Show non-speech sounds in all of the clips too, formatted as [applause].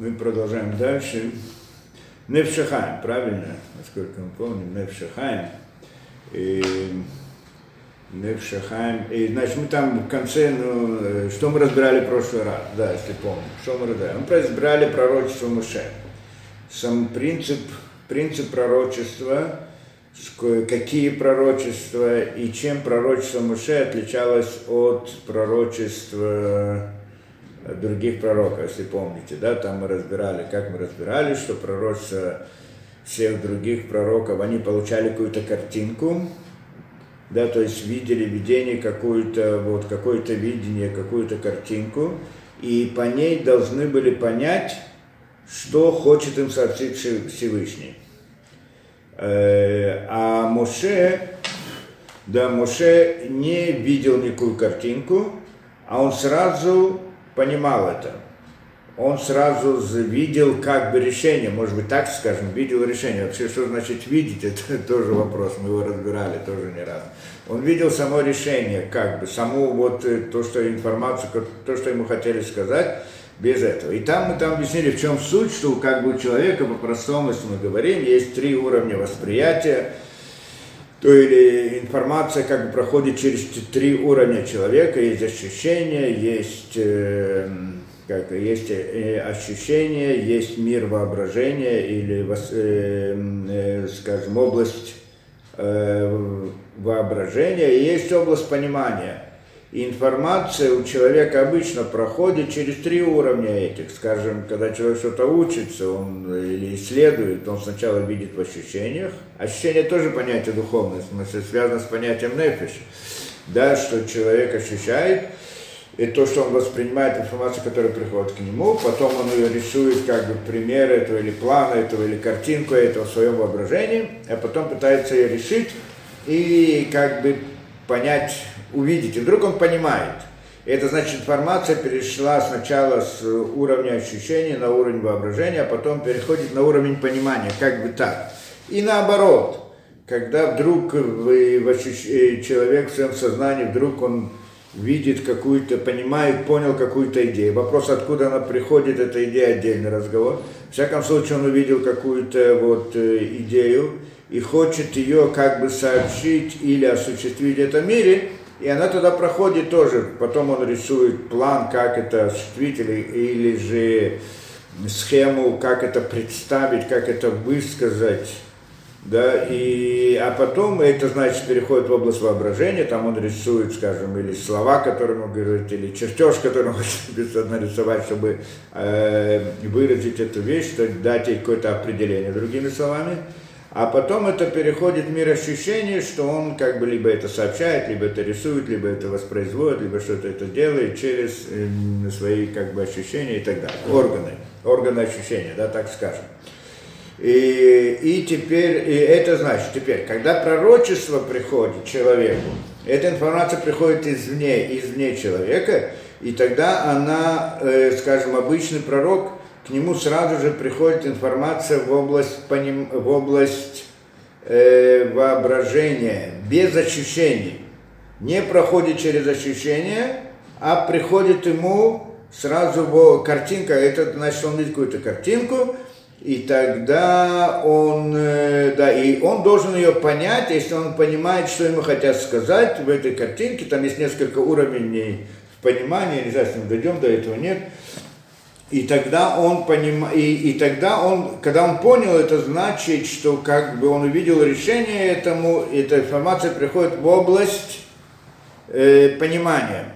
Мы продолжаем дальше. Невшахаем, правильно? Насколько мы помним, Невшахаем. И Невшахаем. И, значит, мы там в конце, ну, э, что мы разбирали в прошлый раз, да, если помним. Что мы разбирали? Мы разбирали пророчество Муше. Сам принцип, принцип пророчества, какие пророчества и чем пророчество Муше отличалось от пророчества других пророков, если помните, да, там мы разбирали, как мы разбирали, что пророчество всех других пророков, они получали какую-то картинку, да, то есть видели видение какую-то, вот какое-то видение, какую-то картинку, и по ней должны были понять, что хочет им сообщить Всевышний. Э, а Моше, да, Моше не видел никакую картинку, а он сразу понимал это. Он сразу видел как бы решение, может быть так скажем, видел решение. Вообще, что значит видеть, [laughs] это тоже вопрос, мы его разбирали тоже не раз. Он видел само решение, как бы, саму вот э, то, что информацию, то, что ему хотели сказать, без этого. И там мы там объяснили, в чем суть, что как бы у человека, по-простому, если мы говорим, есть три уровня восприятия, то или информация как бы проходит через три уровня человека, есть ощущение, есть, э, как, есть э, ощущение, есть мир воображения или, э, э, скажем, область э, воображения, и есть область понимания – и информация у человека обычно проходит через три уровня этих. Скажем, когда человек что-то учится он, или исследует, он сначала видит в ощущениях. Ощущение тоже понятие духовное, в смысле, связано с понятием нефиш. Да, что человек ощущает, и то, что он воспринимает информацию, которая приходит к нему, потом он ее рисует как бы пример этого или плана этого, или картинку этого в своем воображении, а потом пытается ее решить и как бы понять увидеть, и вдруг он понимает. Это значит, информация перешла сначала с уровня ощущения на уровень воображения, а потом переходит на уровень понимания, как бы так. И наоборот, когда вдруг вы, ощущ... Э, человек в своем сознании, вдруг он видит какую-то, понимает, понял какую-то идею. Вопрос, откуда она приходит, эта идея, отдельный разговор. В всяком случае, он увидел какую-то вот э, идею и хочет ее как бы сообщить или осуществить в этом мире – и она тогда проходит тоже, потом он рисует план, как это осуществить, или, или же схему, как это представить, как это высказать. Да, и, а потом это, значит, переходит в область воображения, там он рисует, скажем, или слова, которые он говорит, или чертеж, который [laughs] он хочет нарисовать, чтобы э, выразить эту вещь, что дать ей какое-то определение другими словами. А потом это переходит в мир ощущений, что он как бы либо это сообщает, либо это рисует, либо это воспроизводит, либо что-то это делает через э, свои как бы ощущения и так далее. Органы, органы ощущения, да, так скажем. И, и теперь, и это значит, теперь, когда пророчество приходит человеку, эта информация приходит извне, извне человека, и тогда она, э, скажем, обычный пророк – нему сразу же приходит информация в область, поним, в область э, воображения, без ощущений. Не проходит через ощущения, а приходит ему сразу в картинка, это значит, он видит какую-то картинку, и тогда он, э, да, и он должен ее понять, если он понимает, что ему хотят сказать в этой картинке, там есть несколько уровней понимания, не знаю, если мы дойдем до этого, нет, и тогда он поним... и, и тогда он, когда он понял, это значит, что как бы он увидел решение этому, эта информация приходит в область э, понимания.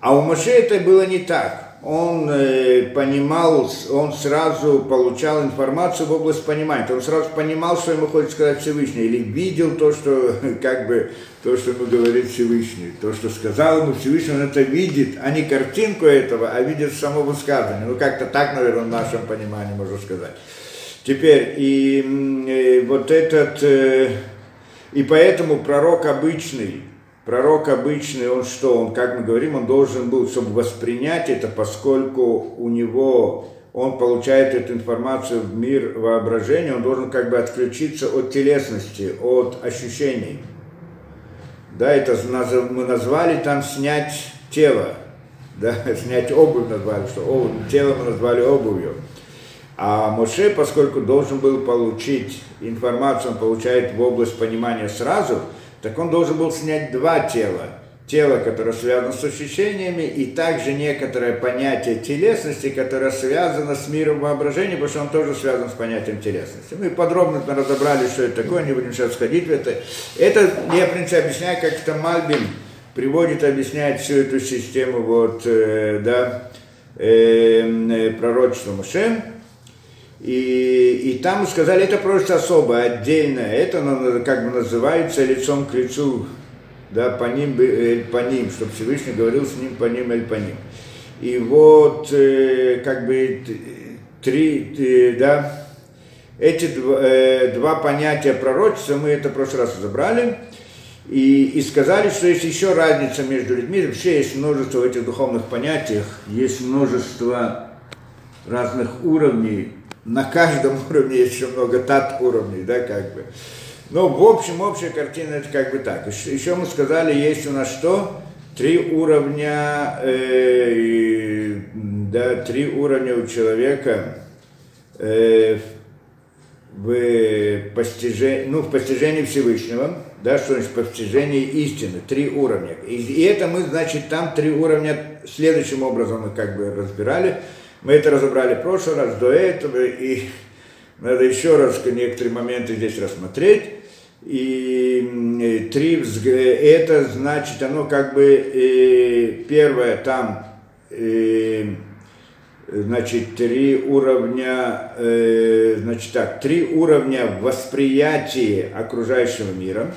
А у Моше это было не так он э, понимал, он сразу получал информацию в область понимания. Он сразу понимал, что ему хочет сказать Всевышний, или видел то, что, [laughs] как бы, то, что ему говорит Всевышний, то, что сказал ему Всевышний, он это видит, а не картинку этого, а видит само высказывание. Ну, как-то так, наверное, в нашем понимании можно сказать. Теперь, и, и э, вот этот, э, и поэтому пророк обычный, Пророк обычный, он что, он, как мы говорим, он должен был, чтобы воспринять это, поскольку у него, он получает эту информацию в мир воображения, он должен как бы отключиться от телесности, от ощущений. Да, это мы назвали там снять тело. да, [laughs] снять обувь назвали, что обувь, тело мы назвали обувью. А Моше, поскольку должен был получить информацию, он получает в область понимания сразу, так он должен был снять два тела. Тело, которое связано с ощущениями, и также некоторое понятие телесности, которое связано с миром воображения, потому что он тоже связан с понятием телесности. Мы подробно разобрали, что это такое, не будем сейчас входить в это. Это я, в принципе, объясняю, как это Мальбин приводит, объясняет всю эту систему вот, э, да, э, э, пророчества Муше. И, и там сказали, это просто особо, отдельно. Это как бы называется лицом к лицу, да, по ним, э, по ним, чтобы Всевышний говорил с ним по ним или по ним. И вот э, как бы три, э, да, эти два, два понятия пророчества, мы это в прошлый раз разобрали, и, и сказали, что есть еще разница между людьми, вообще есть множество этих духовных понятиях, есть множество разных уровней на каждом [laughs] уровне еще много тат уровней, да, как бы. Но в общем, общая картина это как бы так. Еще мы сказали, есть у нас что? Три уровня, э, да, три уровня у человека э, в постижении, ну, в постижении Всевышнего, да, что значит постижение истины, три уровня. И, и это мы, значит, там три уровня следующим образом мы как бы разбирали. Мы это разобрали в прошлый раз, до этого, и надо еще раз некоторые моменты здесь рассмотреть. И три это значит, оно как бы э, первое там, э, значит, три уровня, э, значит так, три уровня восприятия окружающего мира.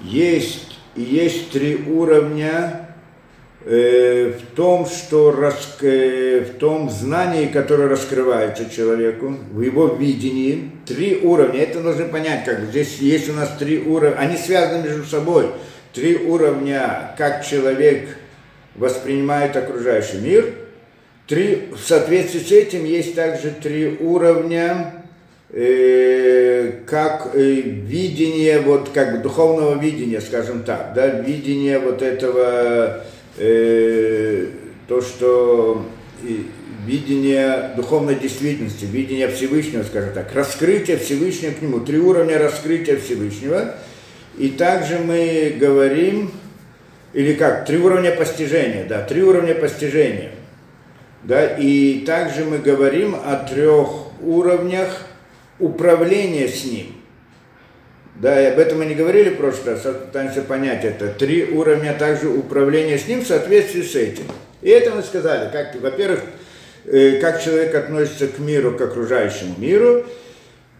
Есть, есть три уровня Э, в том, что рас, э, в том знании, которое раскрывается человеку, в его видении, три уровня. Это нужно понять, как здесь есть у нас три уровня, они связаны между собой. Три уровня, как человек воспринимает окружающий мир. Три, в соответствии с этим есть также три уровня, э, как э, видение, вот как духовного видения, скажем так, да, видение вот этого э, то, что видение духовной действительности, видение Всевышнего, скажем так, раскрытие Всевышнего к нему, три уровня раскрытия Всевышнего. И также мы говорим, или как, три уровня постижения, да, три уровня постижения. Да, и также мы говорим о трех уровнях управления с ним. Да, и об этом мы не говорили в прошлый раз, пытаемся понять это. Три уровня также управления с ним в соответствии с этим. И это мы сказали, как, во-первых, э, как человек относится к миру, к окружающему миру,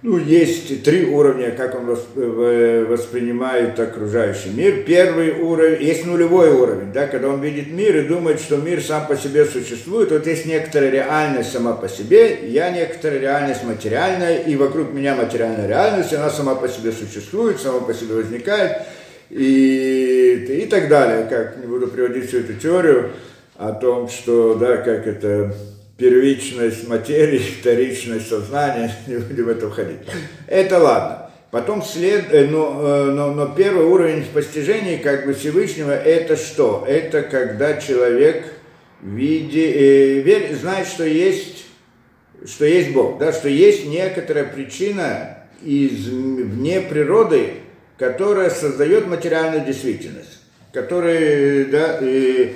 ну, есть три уровня, как он воспринимает окружающий мир. Первый уровень, есть нулевой уровень, да, когда он видит мир и думает, что мир сам по себе существует. Вот есть некоторая реальность сама по себе, я некоторая реальность материальная, и вокруг меня материальная реальность, она сама по себе существует, сама по себе возникает, и, и так далее. Как не буду приводить всю эту теорию о том, что, да, как это первичность материи, [laughs] вторичность сознания, [laughs] не будем в это входить. Это ладно. Потом след, э, но, э, но, но первый уровень постижения как бы Всевышнего это что? Это когда человек види, э, верь, знает, что есть, что есть Бог, да, что есть некоторая причина из вне природы, которая создает материальную действительность, которая, да, и,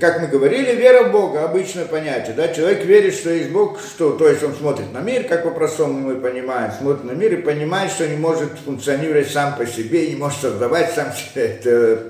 как мы говорили, вера в Бога, обычное понятие, да, человек верит, что есть Бог, что, то есть он смотрит на мир, как по-простому мы понимаем, смотрит на мир и понимает, что не может функционировать сам по себе, не может создавать сам себя, [laughs] это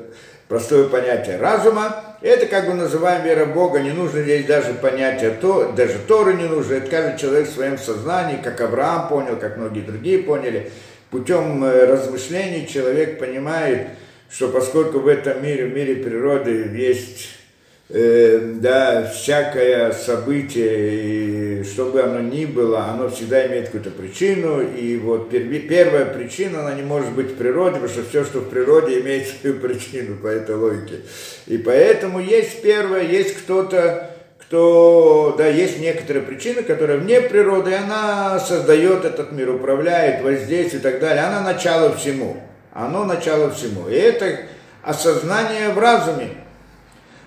простое понятие разума, это как бы называем вера в Бога, не нужно здесь даже понятие, то, даже Торы не нужно, это каждый человек в своем сознании, как Авраам понял, как многие другие поняли, путем э, размышлений человек понимает, что поскольку в этом мире, в мире природы есть э, да, всякое событие, и что бы оно ни было, оно всегда имеет какую-то причину, и вот первая причина, она не может быть в природе, потому что все, что в природе, имеет свою причину по этой логике. И поэтому есть первое, есть кто-то, кто, да, есть некоторые причины, которые вне природы, и она создает этот мир, управляет, воздействует и так далее. Она начало всему. Оно начало всему. И это осознание в разуме.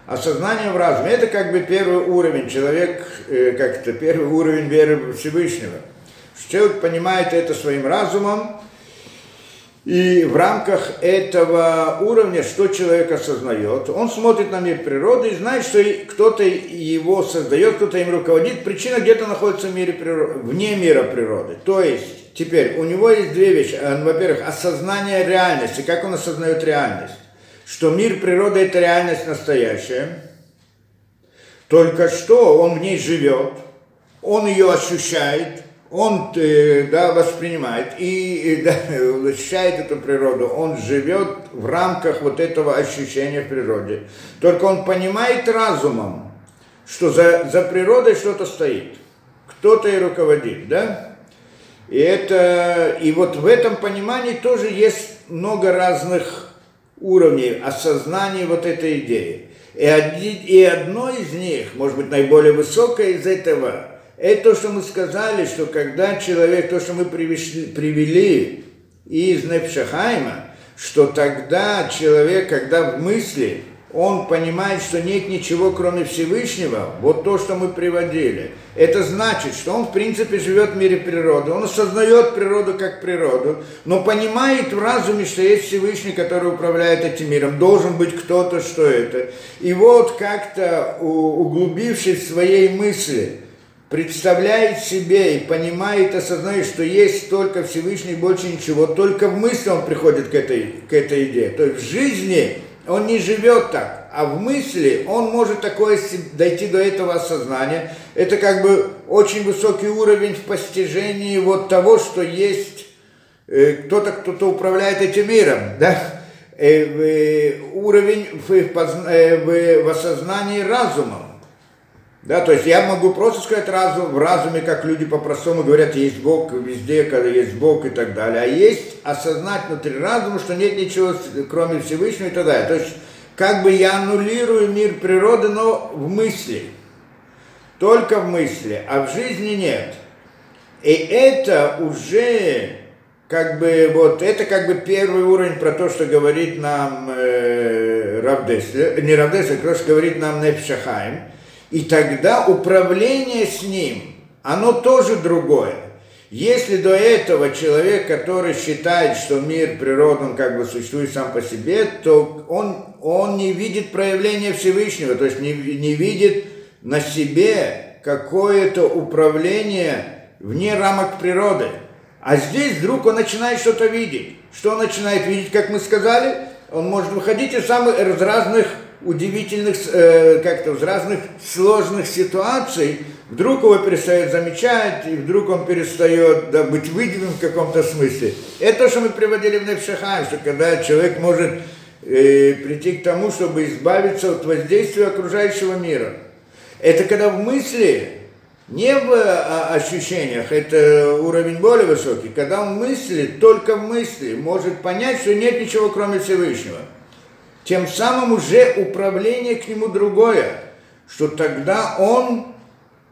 Осознание в разуме. Это как бы первый уровень. Человек, э, как это, первый уровень веры Всевышнего. Человек понимает это своим разумом, и в рамках этого уровня, что человек осознает, он смотрит на мир природы и знает, что кто-то его создает, кто-то им руководит. Причина где-то находится в мире природы, вне мира природы. То есть, теперь, у него есть две вещи. Э, во-первых, осознание реальности, как он осознает реальность. Что мир природы – это реальность настоящая. Только что он в ней живет, он ее ощущает, он э, да, воспринимает и да, [laughs] ощущает эту природу, он живет в рамках вот этого ощущения в природе. Только он понимает разумом, что за, за природой что-то стоит, кто-то и руководит, да? И, это, и вот в этом понимании тоже есть много разных уровней осознания вот этой идеи. И, один, и одно из них, может быть, наиболее высокое из этого – это то, что мы сказали, что когда человек, то, что мы привели, привели из Непшахайма, что тогда человек, когда в мысли, он понимает, что нет ничего, кроме Всевышнего, вот то, что мы приводили. Это значит, что он, в принципе, живет в мире природы, он осознает природу как природу, но понимает в разуме, что есть Всевышний, который управляет этим миром, должен быть кто-то, что это. И вот как-то углубившись в своей мысли, представляет себе и понимает, осознает, что есть только Всевышний, больше ничего, только в мысли он приходит к этой, к этой идее. То есть в жизни он не живет так, а в мысли он может такое дойти до этого осознания. Это как бы очень высокий уровень в постижении вот того, что есть э, кто-то, кто-то управляет этим миром, да? Э, э, уровень в, осознании разумом. Да, то есть я могу просто сказать разум, в разуме, как люди по-простому говорят, есть Бог везде, когда есть Бог и так далее. А есть осознать внутри разума, что нет ничего, кроме Всевышнего и так далее. То есть как бы я аннулирую мир природы, но в мысли. Только в мысли, а в жизни нет. И это уже как бы вот это как бы первый уровень про то, что говорит нам э, Равдеслер, не Равдеслер, а что говорит нам Нефшахайм, и тогда управление с ним, оно тоже другое. Если до этого человек, который считает, что мир природным как бы существует сам по себе, то он, он не видит проявления Всевышнего, то есть не, не видит на себе какое-то управление вне рамок природы. А здесь вдруг он начинает что-то видеть. Что он начинает видеть, как мы сказали? Он может выходить из самых из разных удивительных, э, как-то разных сложных ситуаций, вдруг его перестает замечать, и вдруг он перестает да, быть выделен в каком-то смысле. Это то, что мы приводили в Невшахай, что когда человек может э, прийти к тому, чтобы избавиться от воздействия окружающего мира. Это когда в мысли, не в а, ощущениях, это уровень более высокий, когда в мысли, только в мысли, может понять, что нет ничего кроме Всевышнего – тем самым уже управление к нему другое, что тогда он,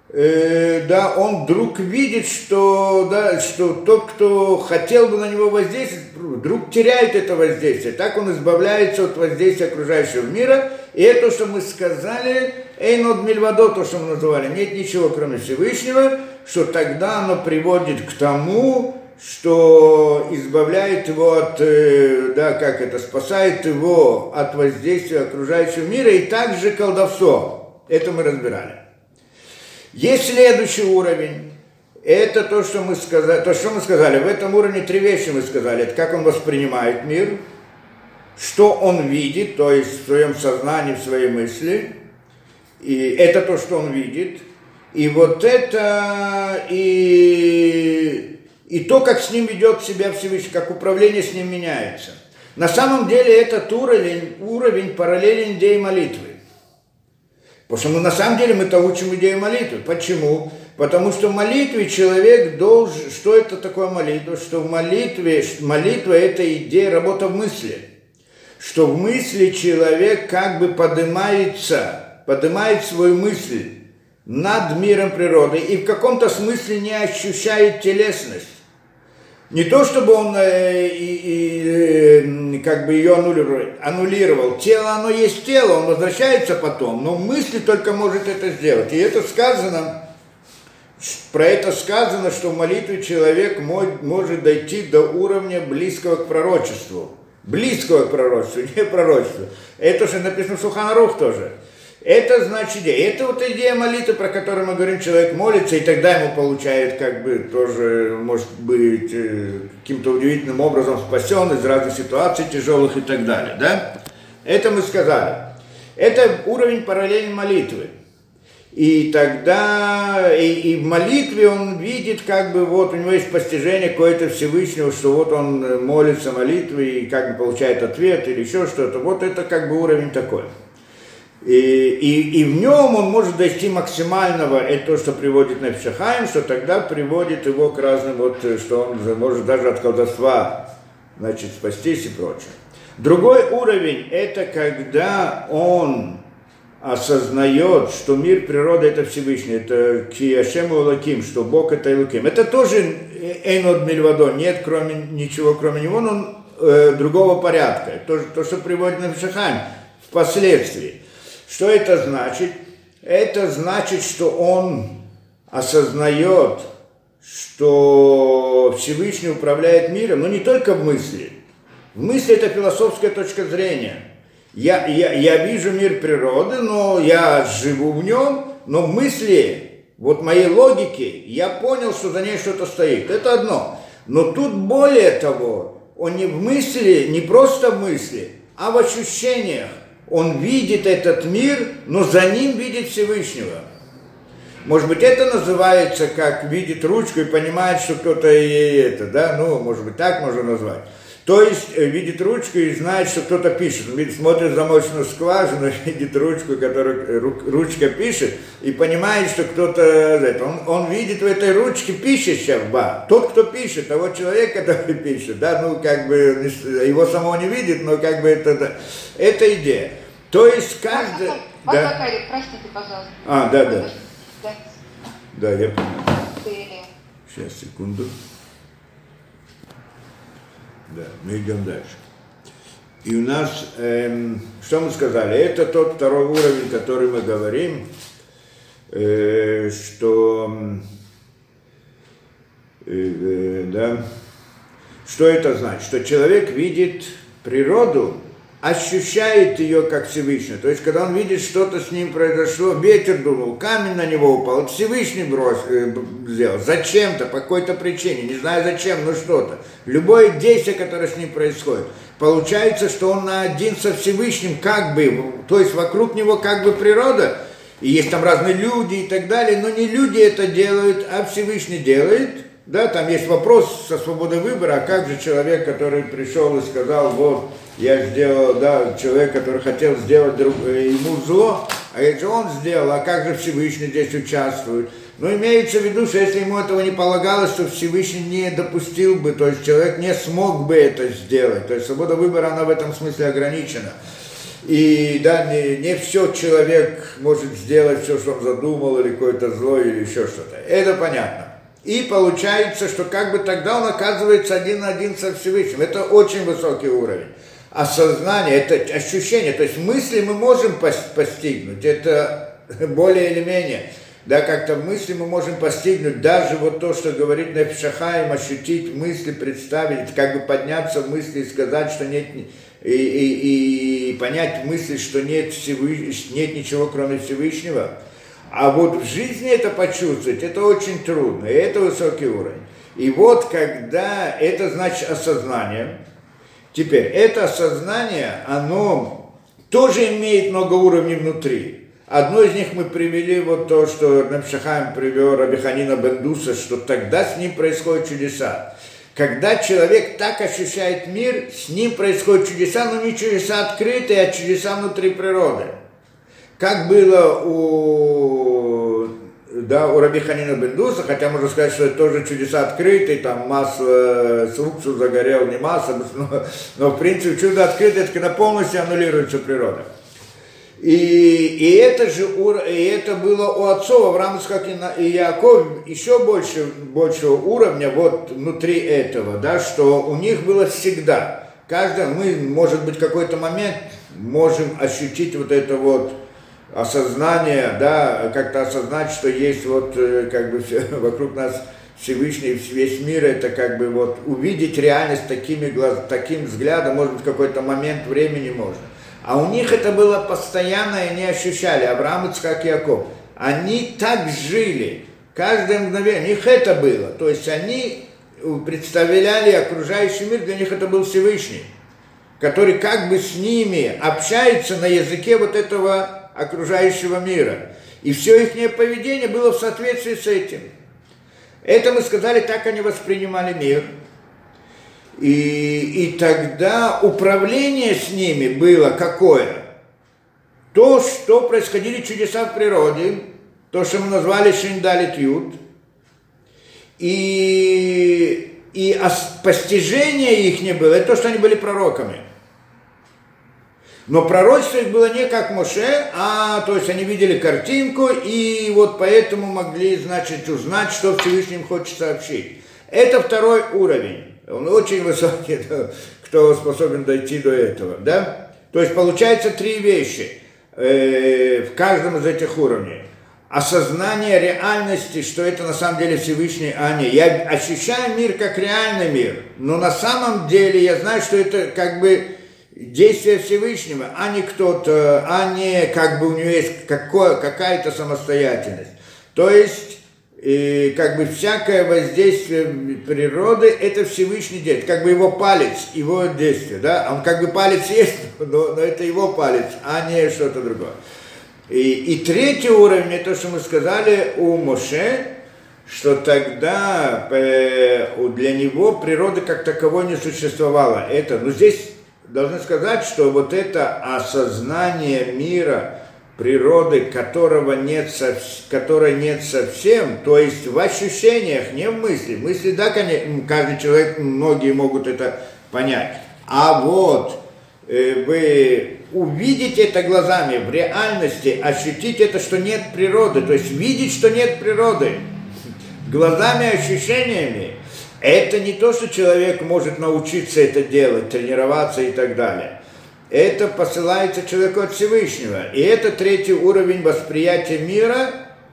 э, да, он вдруг видит, что, да, что тот, кто хотел бы на него воздействовать, вдруг теряет это воздействие. Так он избавляется от воздействия окружающего мира. И это, что мы сказали, Эйнод Мильвадо, то, что мы называли, нет ничего, кроме Всевышнего, что тогда оно приводит к тому, что избавляет его от, э, да, как это, спасает его от воздействия окружающего мира и также колдовство. Это мы разбирали. Есть следующий уровень. Это то, что мы сказали. То, что мы сказали. В этом уровне три вещи мы сказали. Это как он воспринимает мир, что он видит, то есть в своем сознании, в своей мысли. И это то, что он видит. И вот это и и то, как с ним ведет себя Всевышний, как управление с ним меняется. На самом деле этот уровень, уровень параллелен идее молитвы. Потому что мы на самом деле мы-то учим идею молитвы. Почему? Потому что в молитве человек должен... Что это такое молитва? Что в молитве... Молитва – это идея, работа в мысли. Что в мысли человек как бы поднимается, поднимает свою мысль над миром природы и в каком-то смысле не ощущает телесность Не то, чтобы он э, и, и, э, как бы ее аннулировал, аннулировал. Тело, оно есть тело, он возвращается потом, но мысли только может это сделать. И это сказано, про это сказано, что в молитве человек может дойти до уровня близкого к пророчеству. Близкого к пророчеству, [laughs] не пророчеству. Это же написано в Суханарух тоже. Это значит. Это вот идея молитвы, про которую мы говорим, человек молится, и тогда ему получает, как бы, тоже, может быть, э, каким-то удивительным образом спасен из разных ситуаций тяжелых и так далее, да? Это мы сказали. Это уровень параллельной молитвы. И тогда и, и в молитве он видит, как бы вот у него есть постижение какое-то Всевышнего, что вот он молится молитвой и как бы получает ответ или еще что-то. Вот это как бы уровень такой. И, и, и в нем он может дойти максимального, это то, что приводит на Пшахаем, что тогда приводит его к разным, вот, что он может даже от колдовства значит, спастись и прочее. Другой уровень – это когда он осознает, что мир природы это Всевышний, это Кияшему Лаким, что Бог это Илуким. Это тоже Эйнод Мильвадо, нет кроме, ничего кроме него, но он э, другого порядка. То, то, что приводит на Пшахаем впоследствии. Что это значит? Это значит, что он осознает, что Всевышний управляет миром, но не только в мысли. В мысли это философская точка зрения. Я, я, я вижу мир природы, но я живу в нем, но в мысли, вот моей логике, я понял, что за ней что-то стоит. Это одно. Но тут более того, он не в мысли, не просто в мысли, а в ощущениях он видит этот мир, но за ним видит Всевышнего. Может быть, это называется, как видит ручку и понимает, что кто-то ей это, да, ну, может быть, так можно назвать. То есть э, видит ручку и знает, что кто-то пишет. Смотрит в замочную скважину, [laughs] видит ручку, которую э, ручка пишет, и понимает, что кто-то... Он, он видит в этой ручке пишущего. Тот, кто пишет, того человека, [laughs] который пишет, да, ну, как бы, его самого не видит, но как бы это, это идея. То есть каждый... Вас да. Закарий, простите, пожалуйста. А, да, да. Да, да я понял. Сейчас, секунду. Да, мы идем дальше. И у нас, эм, что мы сказали, это тот второй уровень, который мы говорим, э, что, э, э, да, что это значит? Что человек видит природу ощущает ее как Всевышний. То есть, когда он видит, что-то с ним произошло, ветер дунул, камень на него упал, Всевышний брос, э, сделал, зачем-то, по какой-то причине, не знаю зачем, но что-то. Любое действие, которое с ним происходит, получается, что он на один со Всевышним, как бы, то есть вокруг него как бы природа, и есть там разные люди и так далее, но не люди это делают, а Всевышний делает – да, там есть вопрос со свободой выбора, а как же человек, который пришел и сказал, вот, я сделал, да, человек, который хотел сделать друг, э, ему зло, а же он сделал, а как же Всевышний здесь участвует? Но имеется в виду, что если ему этого не полагалось, то Всевышний не допустил бы, то есть человек не смог бы это сделать. То есть свобода выбора, она в этом смысле ограничена. И да, не, не все человек может сделать, все, что он задумал, или какое-то зло, или еще что-то. Это понятно. И получается, что как бы тогда он оказывается один на один со Всевышним. Это очень высокий уровень. Осознание, это ощущение, то есть мысли мы можем постигнуть, это [laughs] более или менее. Да, как-то мысли мы можем постигнуть, даже вот то, что говорит Нефшахаем, ощутить мысли, представить, как бы подняться в мысли и сказать, что нет, и, и, и понять мысли, что нет, Всевыш... нет ничего, кроме Всевышнего – а вот в жизни это почувствовать, это очень трудно, и это высокий уровень. И вот когда это значит осознание, теперь это осознание, оно тоже имеет много уровней внутри. Одно из них мы привели вот то, что Напшахаем привел Рабиханина Бендуса, что тогда с ним происходят чудеса. Когда человек так ощущает мир, с ним происходят чудеса, но не чудеса открытые, а чудеса внутри природы. Как было у, да, у Раби Ханина Бендуса, хотя можно сказать, что это тоже чудеса открытые, там масло с уксу загорел, не масло, [laughs] но, но в принципе чудо открытое, это когда полностью аннулируется природа. И, и это же и это было у отцов Авраама как и Яков еще больше большего уровня вот внутри этого, да, что у них было всегда. Каждый, мы, может быть, какой-то момент можем ощутить вот это вот осознание, да, как-то осознать, что есть вот э, как бы [laughs] вокруг нас Всевышний, весь мир, это как бы вот увидеть реальность такими глаз, таким взглядом, может быть, какой-то момент времени можно. А у них это было постоянно, и они ощущали, Авраам, Ицхак, Яков. Они так жили, каждое мгновение, у них это было. То есть они представляли окружающий мир, для них это был Всевышний, который как бы с ними общается на языке вот этого окружающего мира. И все их поведение было в соответствии с этим. Это мы сказали, так они воспринимали мир – и, и тогда управление с ними было какое? То, что происходили чудеса в природе, то, что мы назвали Шиндалит Ют, и, и постижение их не было, это то, что они были пророками. Но пророчество их было не как Моше, а то есть они видели картинку и вот поэтому могли, значит, узнать, что Всевышний им хочет сообщить. Это второй уровень. Он очень высокий, [laughs] кто способен дойти до этого, да? То есть получается три вещи э, в каждом из этих уровней. Осознание реальности, что это на самом деле Всевышний, а не. Я ощущаю мир как реальный мир, но на самом деле я знаю, что это как бы действие Всевышнего, а не кто-то, а не как бы у него есть какое, какая-то самостоятельность. То есть и как бы всякое воздействие природы это Всевышний делает, как бы его палец, его действие, да, он как бы палец есть, [laughs] но, но это его палец, а не что-то другое. И, и третий уровень, то, что мы сказали у Моше, что тогда э, для него природы как таковой не существовало. Это, но здесь должны сказать, что вот это осознание мира, природы, которого нет, которой нет совсем, то есть в ощущениях, не в мысли. Мысли, да, конечно, каждый человек, многие могут это понять. А вот э, вы увидите это глазами, в реальности ощутить это, что нет природы, то есть видеть, что нет природы, глазами, ощущениями, это не то, что человек может научиться это делать, тренироваться и так далее это посылается человеку от Всевышнего. И это третий уровень восприятия мира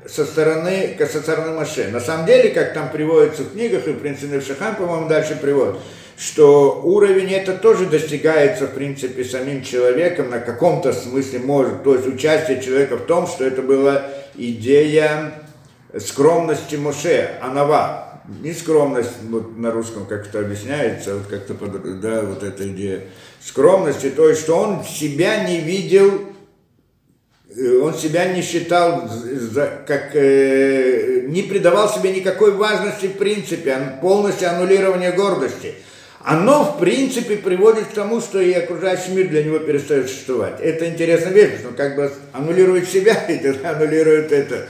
со стороны, со стороны Маше. На самом деле, как там приводится в книгах, и в принципе в Шахан, по-моему, дальше приводит, что уровень это тоже достигается, в принципе, самим человеком, на каком-то смысле может, то есть участие человека в том, что это была идея скромности Моше, Анава, не скромность, вот на русском как это объясняется, вот как-то, да, вот эта идея скромности, то есть, что он себя не видел, э, он себя не считал, как, э, не придавал себе никакой важности в принципе, полностью аннулирование гордости. Оно, в принципе, приводит к тому, что и окружающий мир для него перестает существовать. Это интересная вещь, что как бы аннулирует себя [laughs] и аннулирует это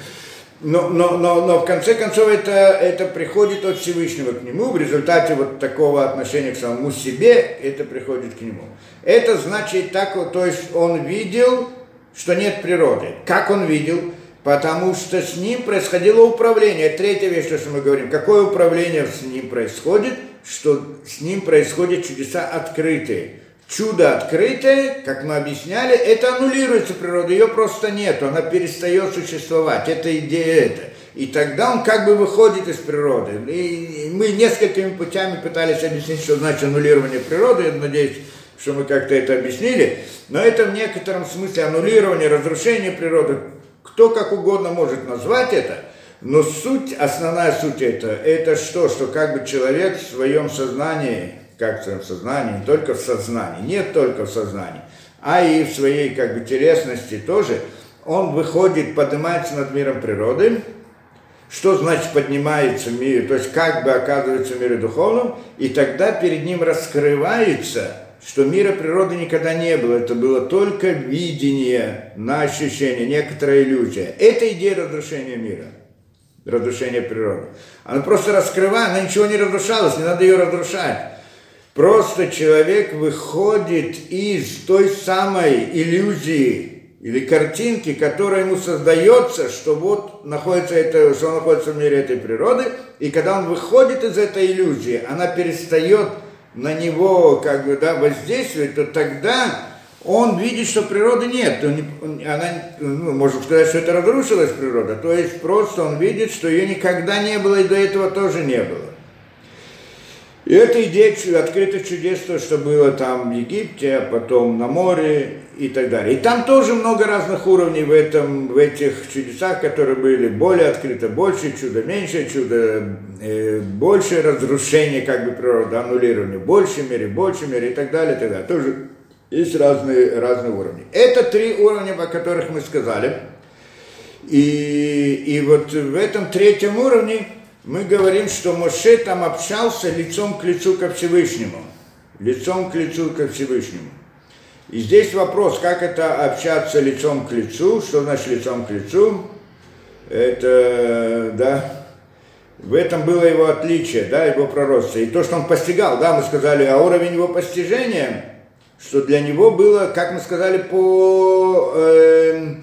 но, но, но, но в конце концов это, это приходит от Всевышнего к нему, в результате вот такого отношения к самому себе это приходит к нему. Это значит так, то есть он видел, что нет природы. Как он видел? Потому что с ним происходило управление. Третья вещь, что мы говорим. Какое управление с ним происходит? Что с ним происходят чудеса открытые чудо открытое, как мы объясняли, это аннулируется природа, ее просто нет, она перестает существовать, это идея это. И тогда он как бы выходит из природы. И мы несколькими путями пытались объяснить, что значит аннулирование природы, я надеюсь, что мы как-то это объяснили, но это в некотором смысле аннулирование, разрушение природы, кто как угодно может назвать это, но суть, основная суть это, это что, что как бы человек в своем сознании как в своем сознании, не только в сознании, нет только в сознании, а и в своей как бы телесности тоже, он выходит, поднимается над миром природы, что значит поднимается мир, то есть как бы оказывается в мире духовном, и тогда перед ним раскрывается, что мира природы никогда не было, это было только видение на ощущение, некоторая иллюзия. Это идея разрушения мира, разрушения природы. Она просто раскрывает, она ничего не разрушалась, не надо ее разрушать. Просто человек выходит из той самой иллюзии или картинки, которая ему создается, что вот находится это, что он находится в мире этой природы, и когда он выходит из этой иллюзии, она перестает на него как бы да, воздействовать, то тогда он видит, что природы нет. Он, она, ну, можно сказать, что это разрушилась природа. То есть просто он видит, что ее никогда не было и до этого тоже не было. И это идея открытых чудес, то, что было там в Египте, а потом на море и так далее. И там тоже много разных уровней в, этом, в этих чудесах, которые были более открыты, больше чудо, меньше чудо, э, больше разрушение как бы природы, аннулирование, в большей мере, в большей мере и так далее, и так далее. Тоже есть разные, разные уровни. Это три уровня, о которых мы сказали. И, и вот в этом третьем уровне мы говорим, что Моше там общался лицом к лицу ко Всевышнему. Лицом к лицу ко Всевышнему. И здесь вопрос, как это общаться лицом к лицу, что значит лицом к лицу? Это, да, в этом было его отличие, да, его пророчество. И то, что он постигал, да, мы сказали, а уровень его постижения, что для него было, как мы сказали, по, э,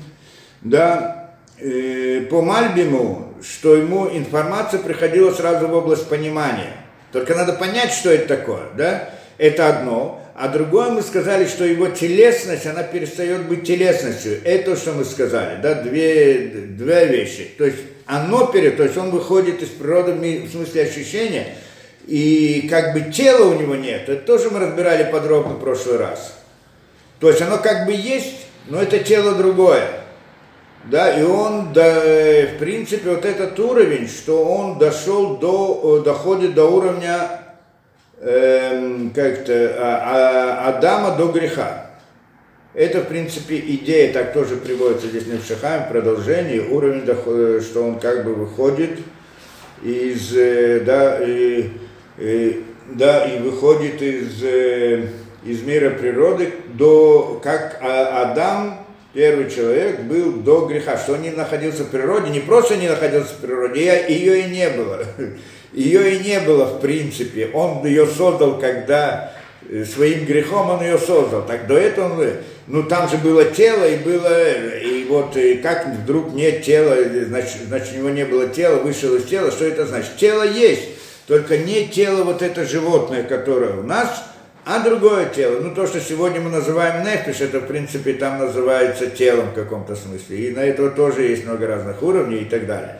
да, э, по Мальбиму, что ему информация приходила сразу в область понимания. Только надо понять, что это такое, да, это одно. А другое мы сказали, что его телесность, она перестает быть телесностью. Это что мы сказали, да, две, две вещи. То есть оно перед, то есть он выходит из природы в смысле ощущения, и как бы тела у него нет. Это тоже мы разбирали подробно в прошлый раз. То есть оно как бы есть, но это тело другое. Да, и он, да, в принципе, вот этот уровень, что он дошел до, доходит до уровня э, как-то а, а, Адама до греха. Это, в принципе, идея, так тоже приводится здесь в Шахаме, продолжение, уровень, что он как бы выходит из, э, да, и, и, да, и выходит из, э, из мира природы до, как а, Адам, первый человек, был до греха, что он не находился в природе, не просто не находился в природе, ее и не было. [laughs] Ее и не было в принципе. Он ее создал, когда э, своим грехом он ее создал. Так до этого ну там же было тело и было, и вот и как вдруг нет тела, значит, значит у него не было тела, вышел из тела, что это значит? Тело есть, только не тело вот это животное, которое у нас, а другое тело. Ну то, что сегодня мы называем нефиш, это в принципе там называется телом в каком-то смысле. И на этого тоже есть много разных уровней и так далее.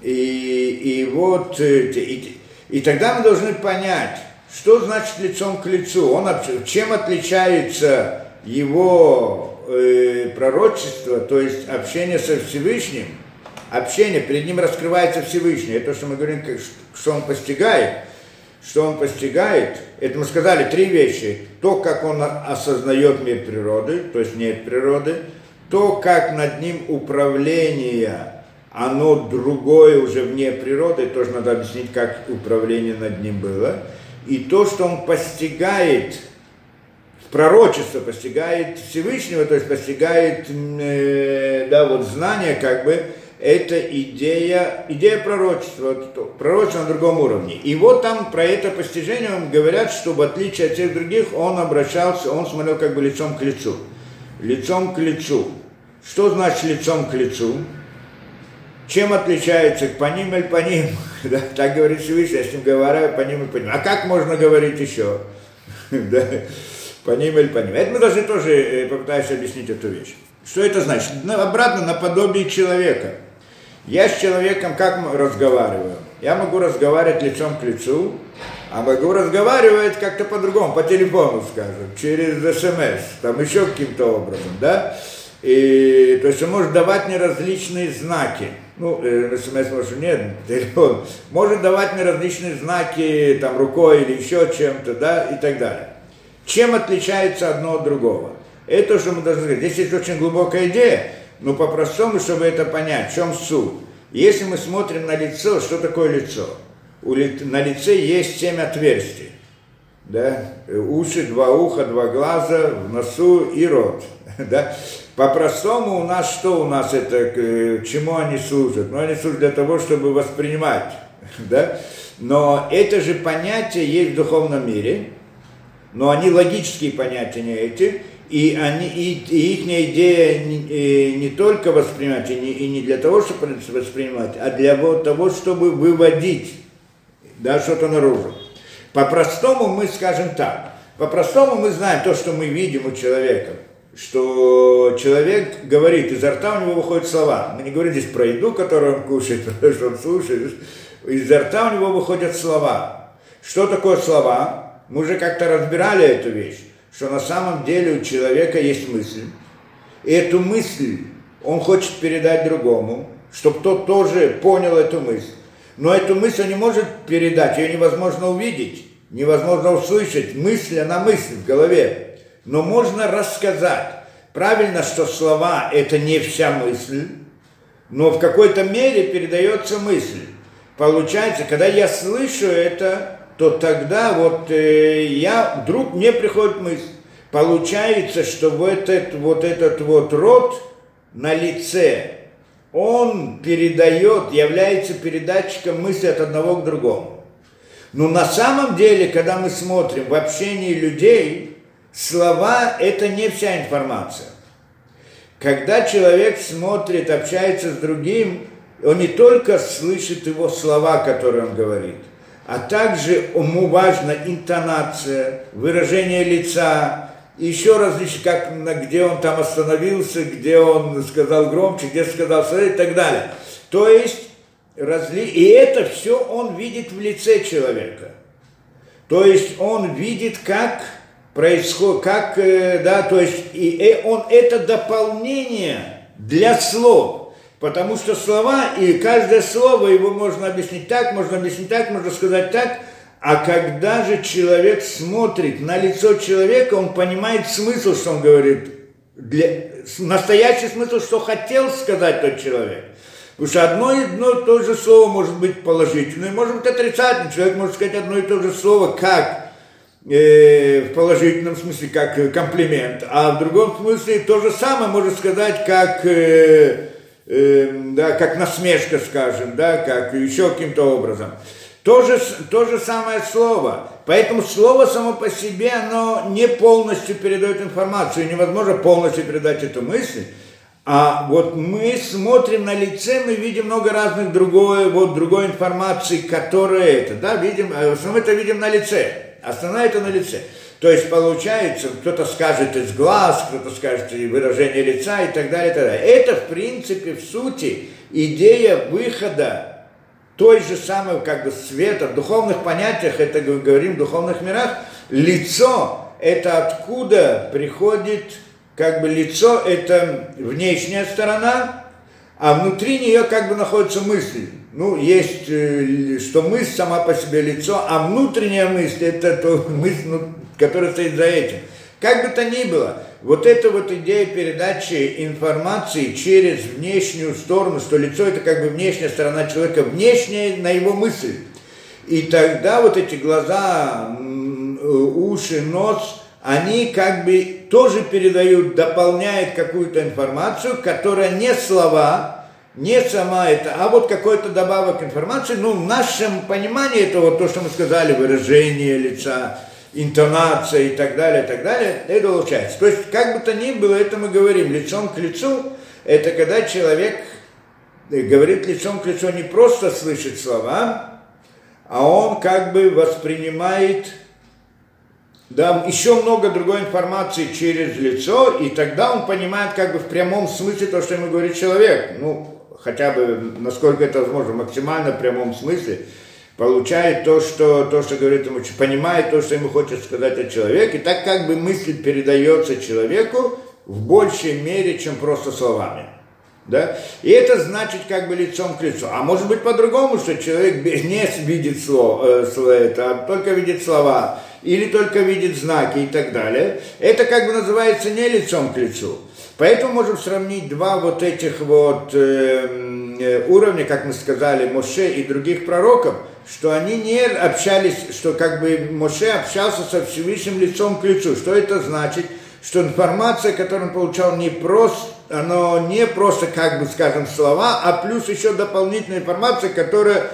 И, и вот, э, и, и тогда мы должны понять, что значит лицом к лицу. Он, чем отличается его э, пророчество, то есть общение со Всевышним, общение, перед ним раскрывается Всевышний. Это то, что мы говорим, что он постигает. Что он постигает, это мы сказали три вещи. То, как он осознает мир природы, то есть нет природы, то, как над ним управление оно другое уже вне природы, тоже надо объяснить, как управление над ним было. И то, что он постигает, пророчество постигает Всевышнего, то есть постигает, э, да, вот знание, как бы, это идея, идея пророчества, пророчество на другом уровне. И вот там про это постижение говорят, что в отличие от всех других, он обращался, он смотрел как бы лицом к лицу. Лицом к лицу. Что значит лицом к лицу? Чем отличается по ним или по ним? [laughs] Да, так говорит Всевышний, я с ним говорю по ним и по ним. А как можно говорить еще? [laughs] да, по ним или по ним. Это мы должны тоже э, попытаться объяснить эту вещь. Что это значит? Ну, обратно, наподобие человека. Я с человеком как разговариваю? Я могу разговаривать лицом к лицу, а могу разговаривать как-то по-другому, по телефону, скажем, через смс, там еще каким-то образом, да? И, то есть он может давать мне различные знаки ну, э, смс может нет, [laughs] телефон, может давать мне различные знаки, там, рукой или еще чем-то, да, и так далее. Чем отличается одно от другого? Это, что мы должны сказать. Здесь есть очень глубокая идея, но по-простому, чтобы это понять, в чем суть. Если мы смотрим на лицо, что такое лицо? У на лице есть семь отверстий. Да? Уши, два уха, два глаза, в носу и рот. [laughs] Да? По-простому у нас что у нас это, к чему они служат? Ну, они служат для того, чтобы воспринимать, [laughs] да? Но это же понятие есть в духовном мире, но они логические понятия не эти, и, они, и, и их идея не, и не только воспринимать, и не, и не для того, чтобы воспринимать, а для того, чтобы выводить да, что-то наружу. По-простому мы скажем так. По-простому мы знаем то, что мы видим у человека, что человек говорит, изо рта у него выходят слова. Мы не говорим здесь про еду, которую он кушает, [laughs] про что он слушает. Изо рта у него выходят слова. Что такое слова? Мы уже как-то разбирали эту вещь, что на самом деле у человека есть мысль. И эту мысль он хочет передать другому, чтобы тот тоже понял эту мысль. Но эту мысль он не может передать, ее невозможно увидеть, невозможно услышать. Мысль, она мысль в голове. Но можно рассказать. Правильно, что слова – это не вся мысль, но в какой-то мере передается мысль. Получается, когда я слышу это, то тогда вот э, я, вдруг мне приходит мысль. Получается, что вот этот вот, этот вот рот на лице он передает, является передатчиком мысли от одного к другому. Но на самом деле, когда мы смотрим в общении людей, слова – это не вся информация. Когда человек смотрит, общается с другим, он не только слышит его слова, которые он говорит, а также ему важна интонация, выражение лица, еще различные, как, где он там остановился, где он сказал громче, где сказал и так далее. То есть, разли... и это все он видит в лице человека. То есть он видит, как происходит, как, э, да, то есть и э, он это дополнение для слов, потому что слова, и каждое слово его можно объяснить так, можно объяснить так, можно сказать так – а когда же человек смотрит на лицо человека, он понимает смысл, что он говорит, для, настоящий смысл, что хотел сказать тот человек. Потому что одно и одно и то же слово может быть положительное, может быть отрицательное. Человек может сказать одно и то же слово как э, в положительном смысле, как комплимент, а в другом смысле то же самое может сказать как, э, э, да, как насмешка, скажем, да, как еще каким-то образом. То же, то же самое слово. Поэтому слово само по себе, оно не полностью передает информацию. Невозможно полностью передать эту мысль. А вот мы смотрим на лице, мы видим много разных другой, вот, другой информации, которая это, да, видим, э, в основном это видим на лице. Основное это на лице. То есть получается, кто-то скажет из глаз, кто-то скажет и выражение лица и так далее, и так далее. Это, в принципе, в сути, идея выхода той же самой как бы света, в духовных понятиях, это говорим в духовных мирах, лицо – это откуда приходит, как бы лицо – это внешняя сторона, а внутри нее как бы находится мысль. Ну, есть, э, что мысль сама по себе лицо, а внутренняя мысль – это то [laughs] мысль, которая стоит за этим. Как бы то ни было, вот эта вот идея передачи информации через внешнюю сторону, что лицо это как бы внешняя сторона человека, внешняя на его мысль. И тогда вот эти глаза, уши, нос, они как бы тоже передают, дополняют какую-то информацию, которая не слова, не сама это, а вот какой-то добавок информации, ну, в нашем понимании это вот то, что мы сказали, выражение лица, интонация и так далее, и так далее, это получается. То есть, как бы то ни было, это мы говорим лицом к лицу, это когда человек говорит лицом к лицу, не просто слышит слова, а он как бы воспринимает да, еще много другой информации через лицо, и тогда он понимает как бы в прямом смысле то, что ему говорит человек. Ну, хотя бы, насколько это возможно, максимально в прямом смысле получает то, что, то, что говорит ему, понимает то, что ему хочет сказать о человеке, так как бы мысль передается человеку в большей мере, чем просто словами. Да? И это значит как бы лицом к лицу. А может быть по-другому, что человек не видит слово, э, это, а только видит слова, или только видит знаки и так далее. Это как бы называется не лицом к лицу. Поэтому можем сравнить два вот этих вот э, э уровня, как мы сказали, Моше и других пророков – что они не общались, что как бы Моше общался со Всевышним лицом к лицу. Что это значит? Что информация, которую он получал, не просто, оно не просто, как бы скажем, слова, а плюс еще дополнительная информация, которая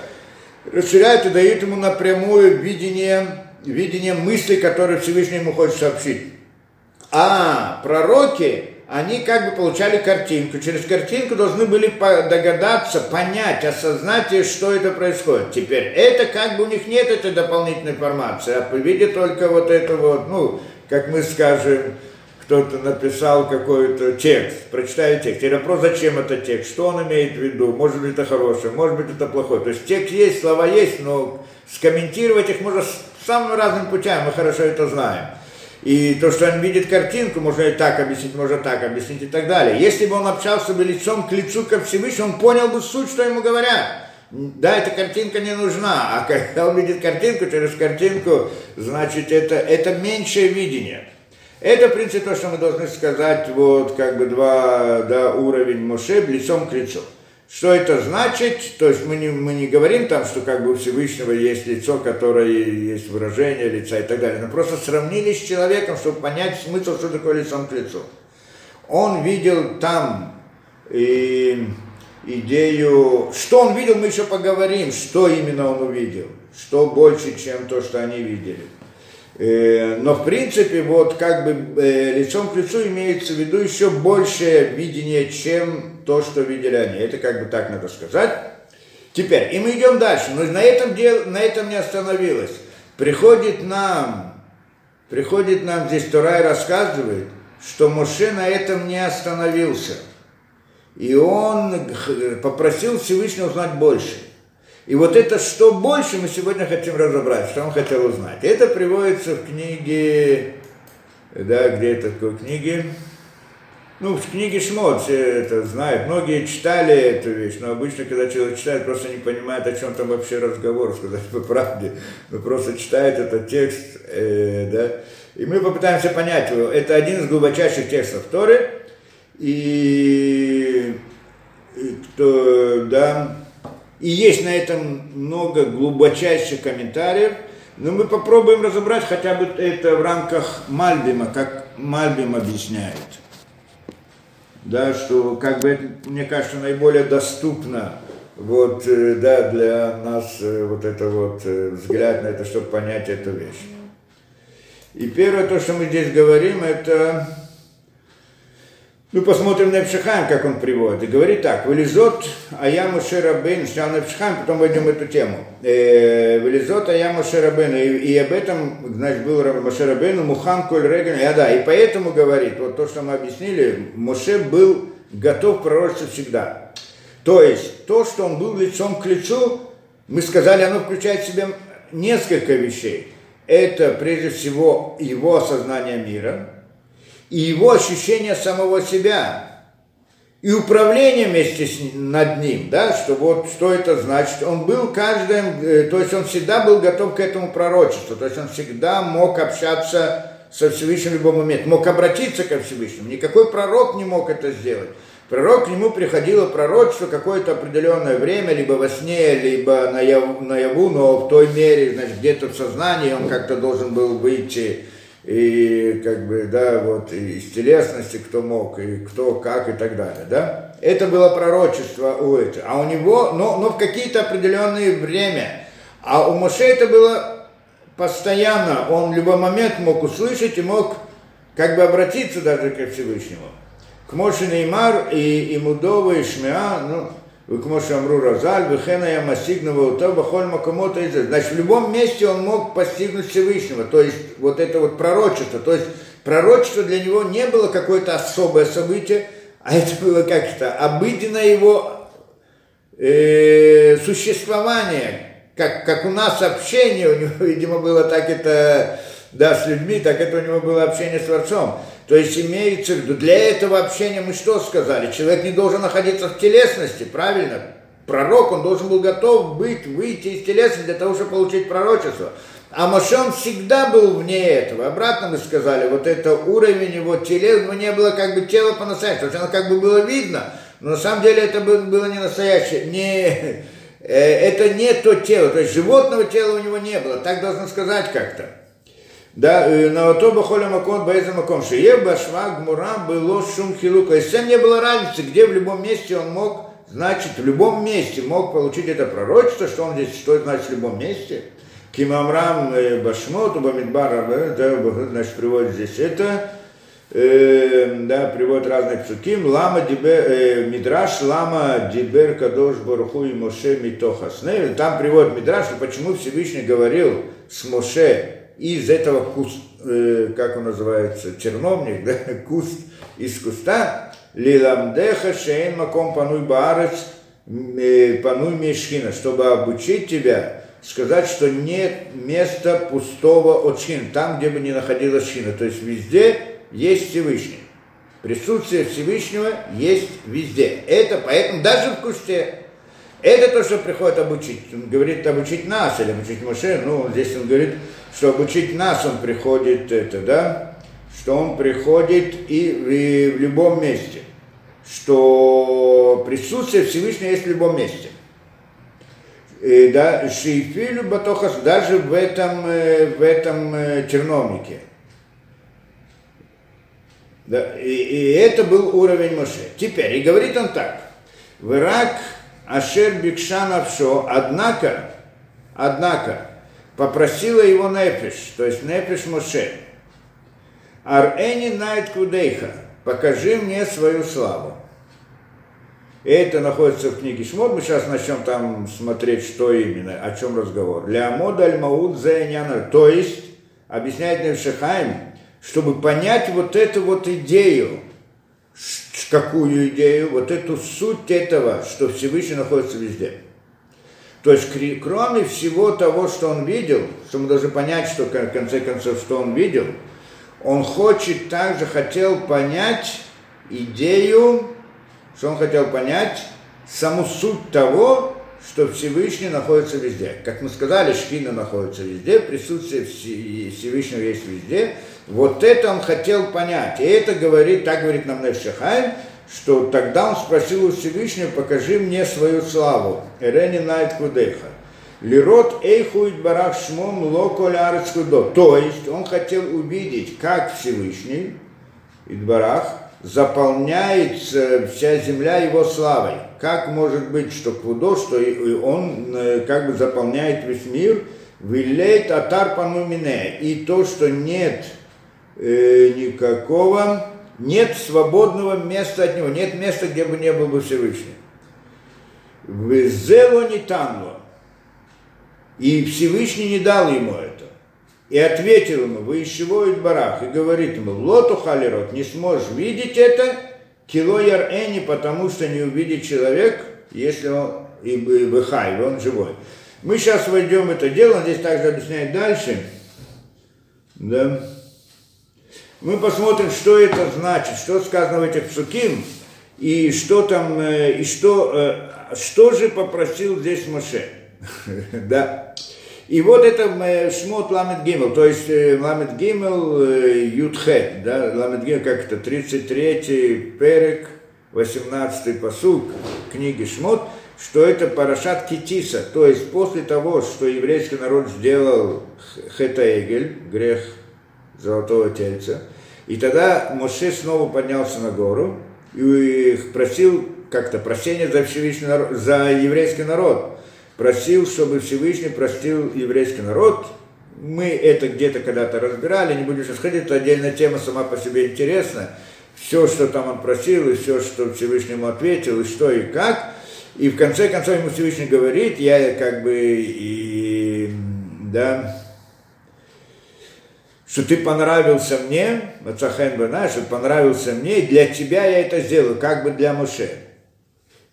расширяет и дает ему напрямую видение, видение мысли, которые Всевышний ему хочет сообщить. А пророки, они как бы получали картинку. Через картинку должны были догадаться, понять, осознать, что это происходит. Теперь это как бы у них нет этой дополнительной информации, а видят только вот это вот, ну, как мы скажем, кто-то написал какой-то текст, прочитаю текст. И вопрос, зачем это текст, что он имеет в виду, может быть это хорошее, может быть это плохое. То есть текст есть, слова есть, но скомментировать их можно самым разным путем, мы хорошо это знаем. И то, что он видит картинку, можно и так объяснить, можно так объяснить и так далее. Если бы он общался бы лицом к лицу ко Всевышнему, он понял бы суть, что ему говорят. Да, эта картинка не нужна, а когда он видит картинку, через картинку, значит, это, это меньшее видение. Это, в принципе, то, что мы должны сказать, вот, как бы два, да, уровень Моше лицом к лицу. Что это значит? То есть мы не, мы не говорим там, что как бы у Всевышнего есть лицо, которое есть выражение лица и так далее, но просто сравнили с человеком, чтобы понять смысл, что такое лицом к лицу. Он видел там и идею, что он видел, мы еще поговорим, что именно он увидел, что больше, чем то, что они видели. Э, но в принципе, вот как бы э, лицом к лицу имеется в виду еще большее видение, чем то, что видели они. Это как бы так надо сказать. Теперь, и мы идем дальше, но на этом, дел, на этом не остановилось. Приходит нам, приходит нам здесь Турай рассказывает, что Моше на этом не остановился. И он попросил Всевышнего узнать больше. И вот это что больше мы сегодня хотим разобрать, что он хотел узнать. Это приводится в книге, да, где это такой книге, ну, в книге Шмот все это знают. Многие читали эту вещь, но обычно, когда человек читает, просто не понимает, о чем там вообще разговор, сказать по правде. Но просто читает этот текст, э, да. И мы попытаемся понять его. Это один из глубочайших текстов Торы. И, и кто, да, и есть на этом много глубочайших комментариев, но мы попробуем разобрать хотя бы это в рамках Мальбима, как Мальбим объясняет. Да, что как бы это, мне кажется, наиболее доступно вот, э, да, для нас э, вот это вот э, взгляд на это, чтобы понять эту вещь. И первое, то, что мы здесь говорим, это ну, посмотрим на Эпшихайм, как он приводит. И говорит так, вылезот, а я Мушерабейн, сначала на Эпшихайм, потом войдем в эту тему. Э, вылезот, а я Мушерабейн, и, об этом, значит, был Мушерабейн, Мухан Коль Реген, а да, и поэтому говорит, вот то, что мы объяснили, Муше был готов пророчествовать всегда. То есть, то, что он был лицом к лицу, мы сказали, оно включает в себя несколько вещей. Это, прежде всего, его осознание мира – и его ощущение самого себя, и управление вместе с, над ним, да, что вот что это значит. Он был каждым, э, то есть он всегда был готов к этому пророчеству, то есть он всегда мог общаться со Всевышним в любой момент, мог обратиться ко Всевышнему. Никакой пророк не мог это сделать. Пророк к нему приходило пророчество какое-то определенное время, либо во сне, либо наяву, наяву но в той мере, значит, где-то в сознании он как-то должен был выйти и как бы, да, вот из телесности кто мог, и кто как и так далее, да. Это было пророчество у этого. А у него, но, но в какие-то определенные время. А у Моше это было постоянно. Он в любой момент мог услышать и мог как бы обратиться даже к Всевышнему. К Моше Неймар и, и Мудова, и Шмеа, ну, כמו שאמרו רז"ל, וכן היה משיג אותו בכל מקומות איזה. Значит, в любом месте он мог постигнуть Всевышнего, то есть вот это вот пророчество. То есть пророчество для него не было какое-то особое событие, а это было как-то обыденное его э, существование, как, как у нас общение, у него, [laughs] видимо, было так это, да, с людьми, так это у него было общение с Творцом. То есть имеется в виду, для этого общения мы что сказали? Человек не должен находиться в телесности, правильно? Пророк, он должен был готов быть, выйти из телесности для того, чтобы получить пророчество. А Моше всегда был вне этого. Обратно мы сказали, вот это уровень его телес, но не было как бы тела по-настоящему. То есть оно как бы было видно, но на самом деле это было не настоящее, не, э, это не то тело, то есть животного тела у него не было, так должно сказать как-то. Да, на то бахоля макон баэза макон шие башва гмура было шум хилука. И всем не было разницы, где в любом месте он мог, значит, в любом месте мог получить это пророчество, что он здесь, что значит в любом месте. Кимамрам башмот, бамидбара, да, значит, приводит здесь это, э, да, приводит разные псуким, лама дибер, э, мидраш лама дибер кадош баруху и моше митохасне. Там приводит мидраш, почему Всевышний говорил с Моше из этого куст, э, как он называется, черновник, [laughs] да, куст из куста, лиламдеха шейн маком пануй баарец э, пануй мешхина, чтобы обучить тебя, сказать, что нет места пустого от шхина, там, где бы не находилась шхина. То есть везде есть Всевышний. Присутствие Всевышнего есть везде. Это поэтому даже в кусте. Это то, что приходит обучить. Он говорит обучить нас или обучить Моше. Ну, здесь он говорит, что обучить нас он приходит, это, да, что он приходит и в, и в любом месте. Что присутствие Всевышнего есть в любом месте. И, да, Шейфилю Батохас даже в этом, э, в этом э, черновнике. Да, и, и это был уровень Моше. Теперь, и говорит он так. В Ирак Ашер Бикшанавшо, однако, однако, попросила его Нефиш, то есть Нефиш Моше. Ар-эни найт кудейха, покажи мне свою славу. И это находится в книге Шмот. Мы сейчас начнем там смотреть, что именно, о чем разговор. Леамод аль-Мауд То есть, объясняет Невшихайм, чтобы понять вот эту вот идею, какую идею, вот эту суть этого, что Всевышний находится везде. То есть, кроме всего того, что он видел, что мы должны понять, что в конце концов, что он видел, он хочет также хотел понять идею, что он хотел понять саму суть того, что Всевышний находится везде. Как мы сказали, Шхина находится везде, присутствие Всевышнего есть везде. Вот это он хотел понять. И это говорит, так говорит нам Невшахайм, что тогда он спросил у Всевышнего, покажи мне свою славу. Эрени найт кудеха. Лирот эйхуит барах шмом локо кудо. То есть он хотел увидеть, как Всевышний, Идбарах, заполняется вся земля его славой. Как может быть, что Кудо, что он э, как бы заполняет весь мир, вилейт атар панумине, и то, что нет э, никакого нет свободного места от него, нет места, где бы не был бы Всевышний. Везело не танло. И Всевышний не дал ему это. И ответил ему, вы из чего и барах, и говорит ему, лоту халерот, не сможешь видеть это, кило яр эни, потому что не увидит человек, если он и быхай, он живой. Мы сейчас войдем в это дело, здесь также объясняет дальше. Да мы посмотрим, что это значит, что сказано в этих псуким, и что там, э, и что, э, что же попросил здесь Моше. [laughs] да. И вот это э, Шмот Ламет Гимел, то есть Ламет Гимел Ютхет, да, Ламет Гимел, как это, 33-й перек, 18-й посук книги Шмот, что это Парашат Китиса, то есть после того, что еврейский народ сделал Хетаэгель, грех золотого тельца. И тогда Моше снова поднялся на гору и просил как-то прощения за, Всевышний народ, за еврейский народ. Просил, чтобы Всевышний простил еврейский народ. Мы это где-то когда-то разбирали, не будем сейчас ходить, это отдельная тема сама по себе интересна. Все, что там он просил, и все, что Всевышний ему ответил, и что, и как. И в конце концов ему Всевышний говорит, я как бы и, да, что ты понравился мне, Мацахен Бена, что понравился мне, и для тебя я это сделаю, как бы для Моше.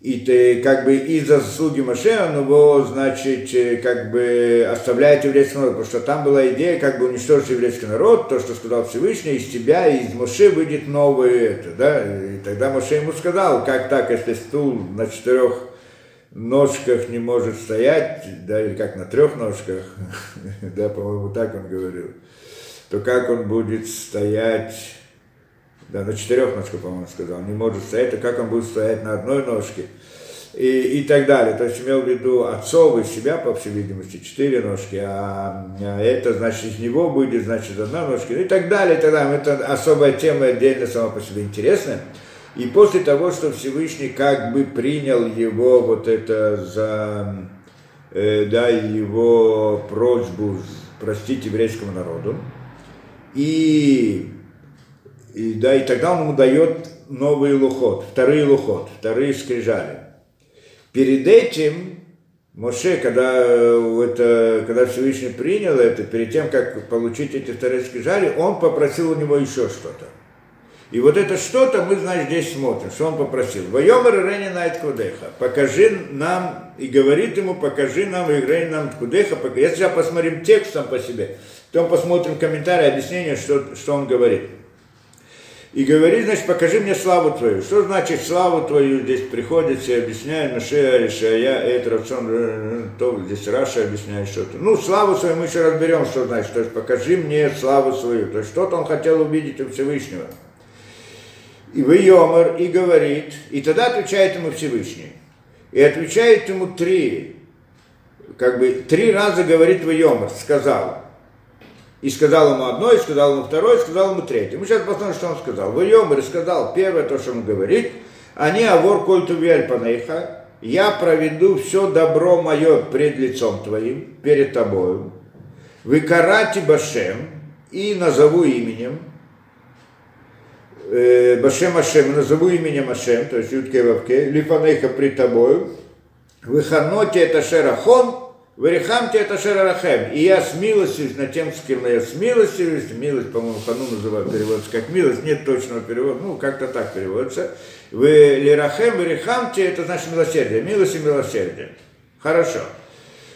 И ты как бы из-за заслуги Моше он его, значит, э, как бы оставляет еврейский народ, потому что там была идея как бы уничтожить еврейский народ, то, что сказал Всевышний, из тебя, из Моше выйдет новый это, да, и тогда Моше ему сказал, как так, если стул на четырех ножках не может стоять, да, или как на трех ножках, [laughs] да, по-моему, так он говорил то как он будет стоять, да, на четырех ножках, по-моему, сказал, не может стоять, то как он будет стоять на одной ножке, и, и так далее. То есть имел в виду отцов и себя, по всей видимости, четыре ножки, а, а это, значит, из него будет, значит, одна ножка, и так далее, и так далее. Это особая тема, отдельно сама по себе интересная. И после того, что Всевышний как бы принял его вот это за, э, да, его просьбу простить еврейскому народу, и и, да, и тогда он ему дает новый лухот, вторые лухот, вторые скрижали. Перед этим Моше, когда, это, когда Всевышний принял это, перед тем, как получить эти вторые скрижали, он попросил у него еще что-то. И вот это что-то мы, значит, здесь смотрим, что он попросил. Вайомар Рени Найт Кудеха, покажи нам, и говорит ему, покажи нам, и Рени нам Кудеха, если сейчас посмотрим текст сам по себе, потом посмотрим комментарии, объяснение, что, что он говорит. И говорит, значит, покажи мне славу твою. Что значит славу твою? Здесь приходится и объясняет Маше Аришая, это Рацон, то здесь Раша объясняет что-то. Ну, славу свою мы еще разберем, что значит. То есть покажи мне славу свою. То есть что-то он хотел увидеть у Всевышнего. И вы Йомар, и говорит, и тогда отвечает ему Всевышний. И отвечает ему три, как бы три раза говорит вы Йомар, сказал. И сказал ему одно, и сказал ему второе, и сказал ему третье. Мы сейчас посмотрим, что он сказал. Вы Йомар сказал первое, то, что он говорит, они авор кольту панейха, я проведу все добро мое пред лицом твоим, перед тобою. Вы карати башем, и назову именем, э, Башем Ашем, назову именем Ашем, то есть Ютке Вавке, Лифанейха при тобою, Выханоте это Шерахон, Варихамте это Шерарахем. И я смилостивюсь над тем, с кем я смилостивюсь. Милость, по-моему, хану называют, переводится как милость. Нет точного перевода, ну, как-то так переводится. Вы лирахем, варихамте, это значит милосердие. Милость и милосердие. Хорошо.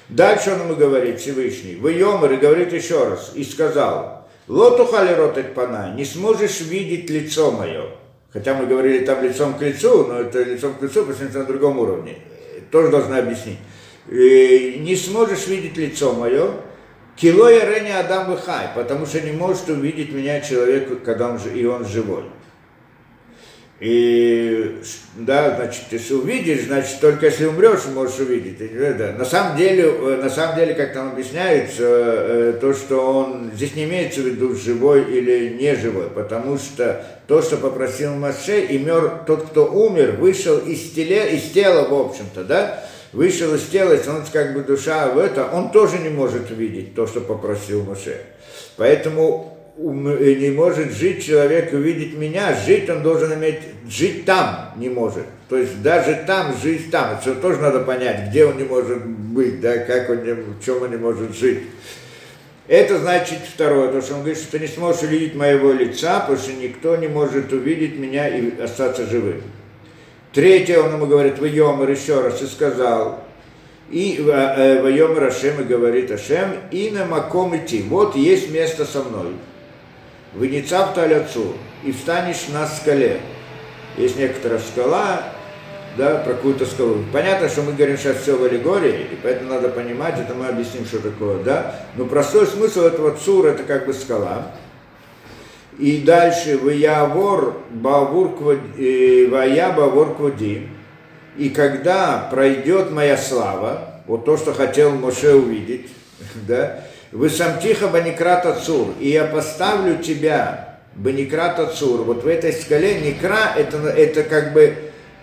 Дальше он ему говорит, Всевышний. Вы Йомар, и говорит еще раз, и сказал, Лотухали ротать пана, не сможешь видеть лицо мое. Хотя мы говорили там лицом к лицу, но это лицом к лицу, потому что на другом уровне. Тоже должна объяснить не сможешь видеть лицо мое, кило я рене Адам Хай, потому что не может увидеть меня человек, когда он, и он живой. И да, значит, если увидишь, значит, только если умрешь, можешь увидеть. Да. На самом деле, э, на самом деле, как там объясняется, э, то, что он здесь не имеется в виду живой или не живой, потому что то, что попросил Маше, и мер, тот, кто умер, вышел из, теле, из тела, в общем-то, да, вышел из тела, если он как бы душа в это, он тоже не может увидеть то, что попросил Моше. Поэтому не может жить человек увидеть меня, жить он должен иметь, жить там не может. То есть даже там, жить там, это тоже надо понять, где он не может быть, да, как он не, в чем он не может жить. Это значит второе, то, что он говорит, что ты не сможешь увидеть моего лица, потому что никто не может увидеть меня и остаться живым. Третье, он ему говорит, в Йомар еще раз, и сказал, и в э, Йомар Ашем и говорит Ашем, и на маком идти, вот есть место со мной. Вынецав таляцу, и встанешь на скале. Есть некоторая скала, да, про какую-то скалу. Понятно, что мы говорим сейчас все в аллегории, и поэтому надо понимать, это мы объясним, что такое, да. Но простой смысл этого цура, это как бы скала. И дальше Ваявор Бавур э, Вая Бавур Квади. И когда пройдет моя слава, вот то, что хотел Моше увидеть, [laughs] да, вы сам тихо Баникрат Цур, и я поставлю тебя, Баникрат Цур, вот в этой скале Никра, это, это как бы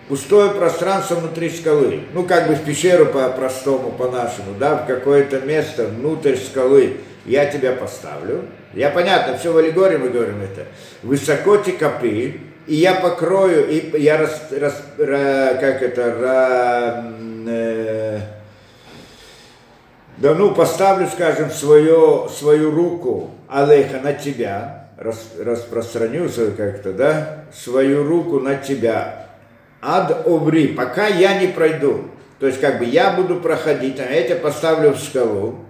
пустое пространство внутри скалы, ну как бы в пещеру по-простому, по-нашему, да, в какое-то место внутрь скалы я тебя поставлю, я понятно, все в аллегории мы говорим это. Высоко копы, и я покрою, и я рас, рас, ра, как это, ра, э, да ну поставлю, скажем, свою, свою руку Алейха на тебя, рас, распространю как-то, да, свою руку на тебя, ад обри, пока я не пройду. То есть как бы я буду проходить, а я тебя поставлю в скалу,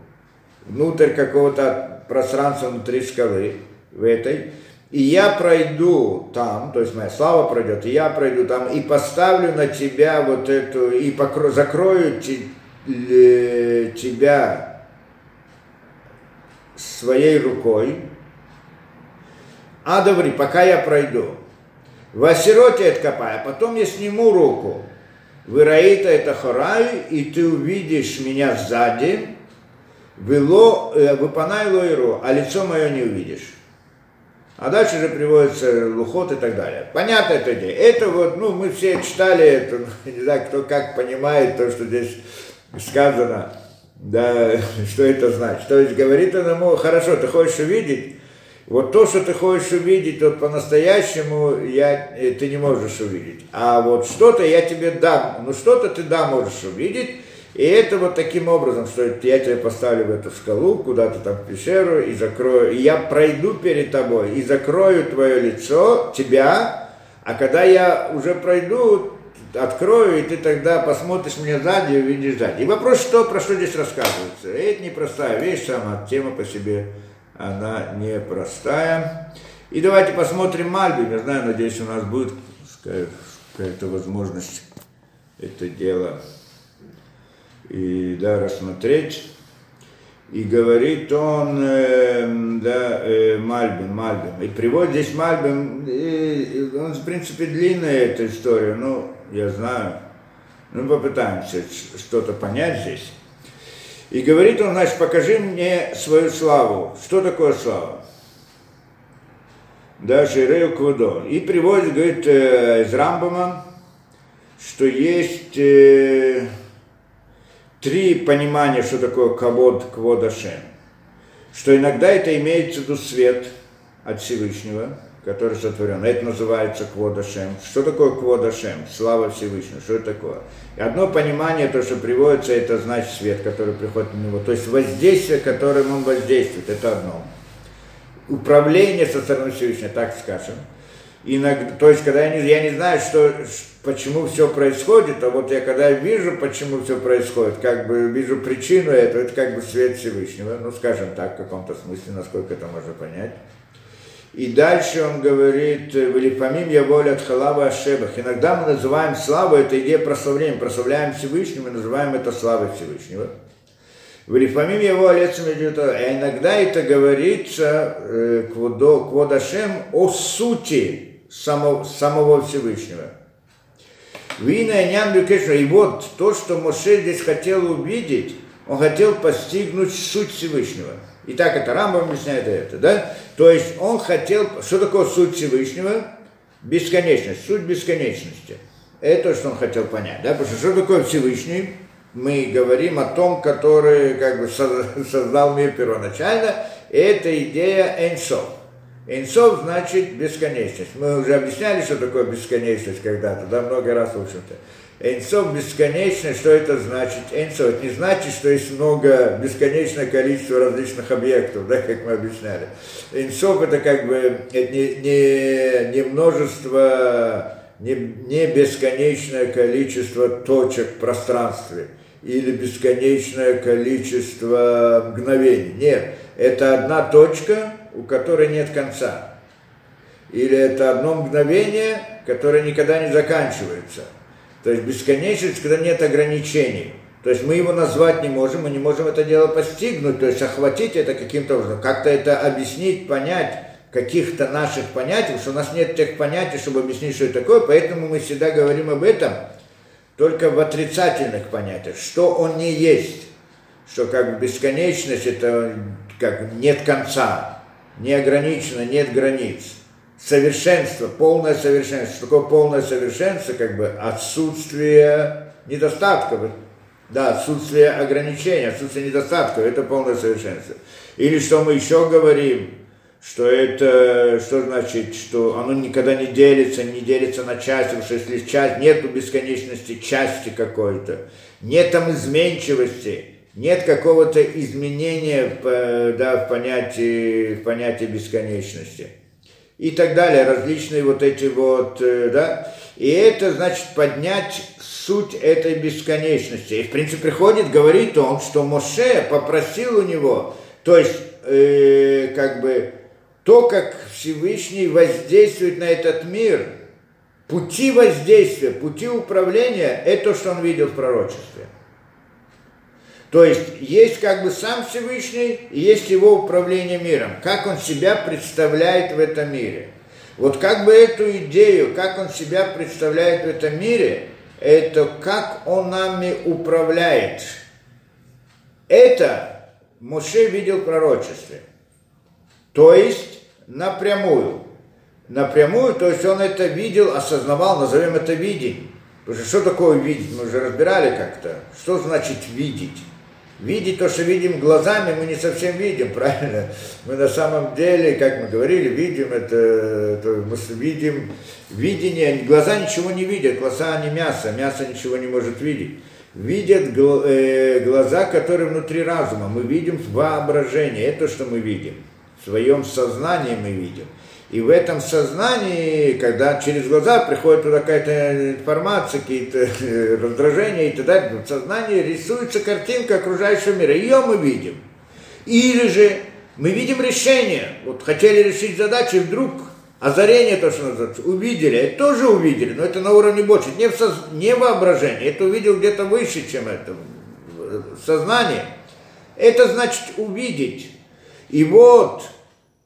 внутрь какого-то пространство внутри скалы, в этой, и я пройду там, то есть моя слава пройдет, и я пройду там, и поставлю на тебя вот эту, и покро, закрою тебя своей рукой, а добри, пока я пройду. В осироте откопай, а потом я сниму руку. Выраита это хорай, и ты увидишь меня сзади, Вело, э, выпанай лоиру, а лицо мое не увидишь. А дальше же приводится лухот и так далее. Понятно эта идея. Это вот, ну, мы все читали это, [laughs] не знаю, кто как понимает то, что здесь сказано, да, [laughs] что это значит. То есть говорит он ему, хорошо, ты хочешь увидеть, Вот то, что ты хочешь увидеть, вот по-настоящему я, э, ты не можешь увидеть. А вот что-то я тебе дам, ну что-то ты да можешь увидеть. И это вот таким образом, что я тебя поставлю в эту скалу, куда-то там в пещеру, и закрою, и я пройду перед тобой, и закрою твое лицо, тебя, а когда я уже пройду, открою, и ты тогда посмотришь мне сзади и увидишь сзади. И вопрос, что, про что здесь рассказывается. Это непростая вещь, сама тема по себе она непростая. И давайте посмотрим Мальбим. Я знаю, надеюсь, у нас будет какая-то возможность это дело и да, рассмотреть. И говорит он, э, да, э, Мальбим, Мальбим. И приводит здесь Мальбим, и, он, в принципе, длинная эта история, ну, я знаю. Ну, попытаемся что-то понять здесь. И говорит он, значит, покажи мне свою славу. Что такое слава? Да, Ширею Квудо. И приводит, говорит, э, из Рамбама, что есть э, три понимания, что такое кавод, квод. Что иногда это имеется в виду свет от Всевышнего, который сотворен. Это называется Кводашем. Что такое Кводашем? Слава Всевышнего. Что это такое? И одно понимание, то, что приводится, это значит свет, который приходит на него. То есть воздействие, которым он воздействует, это одно. Управление со стороны Всевышнего, так скажем. Иногда, то есть, когда я не, я не знаю, что, почему все происходит, а вот я когда вижу, почему все происходит, как бы вижу причину этого, это как бы свет Всевышнего, ну, скажем так, в каком-то смысле, насколько это можно понять. И дальше он говорит, «Велипамим я воля от халава ашебах». Иногда мы называем славу, это идея прославления, прославляем Всевышнего, мы называем это славой Всевышнего. Велипамим его олецем А иногда это говорится э, кводашем о сути самого, самого Всевышнего. Вина ням И вот то, что Моше здесь хотел увидеть, он хотел постигнуть суть Всевышнего – и так это Рамбам объясняет это, да? То есть он хотел, что такое суть Всевышнего? Бесконечность, суть бесконечности. Это то, что он хотел понять, да? Потому что что такое Всевышний? Мы говорим о том, который как бы создал мир первоначально, это идея Энсов. Энсов значит бесконечность. Мы уже объясняли, что такое бесконечность когда-то, да, много раз, в общем-то. Эйнсов бесконечный, что это значит? Эйнсов, это не значит, что есть много, бесконечное количество различных объектов, да, как мы объясняли. Эйнсов это как бы это не, не, не множество, не, не бесконечное количество точек в пространстве или бесконечное количество мгновений. Нет, это одна точка, у которой нет конца. Или это одно мгновение, которое никогда не заканчивается – то есть бесконечность, когда нет ограничений. То есть мы его назвать не можем, мы не можем это дело постигнуть, то есть охватить это каким-то образом, как-то это объяснить, понять каких-то наших понятий, потому что у нас нет тех понятий, чтобы объяснить, что это такое, поэтому мы всегда говорим об этом только в отрицательных понятиях, что он не есть, что как бесконечность это как нет конца, не ограничено, нет границ совершенство, полное совершенство. Что такое полное совершенство? Как бы отсутствие недостатков. Да, отсутствие ограничений, отсутствие недостатков, это полное совершенство. Или что мы еще говорим, что это, что значит, что оно никогда не делится, не делится на части, потому что если часть, нету бесконечности части какой-то, нет там изменчивости, нет какого-то изменения да, в, понятии, в понятии бесконечности и так далее, различные вот эти вот, э, да, и это значит поднять суть этой бесконечности. И в принципе приходит, говорит он, что Моше попросил у него, то есть э, как бы то, как Всевышний воздействует на этот мир, пути воздействия, пути управления, это то, что он видел в пророчестве. То есть есть как бы сам Всевышний и есть его управление миром. Как он себя представляет в этом мире. Вот как бы эту идею, как он себя представляет в этом мире, это как он нами управляет. Это Моше видел в пророчестве. То есть напрямую. Напрямую, то есть он это видел, осознавал, назовем это видеть. Потому что что такое видеть? Мы уже разбирали как-то. Что значит видеть? Видеть то, что видим глазами, мы не совсем видим, [laughs] правильно? Мы на самом деле, как мы говорили, видим это, это мы видим видение, глаза ничего не видят, глаза не мясо, мясо ничего не может видеть. Видят э, глаза, которые внутри разума, мы видим воображение, это что мы видим, в своем сознании мы видим. И в этом сознании, когда через глаза приходит туда какая-то информация, какие-то э, раздражения и так далее, в сознании рисуется картинка окружающего мира. Ее мы видим. Или же мы видим решение. Вот хотели решить задачу, и вдруг озарение, то, что называется, увидели. Это тоже увидели, но это на уровне больше. Не, в соз... не воображение. Это увидел где-то выше, чем это. Сознание. Это значит увидеть. И вот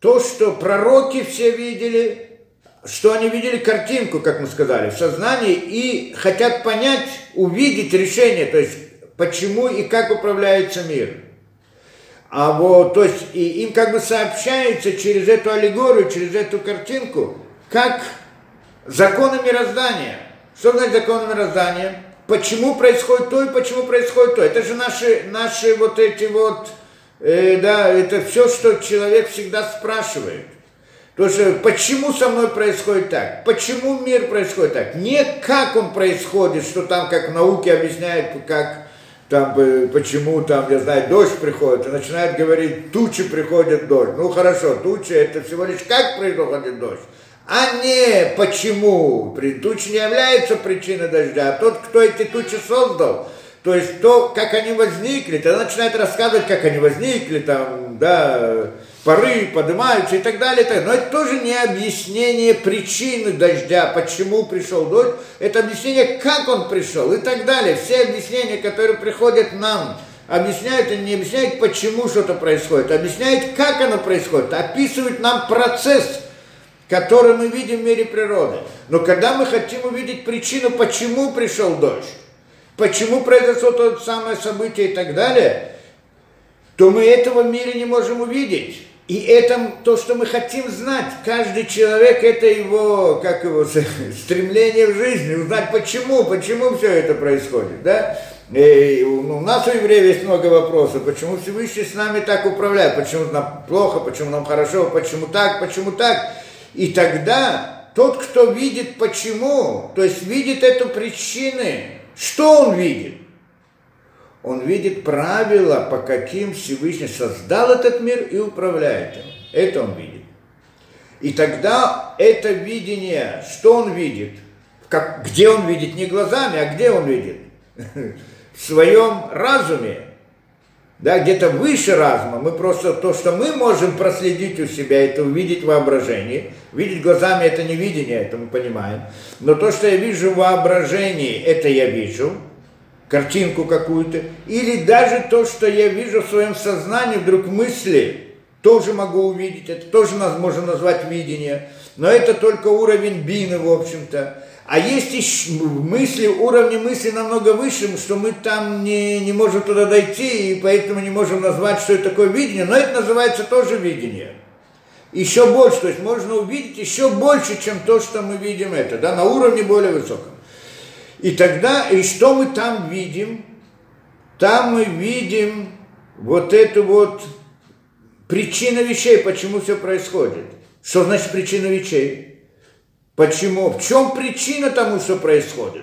то, что пророки все видели, что они видели картинку, как мы сказали, в сознании и хотят понять, увидеть решение, то есть почему и как управляется мир. А вот, то есть и им как бы сообщается через эту аллегорию, через эту картинку, как законы мироздания. Что значит законы мироздания? Почему происходит то и почему происходит то? Это же наши, наши вот эти вот э, да, это все, что человек всегда спрашивает. То что почему со мной происходит так? Почему мир происходит так? Не как он происходит, что там как в науке объясняют, как там, э, почему там, я знаю, дождь приходит, и начинает говорить, тучи приходят дождь. Ну хорошо, тучи это всего лишь как приходит дождь, а не почему. Тучи не является причиной дождя, а тот, кто эти тучи создал, то есть то, как они возникли, тогда начинает рассказывать, как они возникли, там, да, пары поднимаются и так далее. Так. Но это тоже не объяснение причины дождя, почему пришел дождь. Это объяснение, как он пришел и так далее. Все объяснения, которые приходят нам, объясняют и не объясняют, почему что-то происходит, объясняют, как оно происходит, описывают нам процесс, который мы видим в мире природы. Но когда мы хотим увидеть причину, почему пришел дождь, почему произошло то самое событие и так далее, то мы этого в мире не можем увидеть. И это то, что мы хотим знать. Каждый человек, это его, как его, [laughs] стремление в жизни, узнать почему, почему все это происходит, да? И у нас у евреев есть много вопросов, почему Всевышний с нами так управляет, почему нам плохо, почему нам хорошо, почему так, почему так. И тогда тот, кто видит почему, то есть видит эту причины, что он видит? Он видит правила, по каким Всевышний создал этот мир и управляет им. Это он видит. И тогда это видение, что он видит? Как, где он видит? Не глазами, а где он видит? [laughs] В своем разуме. Да, где-то выше разума. Мы просто то, что мы можем проследить у себя, это увидеть воображение. Видеть глазами это не видение, это мы понимаем. Но то, что я вижу в воображении, это я вижу. Картинку какую-то. Или даже то, что я вижу в своем сознании, вдруг мысли, тоже могу увидеть. Это тоже нас можно назвать видение. Но это только уровень бины, в общем-то. А есть еще мысли, уровни мысли намного выше, что мы там не, не можем туда дойти, и поэтому не можем назвать, что это такое видение, но это называется тоже видение. Еще больше, то есть можно увидеть еще больше, чем то, что мы видим это, да, на уровне более высоком. И тогда, и что мы там видим? Там мы видим вот эту вот причину вещей, почему все происходит. Что значит причина вещей? Почему? В чем причина тому, что происходит?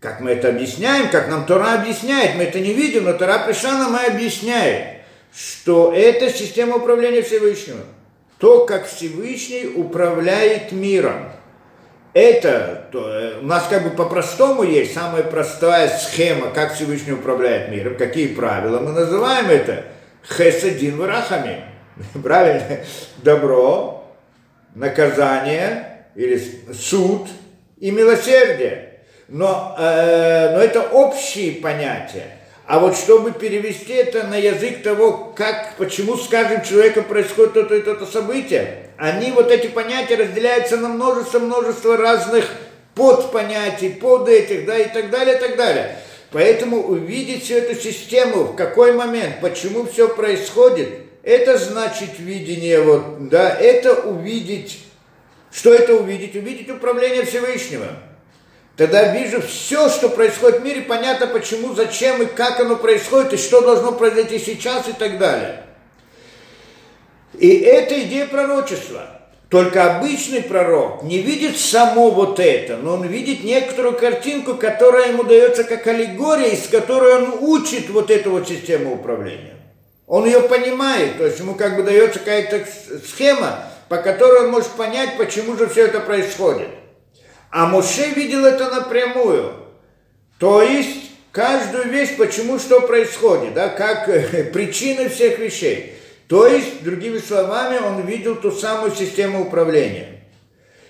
Как мы это объясняем, как нам Тора объясняет, мы это не видим, но Тора пришла нам и объясняет, что это система управления Всевышнего. То, как Всевышний управляет миром. Это то, э, у нас как бы по-простому есть самая простая схема, как Всевышний управляет миром, какие правила. Мы называем это хесадин варахами. [laughs] Правильно? Добро, наказание, или суд и милосердие. Но, э, но это общие понятия. А вот чтобы перевести это на язык того, как, почему с каждым человеком происходит то-то и то-то событие, они, вот эти понятия разделяются на множество-множество разных подпонятий, под этих, да, и так далее, и так далее. Поэтому увидеть всю эту систему, в какой момент, почему все происходит, это значит видение, вот, да, это увидеть что это увидеть? Увидеть управление Всевышнего. тогда вижу все, что происходит в мире, понятно почему, зачем и как оно происходит, и что должно произойти сейчас и так далее. И это идея пророчества. Только обычный пророк не видит само вот это, но он видит некоторую картинку, которая ему дается как аллегория, из которой он учит вот эту вот систему управления. Он ее понимает, то есть ему как бы дается какая-то схема, по которой он может понять, почему же все это происходит. А Моше видел это напрямую. То есть каждую вещь, почему что происходит, да, как [laughs] причины всех вещей. То есть, другими словами, он видел ту самую систему управления.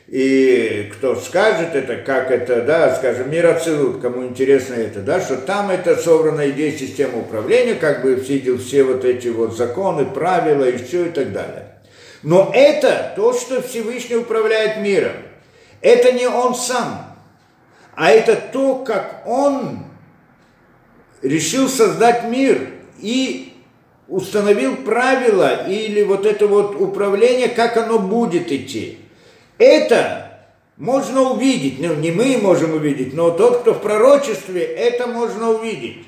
И кто скажет это, как это, да, скажем, мир Ацелут, кому интересно это, да, что там это собрана идея системы управления, как бы видел все вот эти вот законы, правила и все и так далее. Но это то, что Всевышний управляет миром. Это не он сам, а это то, как он решил создать мир и установил правила или вот это вот управление, как оно будет идти. Это можно увидеть, ну, не мы можем увидеть, но тот, кто в пророчестве, это можно увидеть.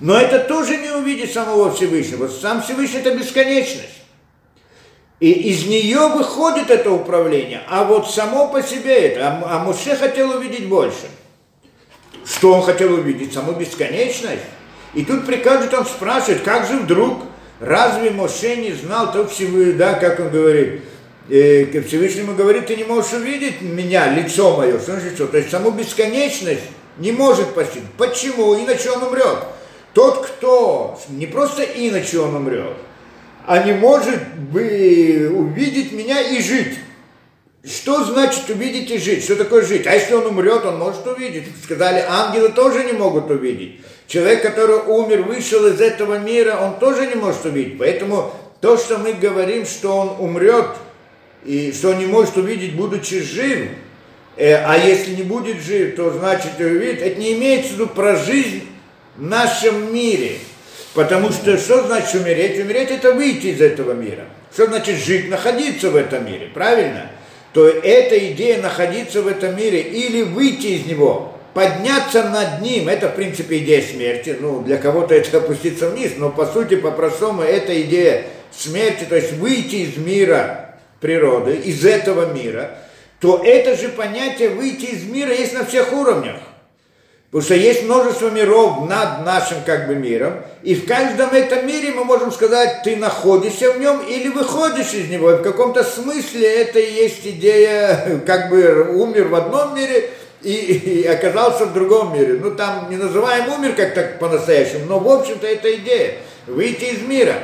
Но это тоже не увидеть самого Всевышнего. Сам Всевышний – это бесконечность. И из нее выходит это управление. А вот само по себе это, а, а Моше хотел увидеть больше. Что он хотел увидеть? Саму бесконечность. И тут прикажет, он спрашивает, как же вдруг, разве Моше не знал то всего, да, как он говорит, э, к Всевышнему говорит, ты не можешь увидеть меня, лицо мое, что значит что? То есть саму бесконечность не может постичь. Почему? Иначе он умрет. Тот, кто, не просто иначе он умрет, а не может бы увидеть меня и жить. Что значит увидеть и жить? Что такое жить? А если он умрет, он может увидеть. Сказали, ангелы тоже не могут увидеть. Человек, который умер, вышел из этого мира, он тоже не может увидеть. Поэтому то, что мы говорим, что он умрет, и что он не может увидеть, будучи жив, э, а если не будет жив, то значит увидит, это не имеется в виду про жизнь в нашем мире – Потому что что значит умереть? Умереть это выйти из этого мира. Что значит жить, находиться в этом мире, правильно? То эта идея находиться в этом мире или выйти из него, подняться над ним, это в принципе идея смерти. Ну, для кого-то это [laughs] опуститься вниз, но по сути, по-простому, это идея смерти, то есть выйти из мира природы, из этого мира, то это же понятие выйти из мира есть на всех уровнях. Потому что есть множество миров над нашим как бы миром, и в каждом этом мире мы можем сказать, ты находишься в нем или выходишь из него. И в каком-то смысле это и есть идея, как бы умер в одном мире и, и оказался в другом мире. Ну там не называем умер как так по-настоящему, но в общем-то это идея, выйти из мира.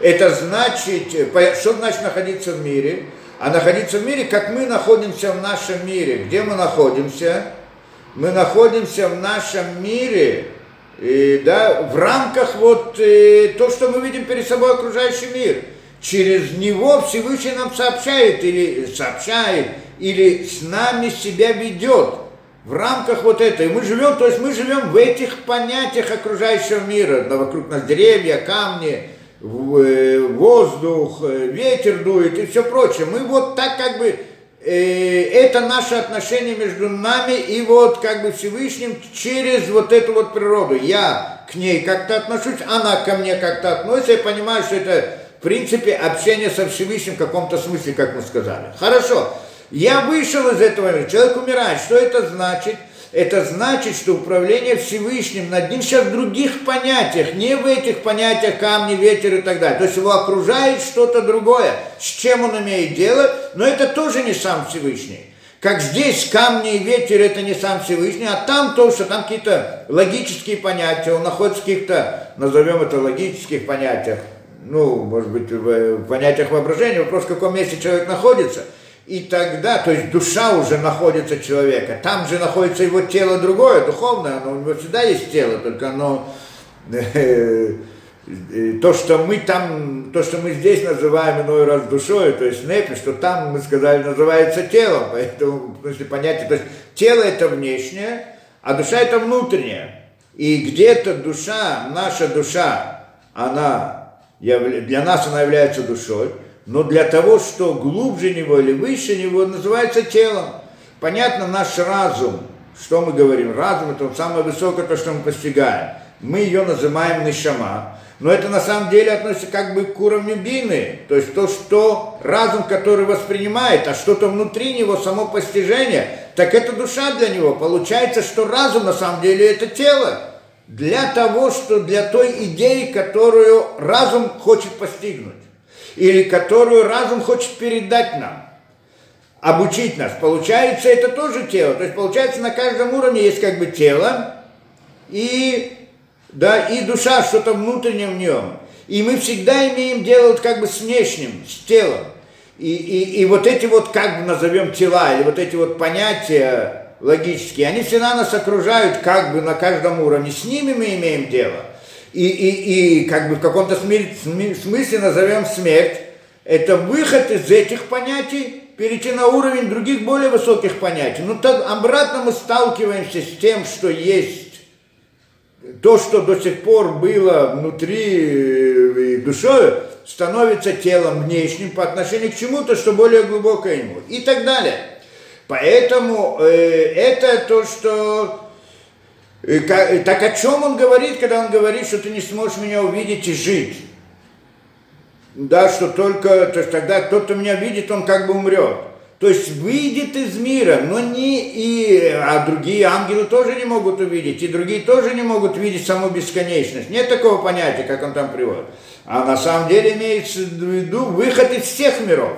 Это значит, что значит находиться в мире? А находиться в мире, как мы находимся в нашем мире. Где мы находимся? Мы находимся в нашем мире, и, да, в рамках вот и, то, что мы видим перед собой окружающий мир. Через него Всевышний нам сообщает или сообщает, или с нами себя ведет в рамках вот этой. Мы живем, то есть мы живем в этих понятиях окружающего мира. Да, вокруг нас деревья, камни, э, воздух, э, ветер дует и все прочее. Мы вот так как бы Э, это наше отношение между нами и вот как бы Всевышним через вот эту вот природу. Я к ней как-то отношусь, она ко мне как-то относится, я понимаю, что это в принципе общение со Всевышним в каком-то смысле, как мы сказали. Хорошо, я вышел из этого мира, человек умирает, что это значит? это значит, что управление Всевышним над ним сейчас в других понятиях, не в этих понятиях камни, ветер и так далее. То есть его окружает что-то другое, с чем он имеет дело, но это тоже не сам Всевышний. Как здесь камни и ветер это не сам Всевышний, а там то, что там какие-то логические понятия, он находится в каких-то, назовем это логических понятиях, ну, может быть, в понятиях воображения, вопрос, в каком месте человек находится – и тогда, то есть душа уже находится человека, там же находится его тело другое, духовное, оно у него всегда есть тело, только оно, [laughs] то, что мы там, то, что мы здесь называем иной раз душой, то есть непи, что там, мы сказали, называется телом, поэтому, в смысле, понятие, то есть тело это внешнее, а душа это внутреннее. И где-то душа, наша душа, она, для нас она является душой, но для того, что глубже него или выше него, называется телом. Понятно, наш разум, что мы говорим? Разум это самое высокое, то, что мы постигаем. Мы ее называем нишама. Но это на самом деле относится как бы к уровню бины, то есть то, что разум, который воспринимает, а что-то внутри него, само постижение, так это душа для него. Получается, что разум на самом деле это тело. Для того, что для той идеи, которую разум хочет постигнуть. Или которую разум хочет передать нам обучить нас. Получается, это тоже тело. То есть, получается, на каждом уровне есть как бы тело и, да, и душа, что-то внутреннее в нем. И мы всегда имеем дело как бы с внешним, с телом. И, и, и вот эти вот, как бы назовем тела, или вот эти вот понятия логические, они всегда нас окружают как бы на каждом уровне. С ними мы имеем дело. И, и, и как бы в каком-то смысле назовем смерть. Это выход из этих понятий перейти на уровень других более высоких понятий. Но так обратно мы сталкиваемся с тем, что есть то, что до сих пор было внутри э, и душой, становится телом внешним по отношению к чему-то, что более глубокое ему. И так далее. Поэтому э, это то, что... Э, как, так о чем он говорит, когда он говорит, что ты не сможешь меня увидеть и жить? да, что только, то есть тогда тот, кто меня видит, он как бы умрет. То есть выйдет из мира, но не и, а другие ангелы тоже не могут увидеть, и другие тоже не могут видеть саму бесконечность. Нет такого понятия, как он там приводит. А на самом деле имеется в виду выход из всех миров.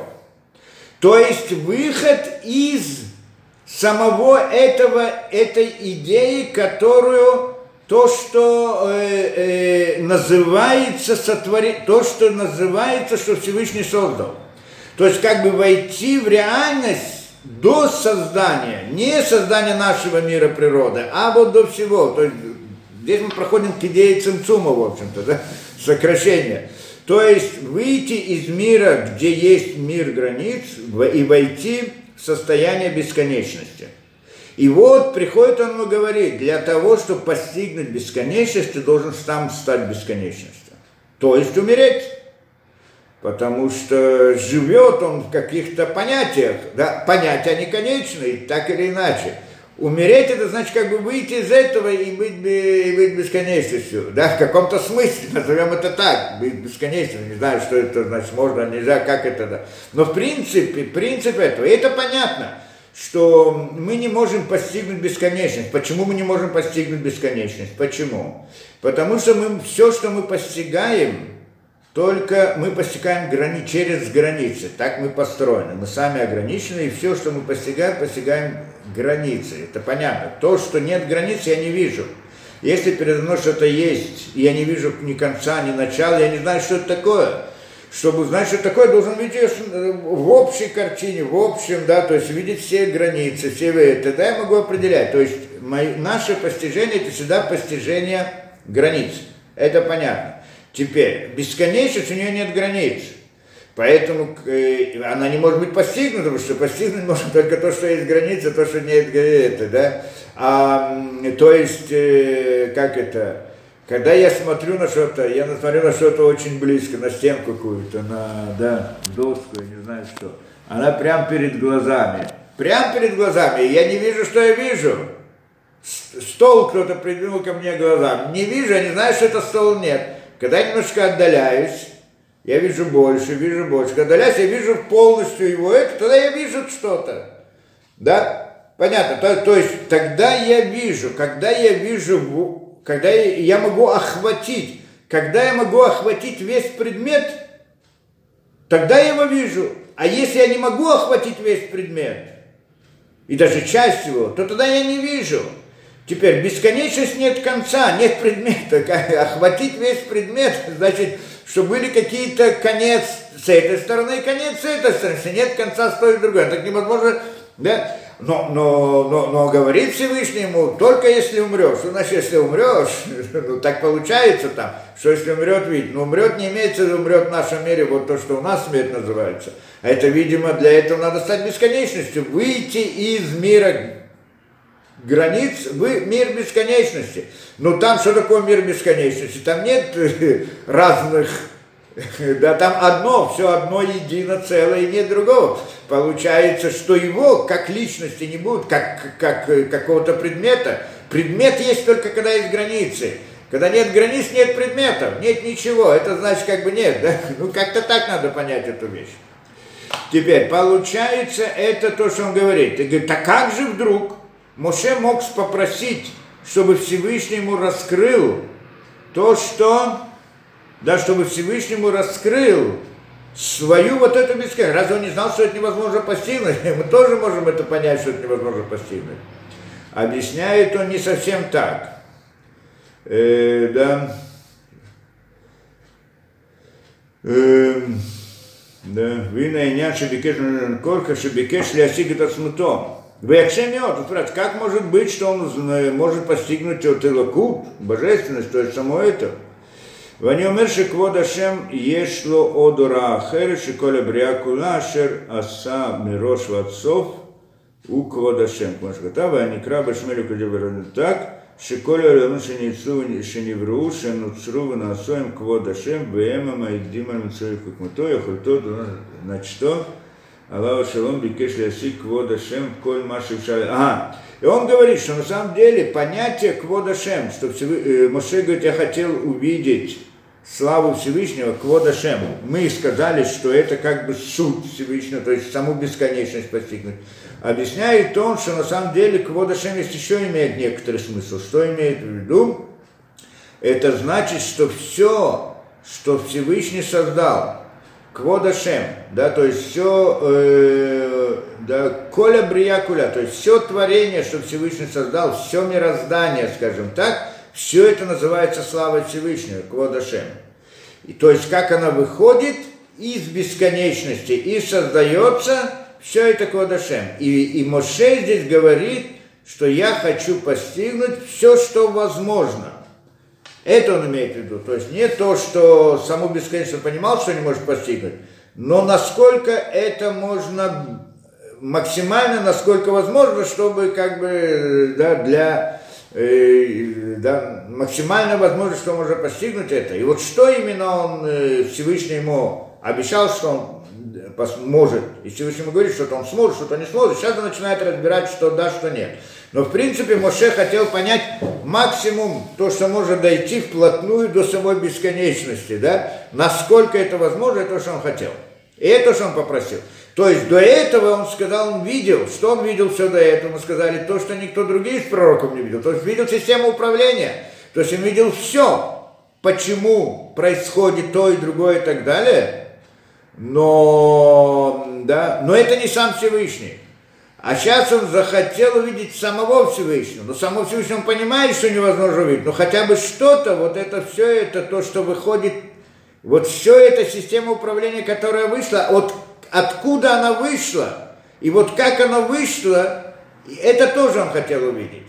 То есть выход из самого этого, этой идеи, которую то, что э, э, называется сотворить, то, что называется, что Всевышний создал. То есть как бы войти в реальность до создания, не создания нашего мира природы, а вот до всего. То есть здесь мы проходим к идее цимцума, в общем-то, да? сокращения. То есть выйти из мира, где есть мир границ, и войти в состояние бесконечности – и вот приходит он ему говорит, для того, чтобы постигнуть бесконечность, ты должен сам стать бесконечностью. То есть умереть. Потому что живет он в каких-то понятиях. Да? Понятия не конечные, так или иначе. Умереть это значит как бы выйти из этого и быть, и быть бесконечностью. Да, в каком-то смысле, [laughs] назовем это так, быть бесконечным. Не знаю, что это значит, можно, нельзя, как это. Да. Но в принципе, принцип этого, это понятно что мы не можем постигнуть бесконечность. Почему мы не можем постигнуть бесконечность? Почему? Потому что мы, все, что мы постигаем, только мы постигаем грани, через границы. Так мы построены. Мы сами ограничены, и все, что мы постигаем, постигаем границы. Это понятно. То, что нет границ, я не вижу. Если передо мной что-то есть, и я не вижу ни конца, ни начала, я не знаю, что это такое чтобы узнать, что такое, должен видеть в общей картине, в общем, да, то есть видеть все границы, все тогда я могу определять. То есть мои, наше постижение это всегда постижение границ. Это понятно. Теперь, бесконечность у нее нет границ. Поэтому э, она не может быть постигнута, потому что постигнуть можно [laughs] только то, что есть граница, то, что нет это, да. А, то есть, э, как это, когда я смотрю на что-то, я смотрю на что-то очень близко, на стенку какую-то, на, да, доску, я не знаю что. Она прямо перед глазами. Прямо перед глазами. Я не вижу, что я вижу. Стол кто-то придвинул ко мне глазам. Не вижу, я не знаю, что это стол нет. Когда я немножко отдаляюсь, я вижу больше, вижу больше. Когда отдаляюсь, я вижу полностью его это, тогда я вижу что-то. Да? Понятно. То, то есть тогда я вижу, когда я вижу когда я могу охватить, когда я могу охватить весь предмет, тогда я его вижу. А если я не могу охватить весь предмет, и даже часть его, то тогда я не вижу. Теперь бесконечность нет конца, нет предмета. Охватить весь предмет, значит, что были какие-то конец с этой стороны и конец с этой стороны. Если нет конца с той и другой, так невозможно, да? Но, но, но, но говорит Всевышнему, только если умрешь. Что значит, если умрешь? [laughs] Ну, так получается там, что если умрет, видит. Но умрет не имеется умрет в нашем мире, вот то, что у нас смерть называется. А это, видимо, для этого надо стать бесконечностью. Выйти из мира границ в мир бесконечности. Ну там что такое мир бесконечности? Там нет разных [laughs] Да там одно, все одно едино, целое, и нет другого. Получается, что его как личности не будет, как, как какого-то предмета. Предмет есть только когда есть границы. Когда нет границ, нет предметов, нет ничего. Это значит, как бы нет. Да? [laughs] Ну, как-то так надо понять эту вещь. Теперь, получается, это то, что он говорит. И говорит, а как же вдруг Моше мог попросить, чтобы Всевышний ему раскрыл то, что да, чтобы Всевышнему раскрыл свою вот эту бесконечность. Разве он не знал, что это невозможно постигнуть? [laughs] Мы тоже можем это понять, что это невозможно постигнуть. Объясняет он не совсем так. Э, да. Э, да. Вы на инян шебекеш корка шебекеш лясик это смутом. Векшемет, спрашивает, как может быть, что он э, может постигнуть Тилакут, божественность, то есть само это? Ванюмер Шикводашем Ешло Одура Ахер Шиколя Бриакула Ашер Аса Мирош Ватсов Укводашем. Кмашкатава Аникра Башмелю Кадибарана. Так, Шиколя Леон Шеницу Шеневру Шенуцру Ванасоем Кводашем Вема Майдима Мицуев Кукмутоя Хультодуна. Значит, что? Аллаху Шалом Бикеш Ляси Кводашем Коль Маши Ага. И он говорит, что на самом деле понятие Кводашем, что Всевы... Э, Моше говорит, я хотел увидеть славу Всевышнего Кводашем. Мы сказали, что это как бы суд Всевышнего, то есть саму бесконечность постигнуть. Объясняет он, что на самом деле Кводашем есть еще имеет некоторый смысл. Что имеет в виду? Это значит, что все, что Всевышний создал, Кводашем, да, то есть все, э, да, коля бриякуля, то есть все творение, что Всевышний создал, все мироздание, скажем так, все это называется слава Всевышнего, Кводашем. И, то есть, как она выходит из бесконечности и создается, все это Кводашем. И, и Моше здесь говорит, что я хочу постигнуть все, что возможно. Это он имеет в виду. То есть не то, что саму бесконечность понимал, что не может постигнуть, но насколько это можно максимально, насколько возможно, чтобы как бы да, для Э, да, максимально возможно, что можно постигнуть это. И вот что именно он э, Всевышний ему обещал, что он может, и Всевышний ему говорит, что он сможет, что-то не сможет, сейчас он начинает разбирать, что да, что нет. Но в принципе Моше хотел понять максимум то, что может дойти вплотную до самой бесконечности, да, насколько это возможно, то, что он хотел. И это, что он попросил. То есть до этого он сказал, он видел, что он видел все до этого, мы сказали, то, что никто другой из пророков не видел. То есть видел систему управления, то есть он видел все, почему происходит то и другое и так далее. Но, да, но это не сам Всевышний. А сейчас он захотел увидеть самого Всевышнего. Но самого Всевышнего он понимает, что невозможно увидеть. Но хотя бы что-то, вот это все, это то, что выходит, вот все это система управления, которая вышла от откуда она вышла, и вот как она вышла, это тоже он хотел увидеть.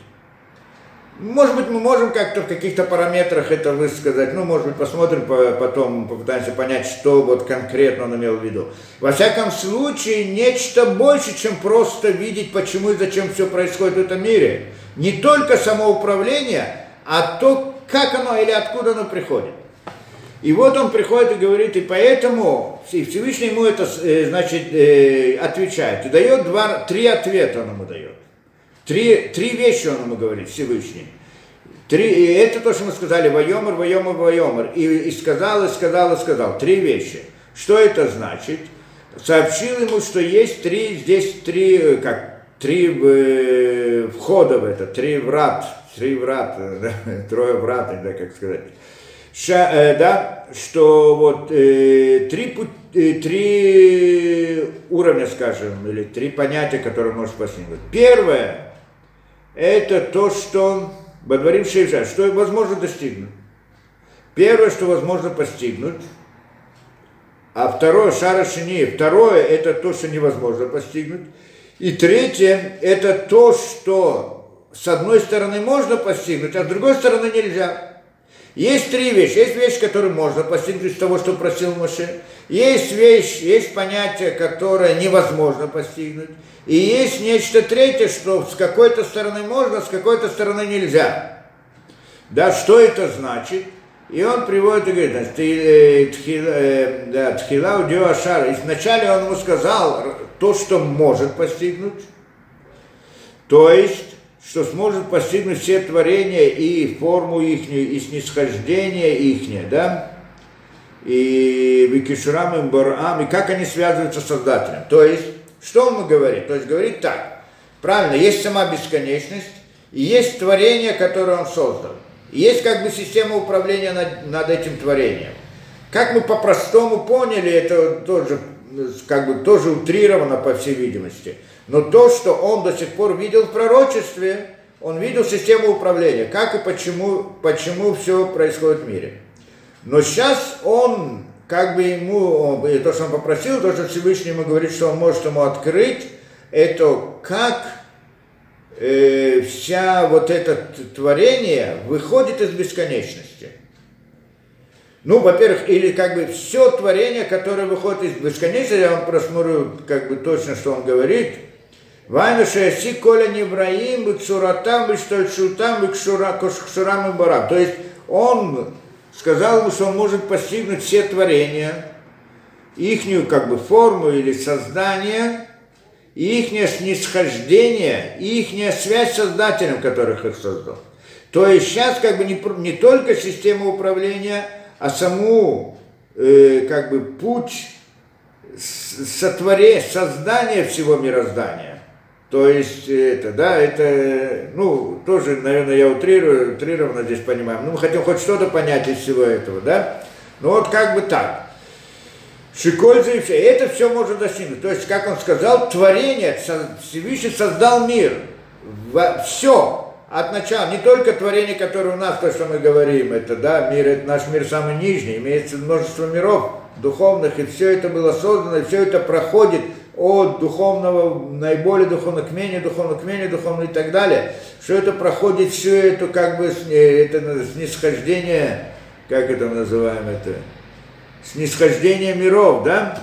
Может быть, мы можем как-то в каких-то параметрах это высказать, ну, может быть, посмотрим потом, попытаемся понять, что вот конкретно он имел в виду. Во всяком случае, нечто больше, чем просто видеть, почему и зачем все происходит в этом мире. Не только самоуправление, а то, как оно или откуда оно приходит. И вот он приходит и говорит, и поэтому и Всевышний ему это, э, значит, э, отвечает. И дает два, три ответа он ему дает. Три, три вещи он ему говорит, Всевышний. Три, и это то, что мы сказали, воемер, воемер, воемер. И, и сказал, и сказал, и сказал. Три вещи. Что это значит? Сообщил ему, что есть три, здесь три, как, три э, входа в это, три врат, три врат, [laughs] да, трое врат, да, как сказать ша, э, да, что вот э, три, э, три уровня, скажем, или три понятия, которые может постигнуть. Первое, это то, что Бадварим Шейша, что возможно достигнуть. Первое, что возможно постигнуть, а второе, Шара Шини, второе, это то, что невозможно постигнуть. И третье, это то, что с одной стороны можно постигнуть, а с другой стороны нельзя. Есть три вещи. Есть вещь, которую можно постигнуть из того, что просил Моше. Есть вещь, есть понятие, которое невозможно постигнуть. И есть нечто третье, что с какой-то стороны можно, с какой-то стороны нельзя. Да, что это значит? И он приводит и говорит, э, э, тхила у Ашара. И вначале он ему сказал то, что может постигнуть, то есть, что сможет постигнуть все творения и форму их, и снисхождение их, да, и Викишурам и Барам, и как они связываются с Создателем. То есть, что он говорит? То есть, говорит так, правильно, есть сама бесконечность, и есть творение, которое он создал. И есть как бы система управления над, над этим творением. Как мы по-простому поняли, это тоже, как бы, тоже утрировано, по всей видимости. Но то, что он до сих пор видел в пророчестве, он видел систему управления, как и почему, почему все происходит в мире. Но сейчас он, как бы ему, то, что он попросил, то, что Всевышний ему говорит, что он может ему открыть, это как э, вся вот это творение выходит из бесконечности. Ну, во-первых, или как бы все творение, которое выходит из бесконечности, я вам просмотрю как бы точно, что он говорит. Вайна шеси коля невраим, цуратам, штольшутам, кшурам и барам. То есть он сказал ему, что он может постигнуть все творения, ихнюю как бы форму или создание, ихнее снисхождение, и связь с Создателем, которых их создал. То есть сейчас как бы не, не только система управления, а саму э, как бы путь сотворения, создания всего мироздания. То есть это, да, это, ну, тоже, наверное, я утрирую, утрированно здесь понимаю. Ну, мы хотим хоть что-то понять из всего этого, да? Ну, вот как бы так. Шикольза и все. Это все можно достигнуть. То есть, как он сказал, творение, Всевышний создал мир. Все. От начала. Не только творение, которое у нас, то, что мы говорим, это, да, мир, это наш мир самый нижний. Имеется множество миров духовных, и все это было создано, и все это проходит от духовного, наиболее духовного к менее духовного, к менее духовного и так далее, что это проходит все это как бы это снисхождение, как это называем это, снисхождение миров, да?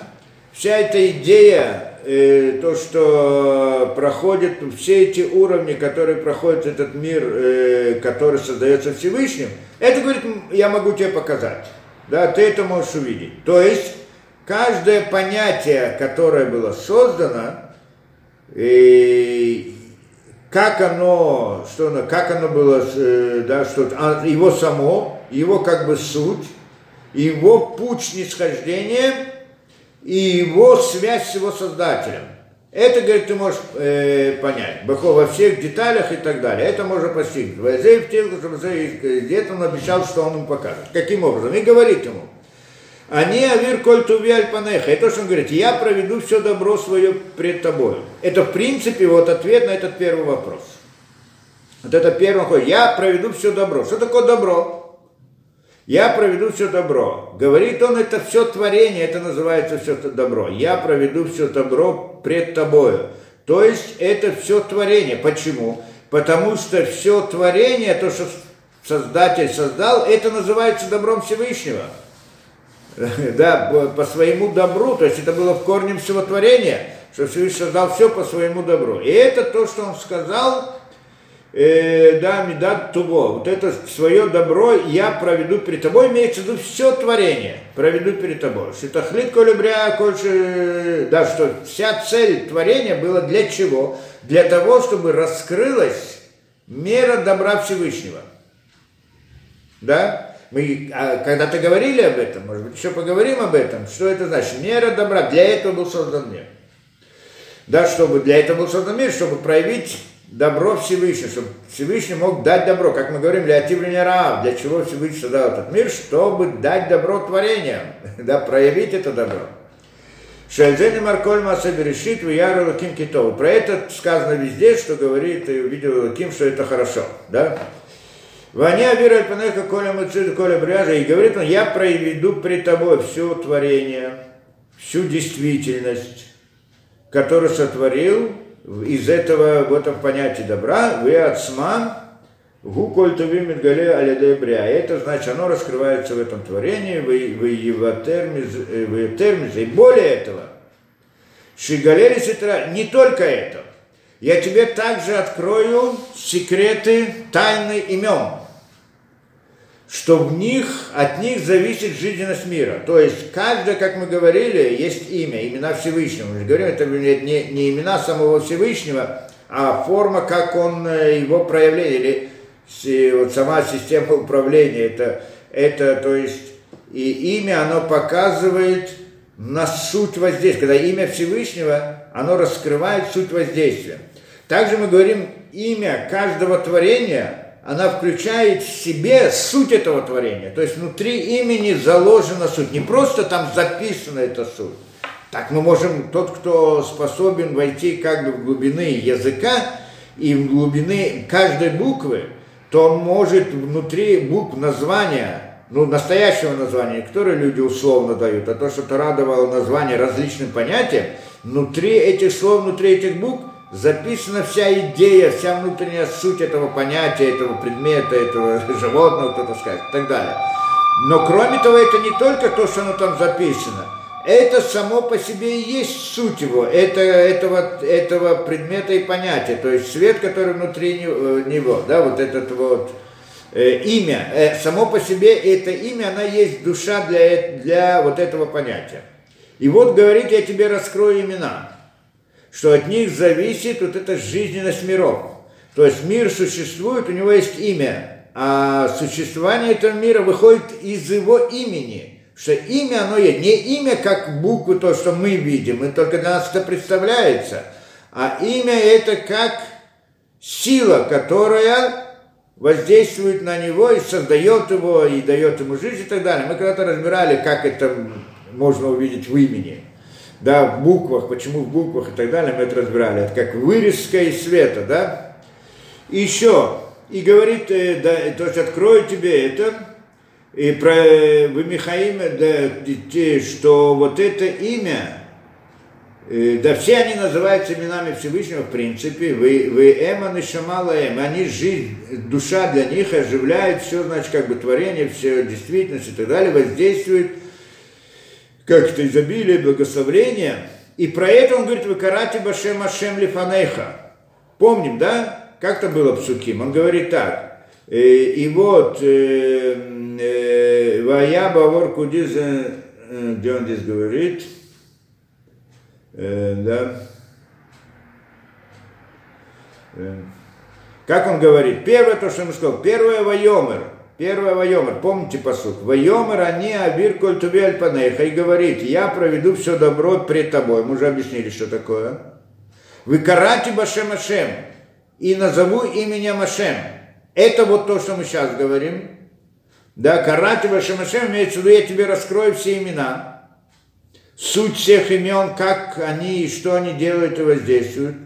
Вся эта идея, э, то, что проходит, все эти уровни, которые проходит этот мир, э, который создается Всевышним, это, говорит, я могу тебе показать. Да, ты это можешь увидеть. То есть, каждое понятие, которое было создано, и как оно, что оно, как оно было, э, да, что а, его само, его как бы суть, его путь снисхождения и его связь с его создателем. Это, говорит, ты можешь э, понять. Бахо во всех деталях и так далее. Это можно постигнуть. Вазей в телку, чтобы он обещал, что он ему покажет. Каким образом? И говорит ему – они авир коль туви альпанеха. Это то, что он говорит, я проведу все добро свое пред тобой. Это, в принципе, вот ответ на этот первый вопрос. Вот это первый ход. Я проведу все добро. Что такое добро? Я проведу все добро. Говорит он, это все творение, это называется все добро. Я проведу все добро пред тобою. То есть это все творение. Почему? Потому что все творение, то, что Создатель создал, это называется добром Всевышнего. [laughs] да, по своему добру, то есть это было в корне всего творения, что Всевышний создал все по своему добру. И это то, что он сказал, э, да, Медат Туво, вот это свое добро я проведу перед тобой, имеется в виду все творение, проведу перед тобой. Что это хлит колебря, кольше, да, что вся цель творения была для чего? Для того, чтобы раскрылась мера добра Всевышнего. Да? Мы а, когда-то говорили об этом, может быть, еще поговорим об этом. Что это значит? Мера добра. Для этого был создан мир. Да, чтобы для этого был создан мир, чтобы проявить добро Всевышнего, чтобы Всевышний мог дать добро. Как мы говорим, для отивления Раав, для чего Всевышний создал этот мир, чтобы дать добро творениям, [laughs] да, проявить это добро. Шельзен Марколь Маса Берешит Вияру Лаким Китову. Про это сказано везде, что говорит и увидел Лаким, что это хорошо. Да? Ваня вера панеха коля мыцид коля бряжа. И говорит он, я проведу при тобой все творение, всю действительность, которую сотворил из этого, в этом понятии добра, вы отсман, гу коль тувим гале бря. Это значит, оно раскрывается в этом творении, в его термизе. И более этого, Шигалери Ситра, не только это, я тебе также открою секреты тайны имен что в них, от них зависит жизненность мира. То есть каждое, как мы говорили, есть имя, имена Всевышнего. Мы говорим, это не, не имена самого Всевышнего, а форма, как он э, его проявляет, или вот сама система управления. Это, это то есть, и имя, оно показывает на суть воздействия. Когда имя Всевышнего, оно раскрывает суть воздействия. Также мы говорим, имя каждого творения – она включает в себе суть этого творения. То есть внутри имени заложена суть. Не просто там записана эта суть. Так мы можем, тот, кто способен войти как бы в глубины языка и в глубины каждой буквы, то он может внутри букв названия, ну, настоящего названия, которое люди условно дают, а то, что Тора давало название различным понятиям, внутри этих слов, внутри этих букв записана вся идея, вся внутренняя суть этого понятия, этого предмета, этого животного, кто-то скажет, и так далее. Но кроме того, это не только то, что оно там записано, это само по себе и есть суть его, это, этого, этого предмета и понятия, то есть свет, который внутри э, него, да, вот этот вот э, имя, э, само по себе это имя, она есть душа для, для вот этого понятия. И вот говорит, я тебе раскрою имена что от них зависит вот эта жизненность миров. То есть мир существует, у него есть имя, а существование этого мира выходит из его имени. Что имя, оно есть. Не имя как буквы, то, что мы видим, и только для нас это представляется, а имя это как сила, которая воздействует на него и создает его, и дает ему жизнь и так далее. Мы когда-то разбирали, как это можно увидеть в имени да, в буквах, почему в буквах и так далее, мы это разбирали. Это как вырезка из света, да. И еще, и говорит, э, да, то есть открою тебе это, и про э, вы Михаиме, да, что вот это имя, э, да все они называются именами Всевышнего в принципе, вы, вы Эма Нишамала Эм, они жизнь, душа для них оживляет все, значит, как бы творение, все действительность и так далее, воздействует как это изобилие, благословление. И про это он говорит, вы карате башем ашем лифанеха. Помним, да? Как это было в Суким? Он говорит так. «Э, и вот, э, э, Вая Бавор Кудиз, где он здесь говорит, да, как он говорит? Первое, то, что он сказал, первое Вайомер – Первое Вайомер, помните посуд? Вайомер они авир коль туби альпанеха и говорит, я проведу все добро пред тобой. Мы уже объяснили, что такое. Вы карати башем Ашем и назову именем Ашем. Это вот то, что мы сейчас говорим. Да, карати башем Ашем имеется в виду, я тебе раскрою все имена. Суть всех имен, как они и что они делают и воздействуют.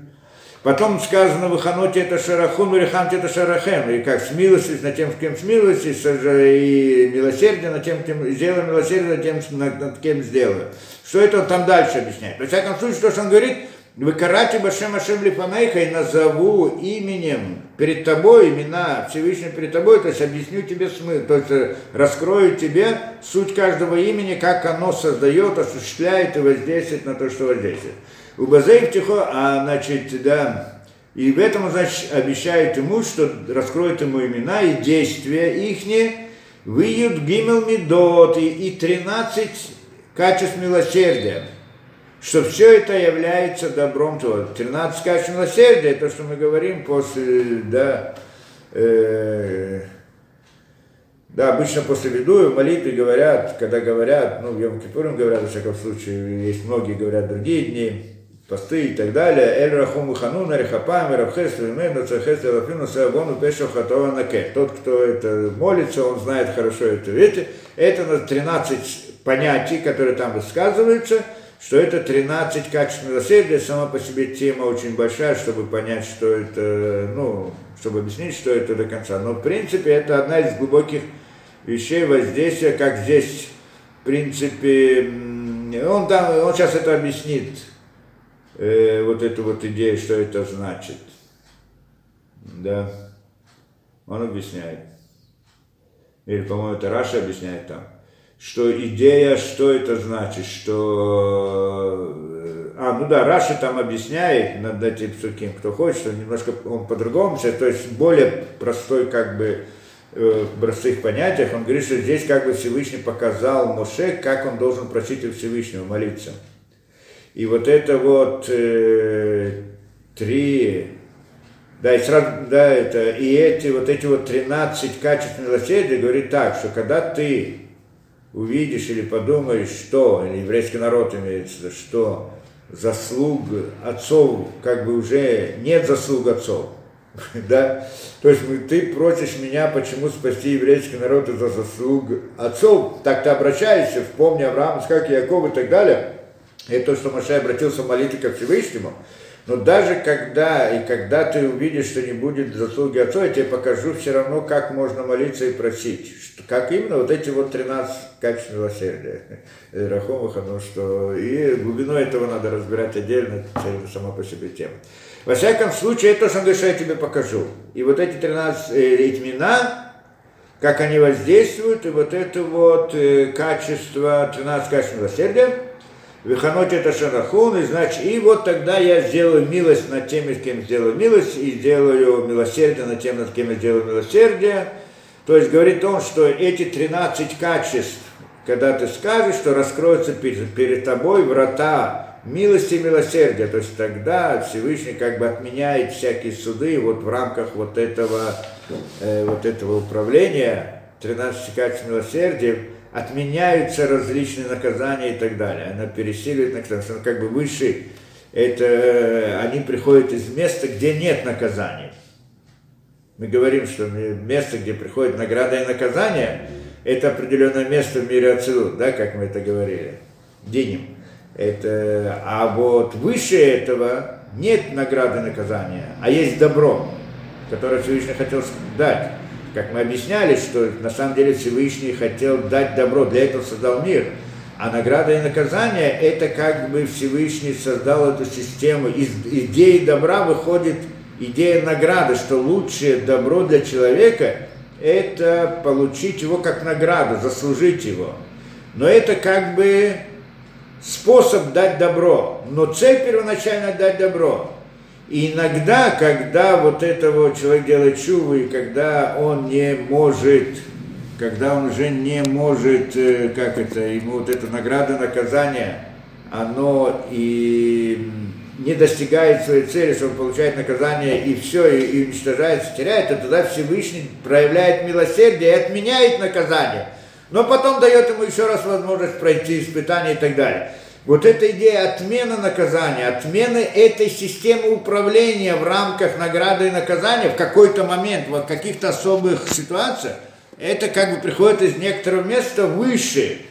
Потом сказано в Иханоте это Шарахун, Рихамте это Шарахем. И как смилостись над тем, с кем смилостись, и милосердие над тем, кем сделаю милосердие тем, над, над кем сделаю. Что это он там дальше объясняет? Во всяком случае, то, что он говорит, вы карате Башем Ашем Лифанейха и назову именем перед тобой, имена Всевышнего перед тобой, то есть объясню тебе смысл, то есть э, раскрою тебе суть каждого имени, как оно создает, осуществляет и воздействует на то, что воздействует. У Базей Тихо, а значит, да, и в этом, значит, обещает ему, что раскроет ему имена и действия их, выйдут гимел медот и, и 13 качеств милосердия, что все это является добром то 13 качеств милосердия, то, что мы говорим после, да, э, да, обычно после виду молитвы говорят, когда говорят, ну, в Йом Кипурим говорят, во всяком случае, есть многие говорят другие дни, посты и так далее. Эль Рахум Хануна Рехапам Рабхес Вимену Цахес Рафину Савону Пешу Хатова Наке. Тот, кто это молится, он знает хорошо это. Видите, это на 13 понятий, которые там высказываются, что это 13 качеств милосердия, сама по себе тема очень большая, чтобы понять, что это, ну, чтобы объяснить, что это до конца. Но в принципе это одна из глубоких вещей воздействия, как здесь, в принципе, он там, он сейчас это объяснит, э, вот эту вот идею, что это значит. Да. Он объясняет. Или, по-моему, это Раша объясняет там, что идея, что это значит, что... Э, а, ну да, Раша там объясняет над этим суким, кто хочет, что немножко он по-другому, то есть более простой как бы э, в простых понятиях, он говорит, что здесь как бы Всевышний показал Моше, как он должен просить у Всевышнего молиться. И вот это вот э, три, да, и сразу, да, это, и эти вот эти вот 13 качеств милосердия говорит так, что когда ты увидишь или подумаешь, что, или еврейский народ имеется, что заслуг отцов, как бы уже нет заслуг отцов, [laughs] да, то есть ты просишь меня, почему спасти еврейский народ из-за заслуг отцов, так ты обращаешься, вспомни Авраама, как Яков и так далее, это то, что Машай обратился в молитве ко Всевышнему, но даже когда, и когда ты увидишь, что не будет заслуги отцов, я тебе покажу все равно, как можно молиться и просить. Что, как именно вот эти вот 13 качеств милосердия. Рахомаха, ну что... И глубину этого надо разбирать отдельно, это сама по себе тема. Во всяком случае, это то, что он говорит, что я тебе покажу. И вот эти 13 э, имена, как они воздействуют, и вот это вот э, качество, 13 качеств милосердия, Виханот это шарахун, и значит, и вот тогда я сделаю милость над теми, с кем сделаю милость, и сделаю милосердие над тем, над кем я сделаю милосердие. То есть говорит он, что эти 13 качеств, когда ты скажешь, что раскроются перед, перед тобой врата милости и милосердия, то есть тогда Всевышний как бы отменяет всякие суды вот в рамках вот этого, э, вот этого управления, 13 качеств милосердия, отменяются различные наказания и так далее. Она пересиливает наказание, что как бы выше, это они приходят из места, где нет наказания. Мы говорим, что место, где приходит награда и наказание, это определенное место в мире Ацелут, да, как мы это говорили, Деним. Это, а вот выше этого нет награды и наказания, а есть добро, которое Всевышний хотел дать как мы объясняли, что на самом деле Всевышний хотел дать добро, для этого создал мир. А награда и наказание – это как бы Всевышний создал эту систему. Из идеи добра выходит идея награды, что лучшее добро для человека – это получить его как награду, заслужить его. Но это как бы способ дать добро. Но цель первоначально – дать добро. И иногда, когда вот этого человек делает чуву, и когда он не может, когда он уже не может, э, как это, ему вот эта награда, наказание, оно и не достигает своей цели, что он получает наказание, и все, и, и уничтожается, теряет, то тогда Всевышний проявляет милосердие и отменяет наказание. Но потом дает ему еще раз возможность пройти испытание и так далее. Вот эта идея отмена наказания, отмены этой системы управления в рамках награды и наказания в какой-то момент, в каких-то особых ситуациях, это как бы приходит из некоторого места выше,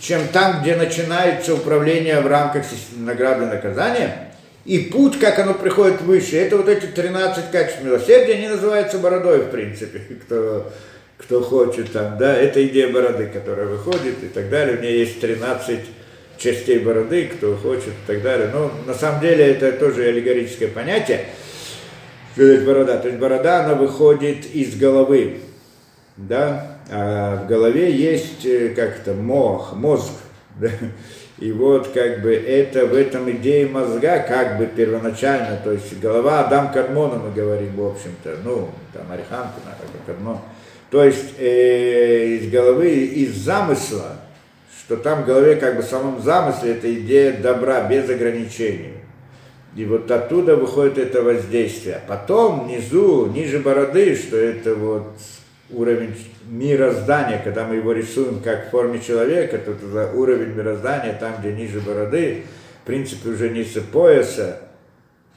чем там, где начинается управление в рамках награды и наказания. И путь, как оно приходит выше, это вот эти 13 качеств милосердия, они называются бородой, в принципе, [laughs] кто, кто хочет там, да, это идея бороды, которая выходит и так далее, у нее есть 13 частей бороды, кто хочет и так далее. Но на самом деле это тоже аллегорическое понятие, что есть борода. То есть борода, она выходит из головы, да, а в голове есть э, как то мох, мозг, [laughs] да? И вот как бы это в этом идее мозга как бы первоначально, то есть голова Адам Кадмона мы говорим, в общем-то, ну, там Ариханка, Кадмон. То есть э, из головы, из замысла, что там в голове как бы в самом замысле эта идея добра без ограничений. И вот оттуда выходит это воздействие. Потом внизу, ниже бороды, что это вот уровень мироздания, когда мы его рисуем как в форме человека, то это уровень мироздания, там, где ниже бороды, в принципе, уже ниже пояса,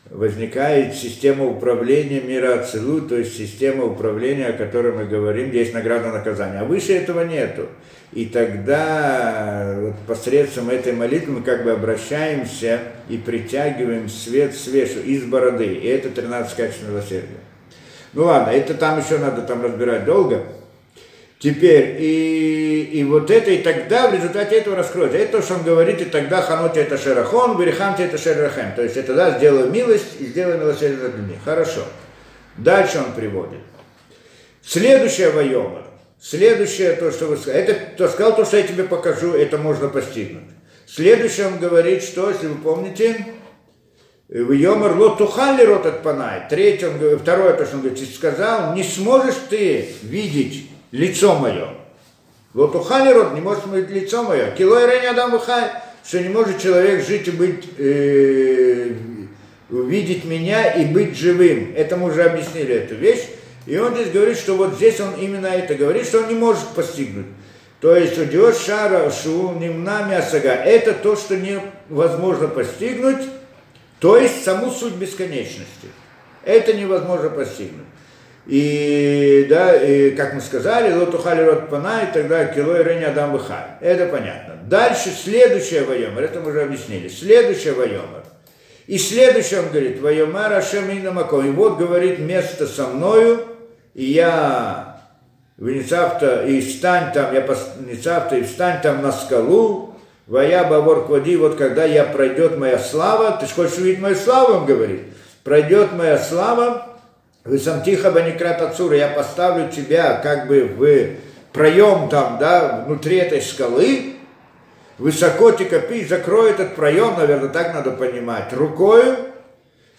возникает система управления мира Ацилу, то есть система управления, о которой мы говорим, где есть награда наказания. А выше этого нету. И тогда вот посредством этой молитвы мы как бы обращаемся и притягиваем свет свешу из бороды. И это 13 качеств милосердия. Ну ладно, это там еще надо там разбирать долго. Теперь, и, и вот это, и тогда в результате этого раскроется. Это то, что он говорит, и тогда ханоте это шерахон, берехамте это шерахем. То есть это да, сделаю милость и сделаю милосердие над людьми. Хорошо. Дальше он приводит. Следующее воема. Следующее, то, что вы сказали, это то, сказал, то, что я тебе покажу, это можно постигнуть. Следующее он говорит, что, если вы помните, в Йомар лотухали рот от панай. Третье, он, второе, то, что он говорит, сказал, не сможешь ты видеть лицо мое. Лотухали рот, не можешь видеть лицо мое. Кило и рейня адам выхай, что не может человек жить и быть, э, увидеть меня и быть живым. Это мы уже объяснили эту вещь. И он здесь говорит, что вот здесь он именно это говорит, что он не может постигнуть. То есть удиот шара шу нимнами осага. Это то, что невозможно постигнуть, то есть саму суть бесконечности. Это невозможно постигнуть. И, да, и, как мы сказали, лотухали рот пана, и тогда кило и реня адам выхай. Это понятно. Дальше следующее воемар, это мы уже объяснили. Следующее воемар. И следующее он говорит, воемар ашем инамаком. И вот говорит место со мною, и я в Ницавта, и встань там, я пос... Ницавта, и встань там на скалу, Вая Бавор Квади, вот когда я пройдет моя слава, ты же хочешь увидеть мою славу, он говорит, пройдет моя слава, вы сам тихо баникрат отцура, я поставлю тебя как бы в проем там, да, внутри этой скалы, высоко тикопи, закрой этот проем, наверное, так надо понимать, рукою,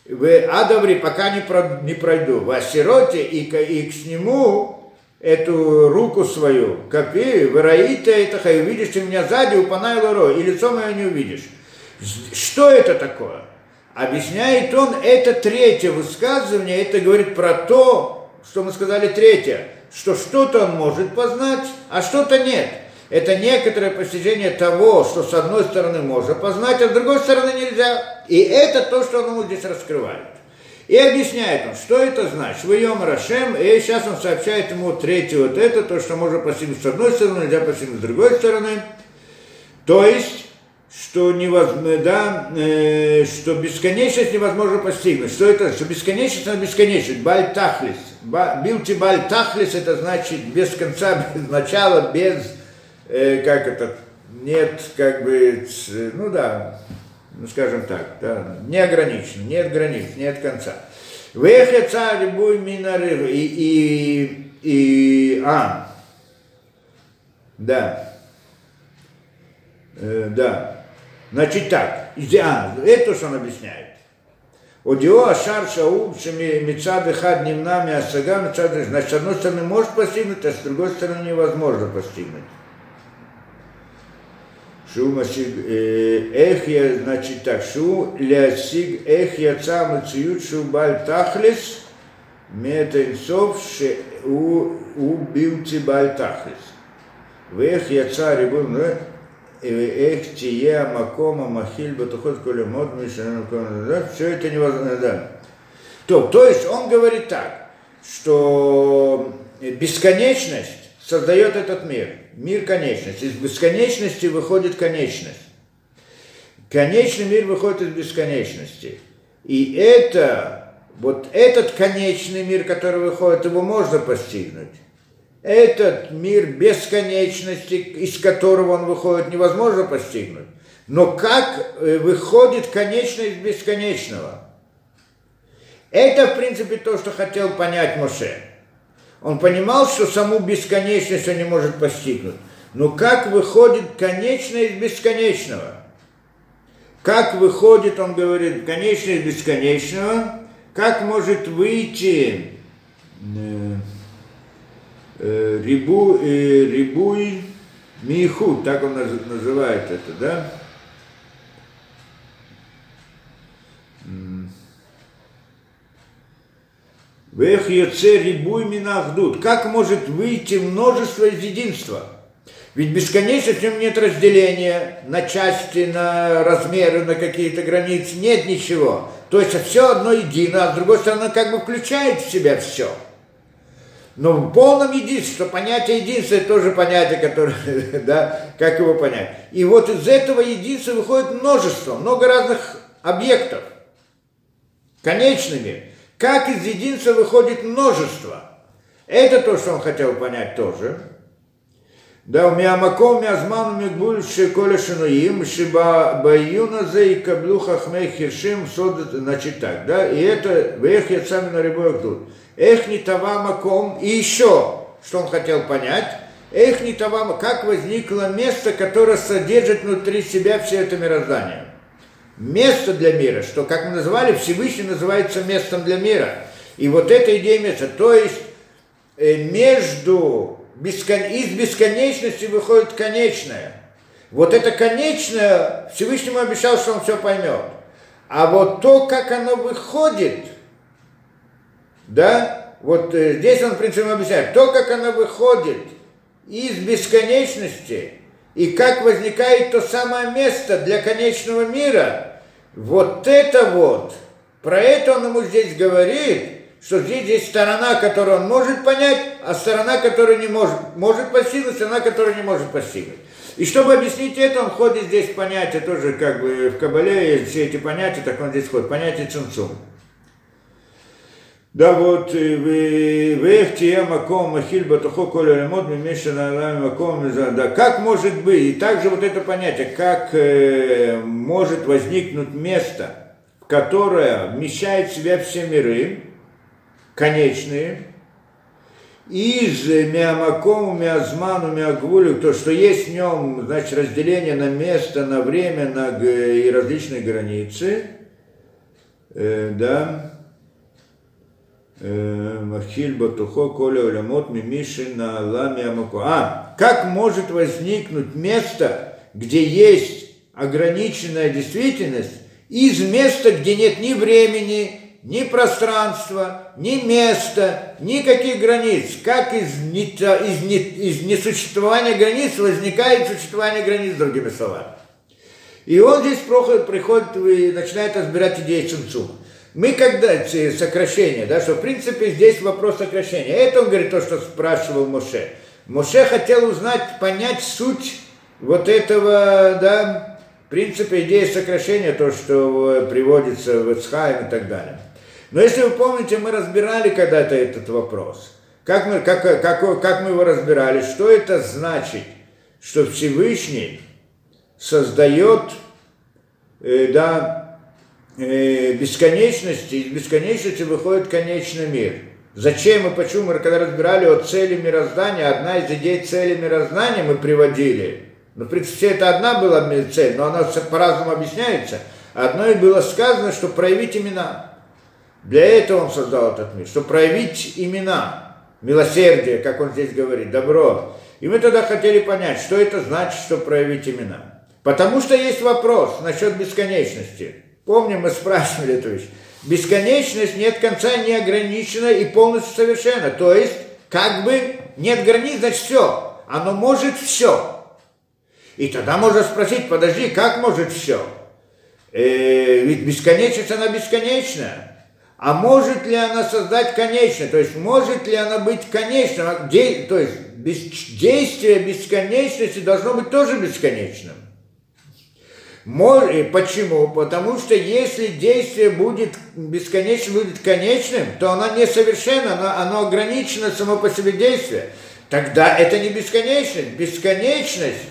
в Адаври пока не, про, не пройду, в Асироте и, и к сниму эту руку свою, копи, вы раите это, и увидишь ты меня сзади, упанай лоро, и лицо мое не увидишь. Что это такое? Объясняет он, это третье высказывание, это говорит про то, что мы сказали третье, что что-то он может познать, а что-то нет. Это некоторое постижение того, что с одной стороны можно познать, а с другой стороны нельзя. И это то, что он ему здесь раскрывает. И объясняет он, что это значит. В Йом Рашем, и сейчас он сообщает ему третье вот это, то, что можно постигнуть с одной стороны, нельзя постигнуть с другой стороны. То есть, что невозможно, да, э, что бесконечность невозможно постигнуть. Что это? Что бесконечность, она бесконечность. Баль тахлис. Ба- Билти баль тахлис, это значит без конца, [laughs] без начала, без, э, как это, нет, как бы, ну да, ну скажем так, да, не ограничен, нет границ, нет конца. Вехе царь буй минары и, и, и, а, да, Э, да. Значит так, а, это что он объясняет. Одио Ашар Шауб, Мецад Хад Нимнами Асага, Мецад Значит, с одной стороны может постигнуть, а с другой стороны невозможно постигнуть. Шу Масиг, э, эх значит так, Шу Лясиг, эх я цам циют Шу Баль Тахлис, Метенсов, Ше у убил Баль Тахлис. Вэх я царь был, эх тия макома махиль батухот коля мод да, все это невозможно, да. То, то есть он говорит так, что бесконечность создает этот мир, мир конечность. Из бесконечности выходит конечность. Конечный мир выходит из бесконечности. И это, вот этот конечный мир, который выходит, его можно постигнуть. Этот мир бесконечности, из которого он выходит, невозможно постигнуть. Но как э, выходит конечное из бесконечного? Это, в принципе, то, что хотел понять Моше. Он понимал, что саму бесконечность он не может постигнуть. Но как выходит конечное из бесконечного? Как выходит, он говорит, конечное из бесконечного? Как может выйти э, рибу, э, рибуй миху, так он наз- называет это, да? Вех яце рибуй минахдут. Как может выйти множество из единства? Ведь бесконечность в нем нет разделения на части, на размеры, на какие-то границы, нет ничего. То есть все одно едино, а с другой стороны как бы включает в себя все. Но в полном единстве, что понятие единства это тоже понятие, которое, [laughs] да, как его понять. И вот из этого единства выходит множество, много разных объектов, конечными. Как из единства выходит множество? Это то, что он хотел понять тоже. Да, у меня маком мязман мигбуль шеколя шинуим, шиба баюна за и каблу хахмей хиршим значит так, да, и это вех я сами на рыбой тут. Эх не тава маком, и еще, что он хотел понять, эх не тава, как возникло место, которое содержит внутри себя все это мироздание. место для мира, что, как мы назвали, Всевышний называется местом для мира. И вот эта идея места, то есть э, между бескон... из бесконечности выходит конечное. Вот это конечное Всевышнему обещал, что он все поймет. А вот то, как оно выходит, да, вот э, здесь он, в принципе, объясняет, то, как оно выходит из бесконечности, и как возникает то самое место для конечного мира, вот это вот, про это он ему здесь говорит, что здесь есть сторона, которую он может понять, а сторона, которая не может, может постигнуть, сторона, которая не может постигнуть. И чтобы объяснить это, он входит здесь понятие, тоже как бы в Кабале все эти понятия, так он здесь входит, понятие цинцум. Да, вот, э, в маком махиль батухо коля лемот Лами маком Да, как может быть, и также вот это понятие, как э, может возникнуть место, которое вмещает в себя все миры, конечные, из миамакому, миазману, миагвулю, то, что есть в нем, значит, разделение на место, на время, на и различные границы, э, да, Махиль Батухо Коля Улямот Мимиши на Лами Амаку. А, как может возникнуть место, где есть ограниченная действительность, из места, где нет ни времени, ни пространства, ни места, никаких границ. Как из, не, из, не, из несуществования границ возникает существование границ, другими словами. И он здесь приходит и начинает разбирать идею Цинцума. Мы когда сокращение, да, что в принципе здесь вопрос сокращения. Это он говорит то, что спрашивал Моше. Моше хотел узнать, понять суть вот этого, да, в принципе, идея сокращения, то, что приводится в Ицхайм и так далее. Но если вы помните, мы разбирали когда-то этот вопрос. Как мы, как, как, как мы его разбирали? Что это значит, что Всевышний создает, э, да, бесконечности, из бесконечности выходит конечный мир. Зачем и почему мы когда разбирали о цели мироздания, одна из идей цели мироздания мы приводили. Ну, в принципе, это одна была цель, но она по-разному объясняется. Одной было сказано, что проявить имена. Для этого он создал этот мир, чтобы проявить имена, милосердие, как он здесь говорит, добро. И мы тогда хотели понять, что это значит, что проявить имена. Потому что есть вопрос насчет бесконечности. Помним, мы спрашивали эту вещь. Бесконечность нет конца, не ограничена и полностью совершенно. То есть, как бы нет границ, значит все. Оно может все. И тогда можно спросить, подожди, как может все? Э, ведь бесконечность, она бесконечна. А может ли она создать конечное? То есть, может ли она быть конечным? А то есть, действие бесконечности должно быть тоже бесконечным. Почему? Потому что если действие будет бесконечным, будет конечным, то оно несовершенно, оно, оно ограничено само по себе действие. Тогда это не бесконечность. Бесконечность,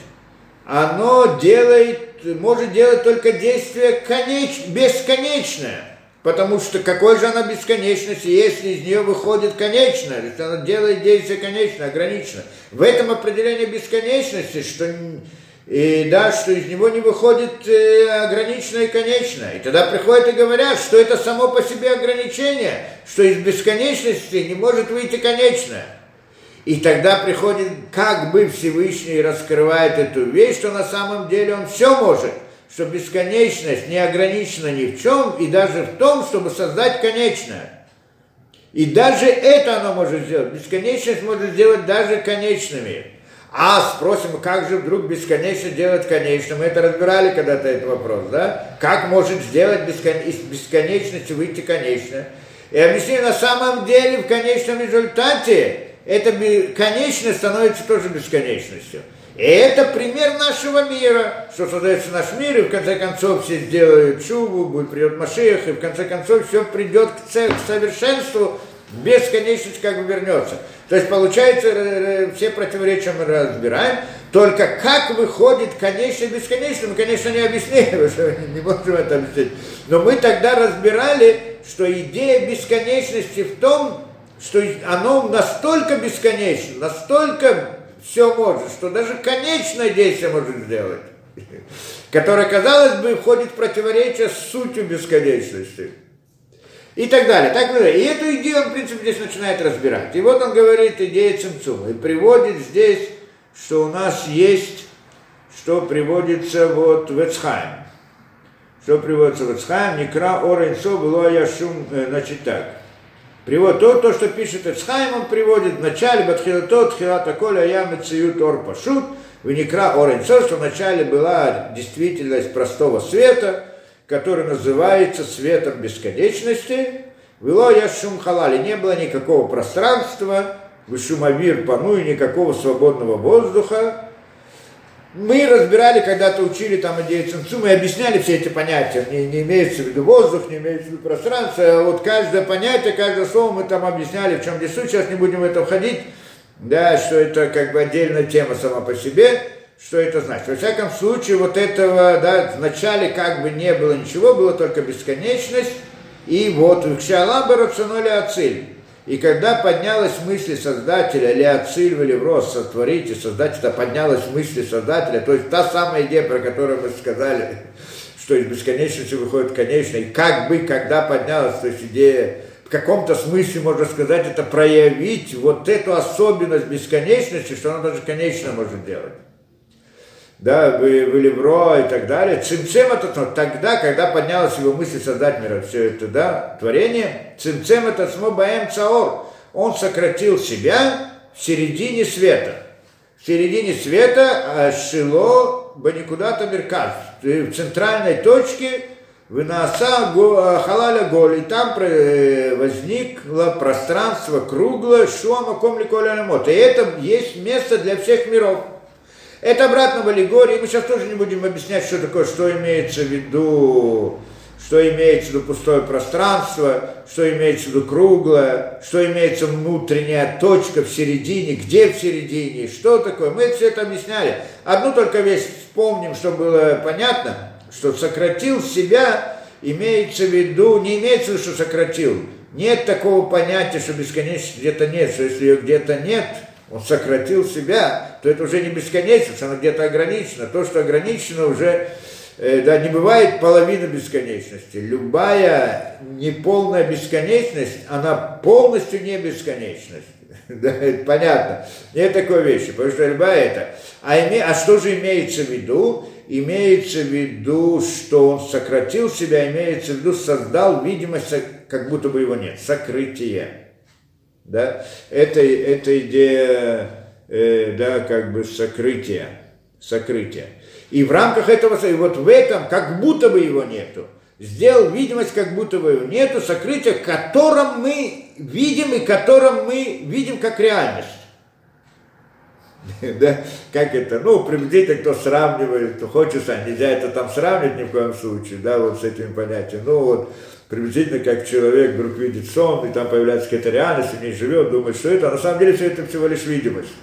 оно делает, может делать только действие конеч, бесконечное. Потому что какой же она бесконечность, если из нее выходит конечное, то она делает действие конечное, ограничено. В этом определение бесконечности, что и да, что из него не выходит э, ограниченное и конечное. И тогда приходят и говорят, что это само по себе ограничение, что из бесконечности не может выйти конечное. И тогда приходит, как бы Всевышний раскрывает эту вещь, что на самом деле он все может, что бесконечность не ограничена ни в чем, и даже в том, чтобы создать конечное. И даже это оно может сделать. Бесконечность может сделать даже конечными. А спросим, как же вдруг бесконечно делать конечным? Мы это разбирали когда-то этот вопрос, да? Как может сделать бескон... из бесконечности выйти конечное? И объяснили, на самом деле в конечном результате это конечность становится тоже бесконечностью. И это пример нашего мира, что создается наш мир, и в конце концов все сделают шубу, будет придет Машех, и в конце концов все придет к, к совершенству, бесконечность как бы вернется. То есть получается, все противоречия мы разбираем, только как выходит конечно бесконечно, мы, конечно, не потому [laughs] что не можем это объяснить. Но мы тогда разбирали, что идея бесконечности в том, что оно настолько бесконечно, настолько все может, что даже конечное действие может сделать. [laughs] которая, казалось бы, входит в противоречие с сутью бесконечности. И так далее. Так далее. И эту идею он, в принципе, здесь начинает разбирать. И вот он говорит идея Цимцума. И приводит здесь, что у нас есть, что приводится вот в Эцхайм. Что приводится в Эцхайм, Некра Оренцо было Яшум, э, значит так. Привод то, то, что пишет Эцхайм, он приводит в начале Батхилато, Тхилата Коля, Ямы, Циют, Ор, Пашут, в Некра Оренцо, что вначале была действительность простого света, который называется светом бесконечности. Вело я шум халали, не было никакого пространства, шумовир пану и никакого свободного воздуха. Мы разбирали, когда-то учили там идею Цинцума и объясняли все эти понятия. Не, не имеется в виду воздух, не имеется в виду пространство. А вот каждое понятие, каждое слово мы там объясняли, в чем здесь суть. Сейчас не будем в это входить. Да, что это как бы отдельная тема сама по себе что это значит. Во всяком случае, вот этого, да, вначале как бы не было ничего, было только бесконечность, и вот Кшалаба Рацаноли Ациль. И когда поднялась мысль Создателя, или Ациль, или Врос, сотворите, Создателя, поднялась мысль Создателя, то есть та самая идея, про которую мы сказали, что из бесконечности выходит конечно, и как бы, когда поднялась, то есть идея в каком-то смысле, можно сказать, это проявить вот эту особенность бесконечности, что она даже конечно может делать да, в, в Левро и так далее. Цимцем это тогда, когда поднялась его мысль создать мир, все это, да, творение. Цимцем это смобаем цаор. Он сократил себя в середине света. В середине света а шило баникудата мерказ. В центральной точке Вынаса халаля голь, и там возникло пространство круглое, шуама комли коля И это есть место для всех миров. Это обратно в аллегории. Мы сейчас тоже не будем объяснять, что такое, что имеется в виду, что имеется в виду пустое пространство, что имеется в виду круглое, что имеется внутренняя точка в середине, где в середине, что такое. Мы все это объясняли. Одну только вещь вспомним, чтобы было понятно, что сократил себя, имеется в виду, не имеется в виду, что сократил. Нет такого понятия, что бесконечности где-то нет, что если ее где-то нет – он сократил себя, то это уже не бесконечность, оно где-то ограничено. То, что ограничено, уже э, да, не бывает половины бесконечности. Любая неполная бесконечность, она полностью не бесконечность. [laughs] Да, это понятно. Нет такой вещи, потому что любая это. А, име, а что же имеется в виду? Имеется в виду, что он сократил себя, имеется в виду, создал видимость, как будто бы его нет. Сокрытие да, это, это идея, э, да, как бы сокрытия, сокрытия. И в рамках этого, и вот в этом, как будто бы его нету, сделал видимость, как будто бы его нету, сокрытие, которым мы видим и которым мы видим как реальность. [laughs] Да, как это, ну, приблизительно, кто сравнивает, кто хочет, а нельзя это там сравнивать ни в коем случае, да, вот с этими понятиями. Ну, вот, приблизительно как человек вдруг видит сон, и там появляется какая-то реальность, и в ней живет, думает, что это, а на самом деле все это всего лишь видимость.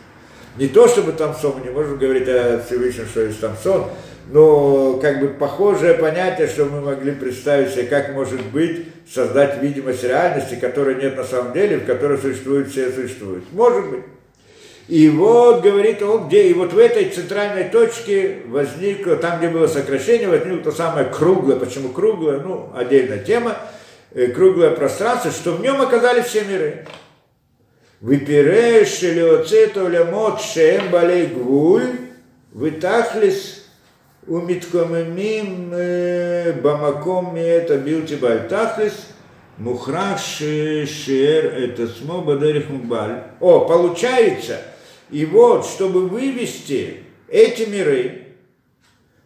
Не то, чтобы там сон, мы не можем говорить о Всевышнем, что есть там сон, но как бы похожее понятие, что мы могли представить себе, как может быть создать видимость реальности, которой нет на самом деле, в которой существует все существует. Может быть. И вот, говорит он, где, и вот в этой центральной точке возникло, там, где было сокращение, возникло то самое круглое. Почему круглое? Ну, отдельная тема. Э, круглое пространство, что в нем оказались все миры. Выпиреш или оцету лемот шем балей гвуль, вытахлис умиткомемим э, бамаком это билти бальтахлис, мухраш шер это смо бадерих мубаль. О, получается – и вот, чтобы вывести эти миры,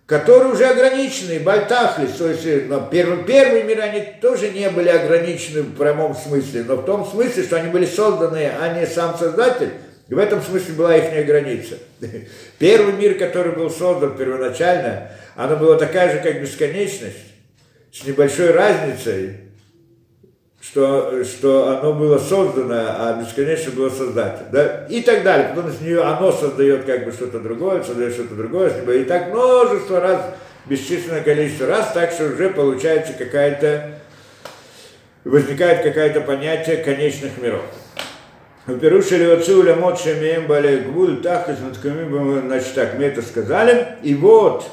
которые уже ограничены, Бальтахлис, то есть но первые, первые миры, они тоже не были ограничены в прямом смысле, но в том смысле, что они были созданы, а не сам Создатель, и в этом смысле была их граница. [laughs] Первый мир, который был создан первоначально, она была такая же, как бесконечность, с небольшой разницей, что, что оно было создано, а бесконечно было создать. Да? И так далее. Потом с нее оно создает как бы что-то другое, создает что-то другое. И так множество раз, бесчисленное количество раз, так что уже получается какая-то, возникает какое-то понятие конечных миров. Перушили отцу лямот шемеем бале гвуль тахлис значит так, мы это сказали. И вот,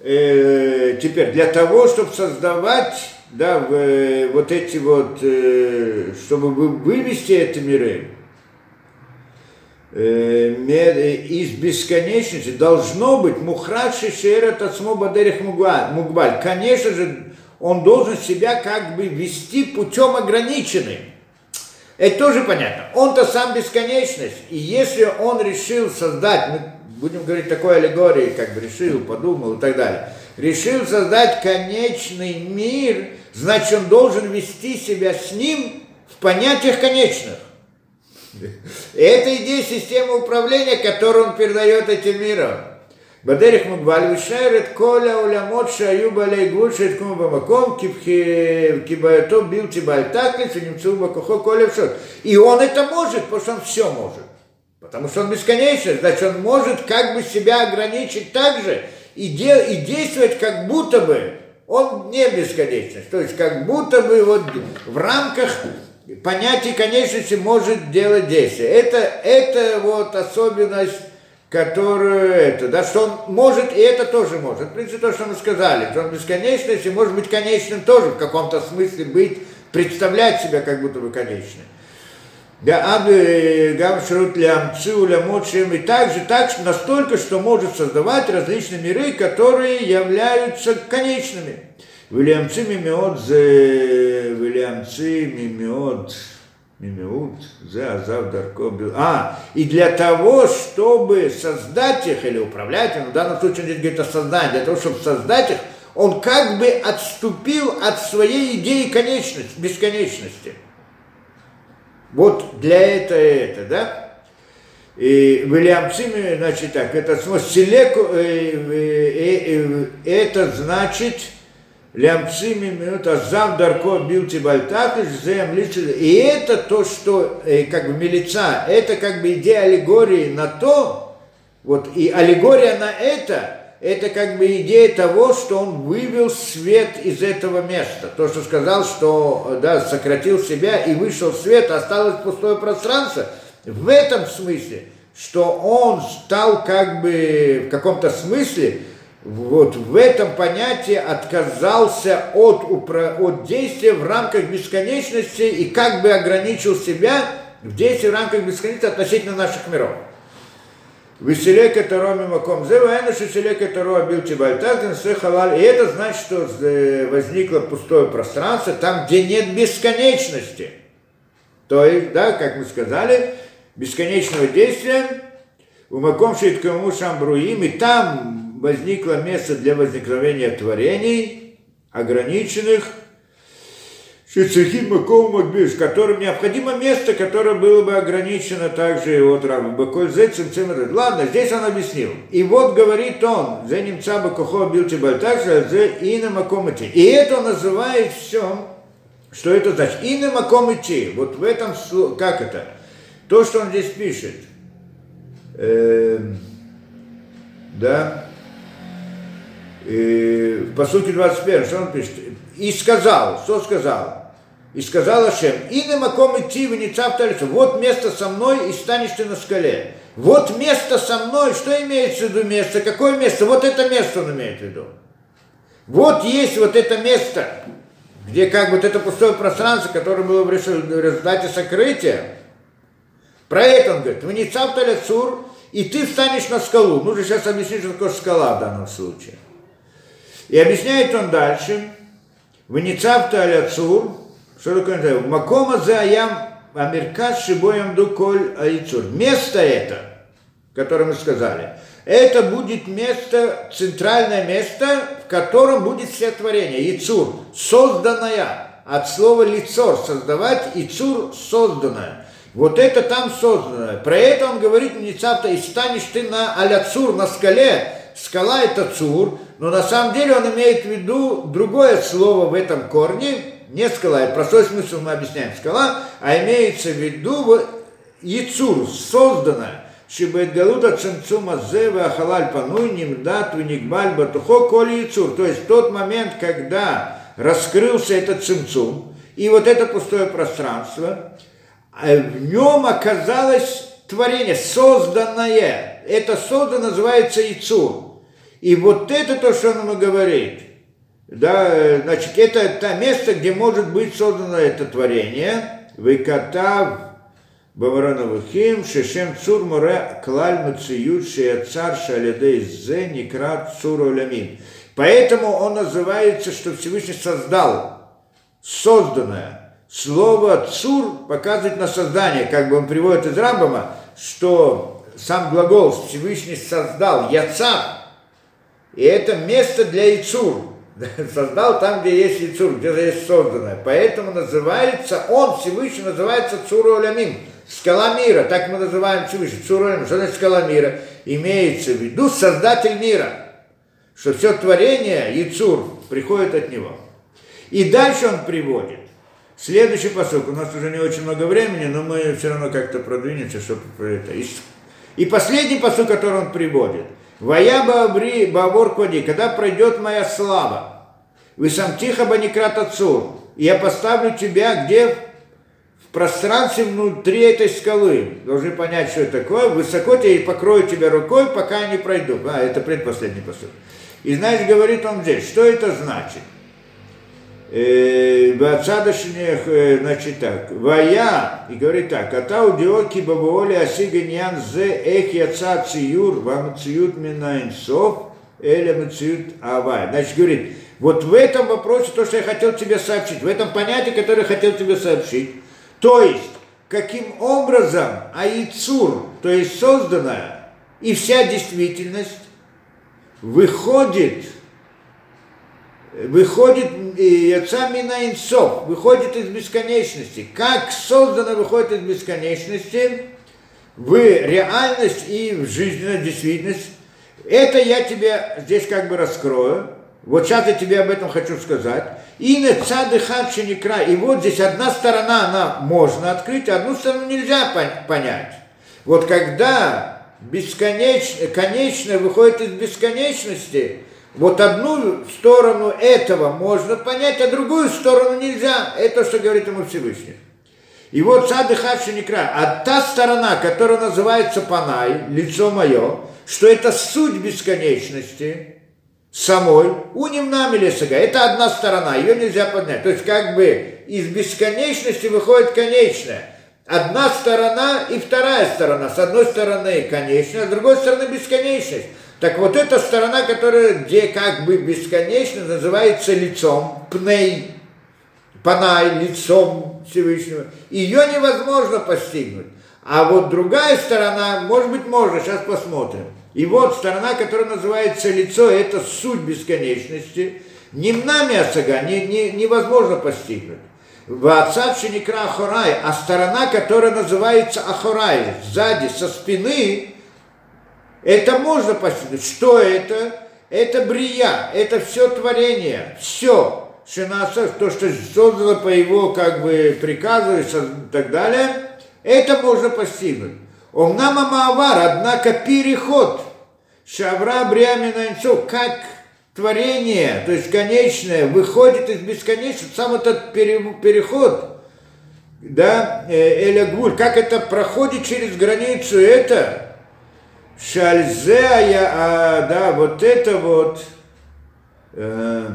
э, теперь для того, чтобы создавать да, э, вот эти вот, э, чтобы вывести эти миры э, из бесконечности, должно быть мухраши шерет отсмо бадерих мугбаль. Конечно же, он должен себя как бы вести путем ограниченным. Это тоже понятно. Он-то сам бесконечность. И если он решил создать, мы будем говорить такой аллегории, как бы решил, подумал и так далее, решил создать конечный мир, значит, он должен вести себя с ним в понятиях конечных. Это идея системы управления, которую он передает этим миром. בדרך מוגבל ושאר את כל העולמות שהיו בעלי גבול שהתקומו במקום כבעייתו בלתי בעל תכלס ונמצאו בכוחו כל אפשרות. И он это может, потому что он все может. Потому что он бесконечный, значит, он может как бы себя ограничить так же и, де, и действовать как будто бы он не бесконечность. То есть как будто бы вот в рамках понятия конечности может делать действие. Это, это вот особенность которую это, да, что он может, и это тоже может. В принципе, то, что мы сказали, что он бесконечность и может быть конечным тоже в каком-то смысле быть, представлять себя как будто бы конечным. И также так, настолько, что может создавать различные миры, которые являются конечными. Вильямцы мимиот, Вильямцы мимиот, Мимеут, за Азав Дарко А, и для того, чтобы создать их или управлять, ну, в данном случае здесь говорит о создании, для того, чтобы создать их, он как бы отступил от своей идеи конечности, бесконечности. Вот для этого это, да? И Вильям Цими, значит так, это селеку, э, э, э, это значит, лямцими минут азам дарко билти бальтакиш зем И это то, что э, как бы милица, это как бы идея аллегории на то, вот и аллегория на это, это как бы идея того, что он вывел свет из этого места. То, что сказал, что да, сократил себя и вышел свет, осталось пустое пространство. В этом смысле, что он стал как бы в каком-то смысле вот в этом понятии отказался от, от действия в рамках бесконечности и как бы ограничил себя в действии в рамках бесконечности относительно наших миров. Веселек это роми маком зеваэна шеселек это роа билти бальтагден халаль. И это значит, что э, возникло пустое пространство, там, где нет бесконечности. То есть, да, как мы сказали, бесконечного действия, у маком шиткому шамбруим, и там возникло место для возникновения творений, ограниченных, которым необходимо место, которое было бы ограничено также от Раба Баколь Зецем Ладно, здесь он объяснил. И вот говорит он, за немца Бакохо Билти Бальтакша, за Ина Макомити. И это называет все, что это значит. Ина Макомити. Вот в этом, как это? То, что он здесь пишет. Э, да, и в посуке 21, что он пишет? И сказал, что сказал? И сказал Ашем, и на маком идти, вы не цапталицу, вот место со мной, и станешь ты на скале. Вот место со мной, что имеется в виду место, какое место? Вот это место он имеет в виду. Вот есть вот это место, где как бы вот это пустое пространство, которое было в результате сокрытия. Про это он говорит, вы не цаптали и ты встанешь на скалу. Нужно сейчас объяснить, что такое скала в данном случае. И объясняет он дальше. Вы не цаптали цур, 40 Макома за ям Амеркас Шибоям Дуколь Айцур. Место это, которое мы сказали, это будет место, центральное место, в котором будет все творение. Яцур, созданное, от слова лицор, создавать, Ицур созданное. Вот это там созданное. Про это он говорит Ницата, и станешь ты на аляцур, на скале. Скала это цур, но на самом деле он имеет в виду другое слово в этом корне, не скала, это простой смысл мы объясняем скала, а имеется в виду яцур, созданное, чтобы галуда ценцума зева ахалаль пануй нимдат веникбаль батухо коли яцур. То есть тот момент, когда раскрылся этот цинцум, и вот это пустое пространство, э, в нем оказалось творение, созданное. Это создано называется яйцур. И вот это то, что он ему говорит. Да, значит, это то место, где может быть создано это творение. Выкатав Бавароновухим, Шешем Цур Море Клаль Мациют Шеяцар Шалядей Зе Некрат Цуру Лямин. Поэтому он называется, что Всевышний создал созданное. Слово «цур» показывает на создание, как бы он приводит из Рамбама, что сам глагол Всевышний создал «яца», и это место для «ицур», [laughs] создал там, где есть Ицур, где есть созданное. Поэтому называется, он Всевышний называется Цуру Алямим, скала мира, так мы называем Всевышний, Цуру Алямим. Что значит скала мира? Имеется в виду создатель мира, что все творение, Ицур, приходит от него. И дальше он приводит. Следующий посыл, у нас уже не очень много времени, но мы все равно как-то продвинемся, чтобы это. И последний посыл, который он приводит – Вая Баабри Баабор Коди, когда пройдет моя слава, вы сам тихо баникрат отцу, я поставлю тебя где в пространстве внутри этой скалы. Должны понять, что это такое. Высоко тебя и покрою тебя рукой, пока я не пройду. А, это предпоследний посыл. И знаешь, говорит он здесь, что это значит? Бацадашнех, э, значит так, Вая, и говорит так, Атау диоки бабуоли асиганьян зе эх яца циюр, вам циют минайнсов, эля мациют авай. Значит, говорит, вот в этом вопросе то, что я хотел тебе сообщить, в этом понятии, которое я хотел тебе сообщить, то есть, каким образом Аицур, то есть созданная, и вся действительность выходит выходит яца мина инсов, выходит из бесконечности. Как создано выходит из бесконечности в реальность и в жизненную действительность. Это я тебе здесь как бы раскрою. Вот сейчас я тебе об этом хочу сказать. И на цадыхат край. И вот здесь одна сторона, она можно открыть, а одну сторону нельзя понять. Вот когда бесконечно, конечно выходит из бесконечности, вот одну сторону этого можно понять, а другую сторону нельзя. Это что говорит ему Всевышний. И вот сады Хашиникра, а та сторона, которая называется Панай, лицо мое, что это суть бесконечности самой, у немнами лесага, это одна сторона, ее нельзя поднять. То есть как бы из бесконечности выходит конечное. Одна сторона и вторая сторона. С одной стороны конечная, с другой стороны бесконечность. Так вот эта сторона, которая, где как бы бесконечно называется лицом, пней, панай, лицом Всевышнего, ее невозможно постигнуть. А вот другая сторона, может быть, можно, сейчас посмотрим. И вот сторона, которая называется лицо, это суть бесконечности. Немнами осага не, не, невозможно постигнуть. В отцавши некра Ахорай, а сторона, которая называется Ахорай, сзади, со спины, это можно постигнуть. Что это? Это брия, это все творение, все. Шинаса, то, что создано по его как бы приказу и так далее, это можно постигнуть. Омнама Маавар, однако переход Шавра Бриамина как творение, то есть конечное, выходит из бесконечности, сам этот переход, да, э, Эля Гвуль, как это проходит через границу, это Шальзе, а, да, вот это вот, э,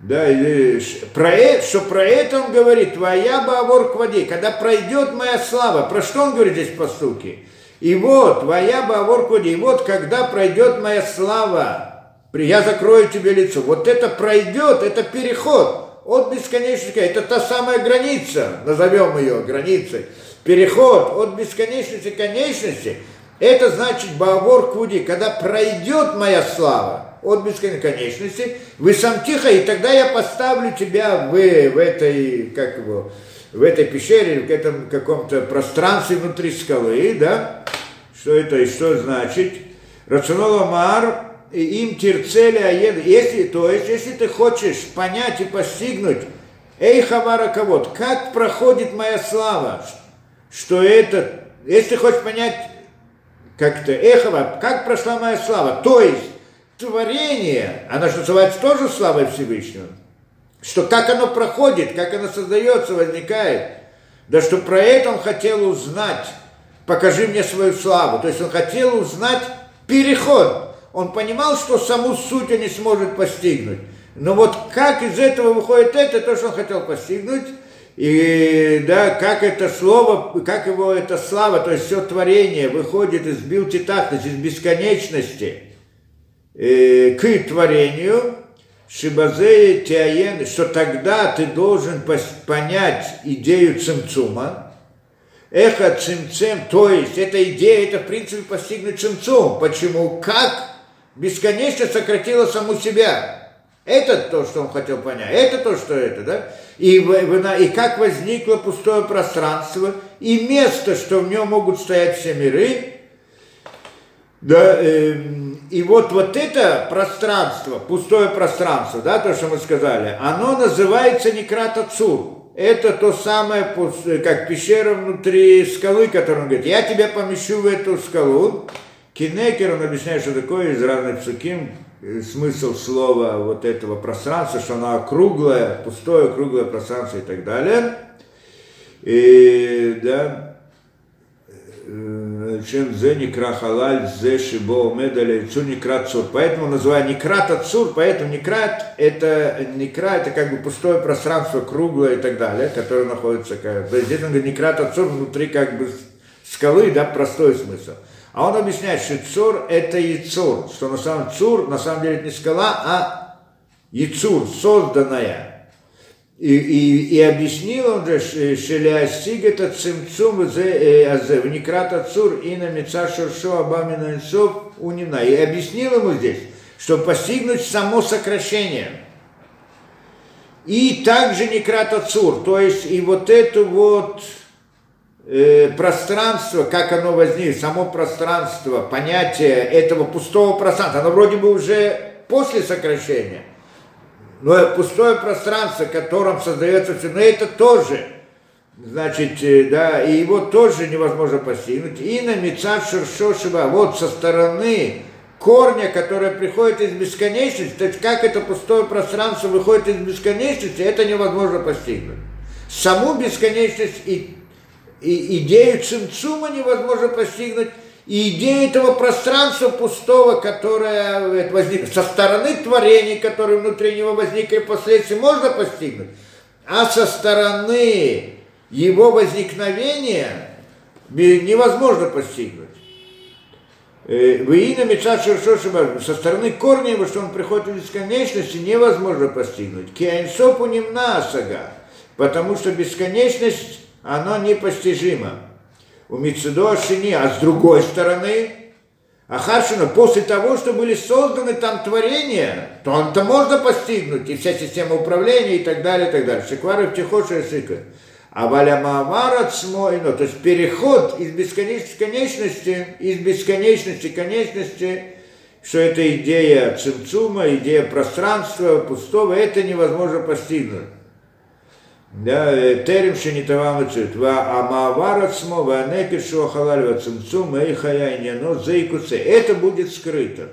да, или, про, это, что про это он говорит, твоя бавор к воде, когда пройдет моя слава, про что он говорит здесь по суке? И вот, твоя бавор к воде, и вот, когда пройдет моя слава, я закрою тебе лицо, вот это пройдет, это переход от бесконечности, это та самая граница, назовем ее границей, переход от бесконечности к конечности, это значит Баавор Куди, когда пройдет моя слава от бесконечности, вы сам тихо, и тогда я поставлю тебя в, в этой, как его, в этой пещере, в этом каком-то пространстве внутри скалы, да? Что это и что значит? Рационола Мар, им терцели аед. Если, то есть, если ты хочешь понять и постигнуть, эй, Хавара Кавод, как проходит моя слава, что это, если хочешь понять как-то эхово, как прошла моя слава. То есть творение, оно же называется тоже славой Всевышнего. Что как оно проходит, как оно создается, возникает. Да что про это он хотел узнать. Покажи мне свою славу. То есть он хотел узнать переход он понимал, что саму суть он не сможет постигнуть. Но вот как из этого выходит это, то, что он хотел постигнуть, и да, как это слово, как его эта слава, то есть все творение выходит из билтитахтности, из бесконечности э, к творению, Шибазея Тиаен, что тогда ты должен понять идею цимцума, эхо цимцем, то есть эта идея, это в принципе постигнуть цимцум. Почему? Как бесконечно сократила саму себя. Это то, что он хотел понять. Это то, что это, да? И, и как возникло пустое пространство, и место, что в нем могут стоять все миры, да, э, и вот, вот это пространство, пустое пространство, да, то, что мы сказали, оно называется Некрата Цур. Это то самое, как пещера внутри скалы, которую он говорит, я тебя помещу в эту скалу. Кинекер, он объясняет, что такое из разных псуким, э, смысл слова вот этого пространства, что оно круглое, пустое круглое пространство и так далее. И, да, чем зе некра халаль, зе шибо медали, цур некра цур. Поэтому называю некрат цур, поэтому некрат это, некра это как бы пустое пространство, круглое и так далее, которое находится, как, здесь он говорит некрат цур внутри как бы скалы, да, простой смысл. А он объясняет, что цур это яцур, что на самом цур, на самом деле это не скала, а яцур, созданная и, и, и объяснил он же, Шелиастиг это цимцум азе, вникрат цур и на меца шуршо абамина унина. И объяснил ему здесь, что постигнуть само сокращение. И также некрат цур, то есть и вот это вот э, пространство, как оно возникло, само пространство, понятие этого пустого пространства, оно вроде бы уже после сокращения, но пустое пространство, которым создается все, но это тоже, значит, э, да, и его тоже невозможно постигнуть. И на Шершошева, вот со стороны корня, которое приходит из бесконечности, то есть как это пустое пространство выходит из бесконечности, это невозможно постигнуть. Саму бесконечность и, и идею цимцума невозможно постигнуть, и идея этого пространства пустого, которое возникло со стороны творений, которые внутри него возникли впоследствии, можно постигнуть, а со стороны его возникновения невозможно постигнуть. Э, Выина меча Шершошиба, со стороны корня его, что он приходит в бесконечности, невозможно постигнуть. Киайнсопу немна сага, потому что бесконечность, она непостижима у Мицедо Шини, а с другой стороны, Ахаршина, после того, что были созданы там творения, то он-то можно постигнуть, и вся система управления и так далее, и так далее. Шиквары в Тихоша Шика. А Валя Маамар ну, то есть переход из бесконечности конечности, из бесконечности конечности, что это идея цимцума, идея пространства пустого, это невозможно постигнуть да, терем шенитава мецит, ва амавар ацмо, ва некер шуахалаль, ва цимцум, эй хаяйня, но зейкуце. Это будет скрыто.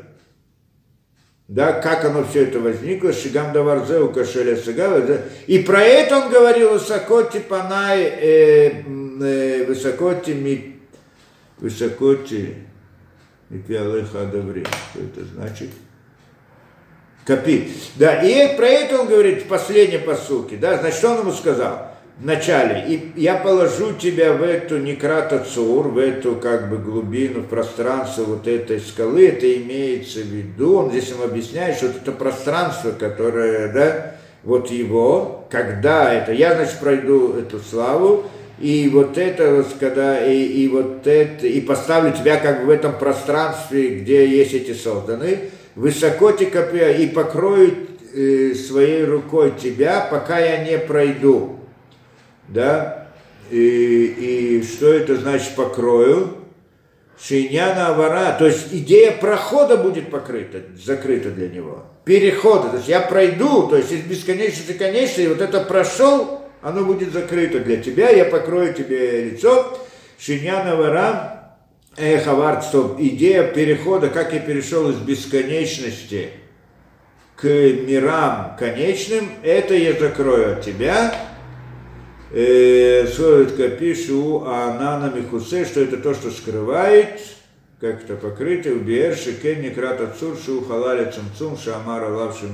Да, как оно все это возникло, Шигам Даварзеу Кашеля Сагава. И про это он говорил высоко Типанай, э, э, высоко Тими, высоко Мипиалеха Адаври. Что это значит? Копит. Да, и про это он говорит в последней посылке. Да, значит, он ему сказал? в начале, и я положу тебя в эту некрата цур, в эту как бы глубину, в пространство вот этой скалы, это имеется в виду, он здесь ему объясняет, что это пространство, которое, да, вот его, когда это, я, значит, пройду эту славу, и вот это, когда, и, и вот это, и поставлю тебя как бы в этом пространстве, где есть эти созданы, высоко копья и покроют э, своей рукой тебя, пока я не пройду. Да? И, и что это значит покрою? Шиньяна авара, то есть идея прохода будет покрыта, закрыта для него. Перехода, то есть я пройду, то есть из бесконечности конечности, и вот это прошел, оно будет закрыто для тебя, я покрою тебе лицо. Шиньяна авара, Эхавард, что идея перехода, как я перешел из бесконечности к мирам конечным, это я закрою от тебя. Э, Словитка пишу, а Нана Михусе, что это то, что скрывает как это покрытие, убиер шекен некрат отцур шу халаля цумцум шамара лавшим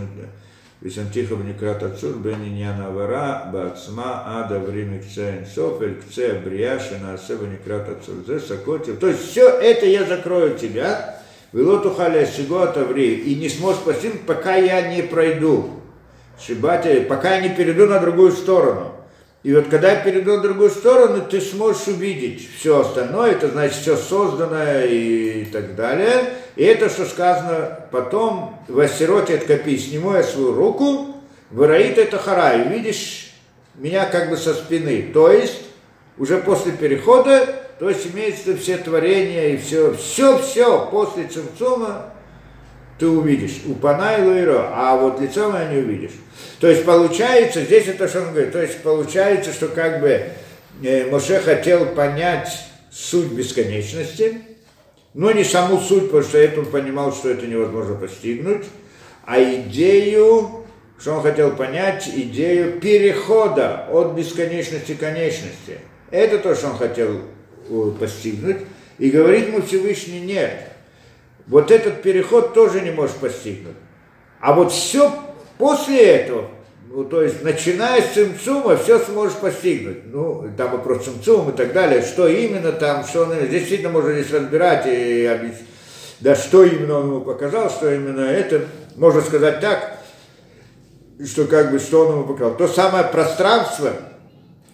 Висантихов некрат отцур бениньяна вара бацма ада время кце софель кце брияши на асеба некрат отцур зе сакотив. То есть все это я закрою тебя, Вилоту халя сигота ври, и не сможешь постигнуть, пока я не пройду. Шибате, пока я не перейду на другую сторону. И вот когда я перейду на другую сторону, ты сможешь увидеть все остальное, это значит все созданное и так далее. И это, что сказано потом, в Ассироте от копи, сниму я свою руку, выраит это хара, и видишь меня как бы со спины. То есть, уже после перехода, то есть имеется все творения и все, все, все после цимцума ты увидишь. У Пана и Луиро, а вот лицо мое не увидишь. То есть получается, здесь это что он говорит, то есть получается, что как бы э, Моше хотел понять суть бесконечности, но не саму суть, потому что это он понимал, что это невозможно постигнуть, а идею, что он хотел понять, идею перехода от бесконечности к конечности. Это то, что он хотел э, постигнуть. И говорит ему Всевышний нет. Вот этот переход тоже не можешь постигнуть. А вот все после этого, ну, то есть начиная с цимцума, все сможешь постигнуть. Ну, там вопрос цимцум и так далее, что именно там, что он, действительно можно здесь разбирать и объяснить, да что именно он ему показал, что именно это, можно сказать так, что как бы, что он ему показал. То самое пространство,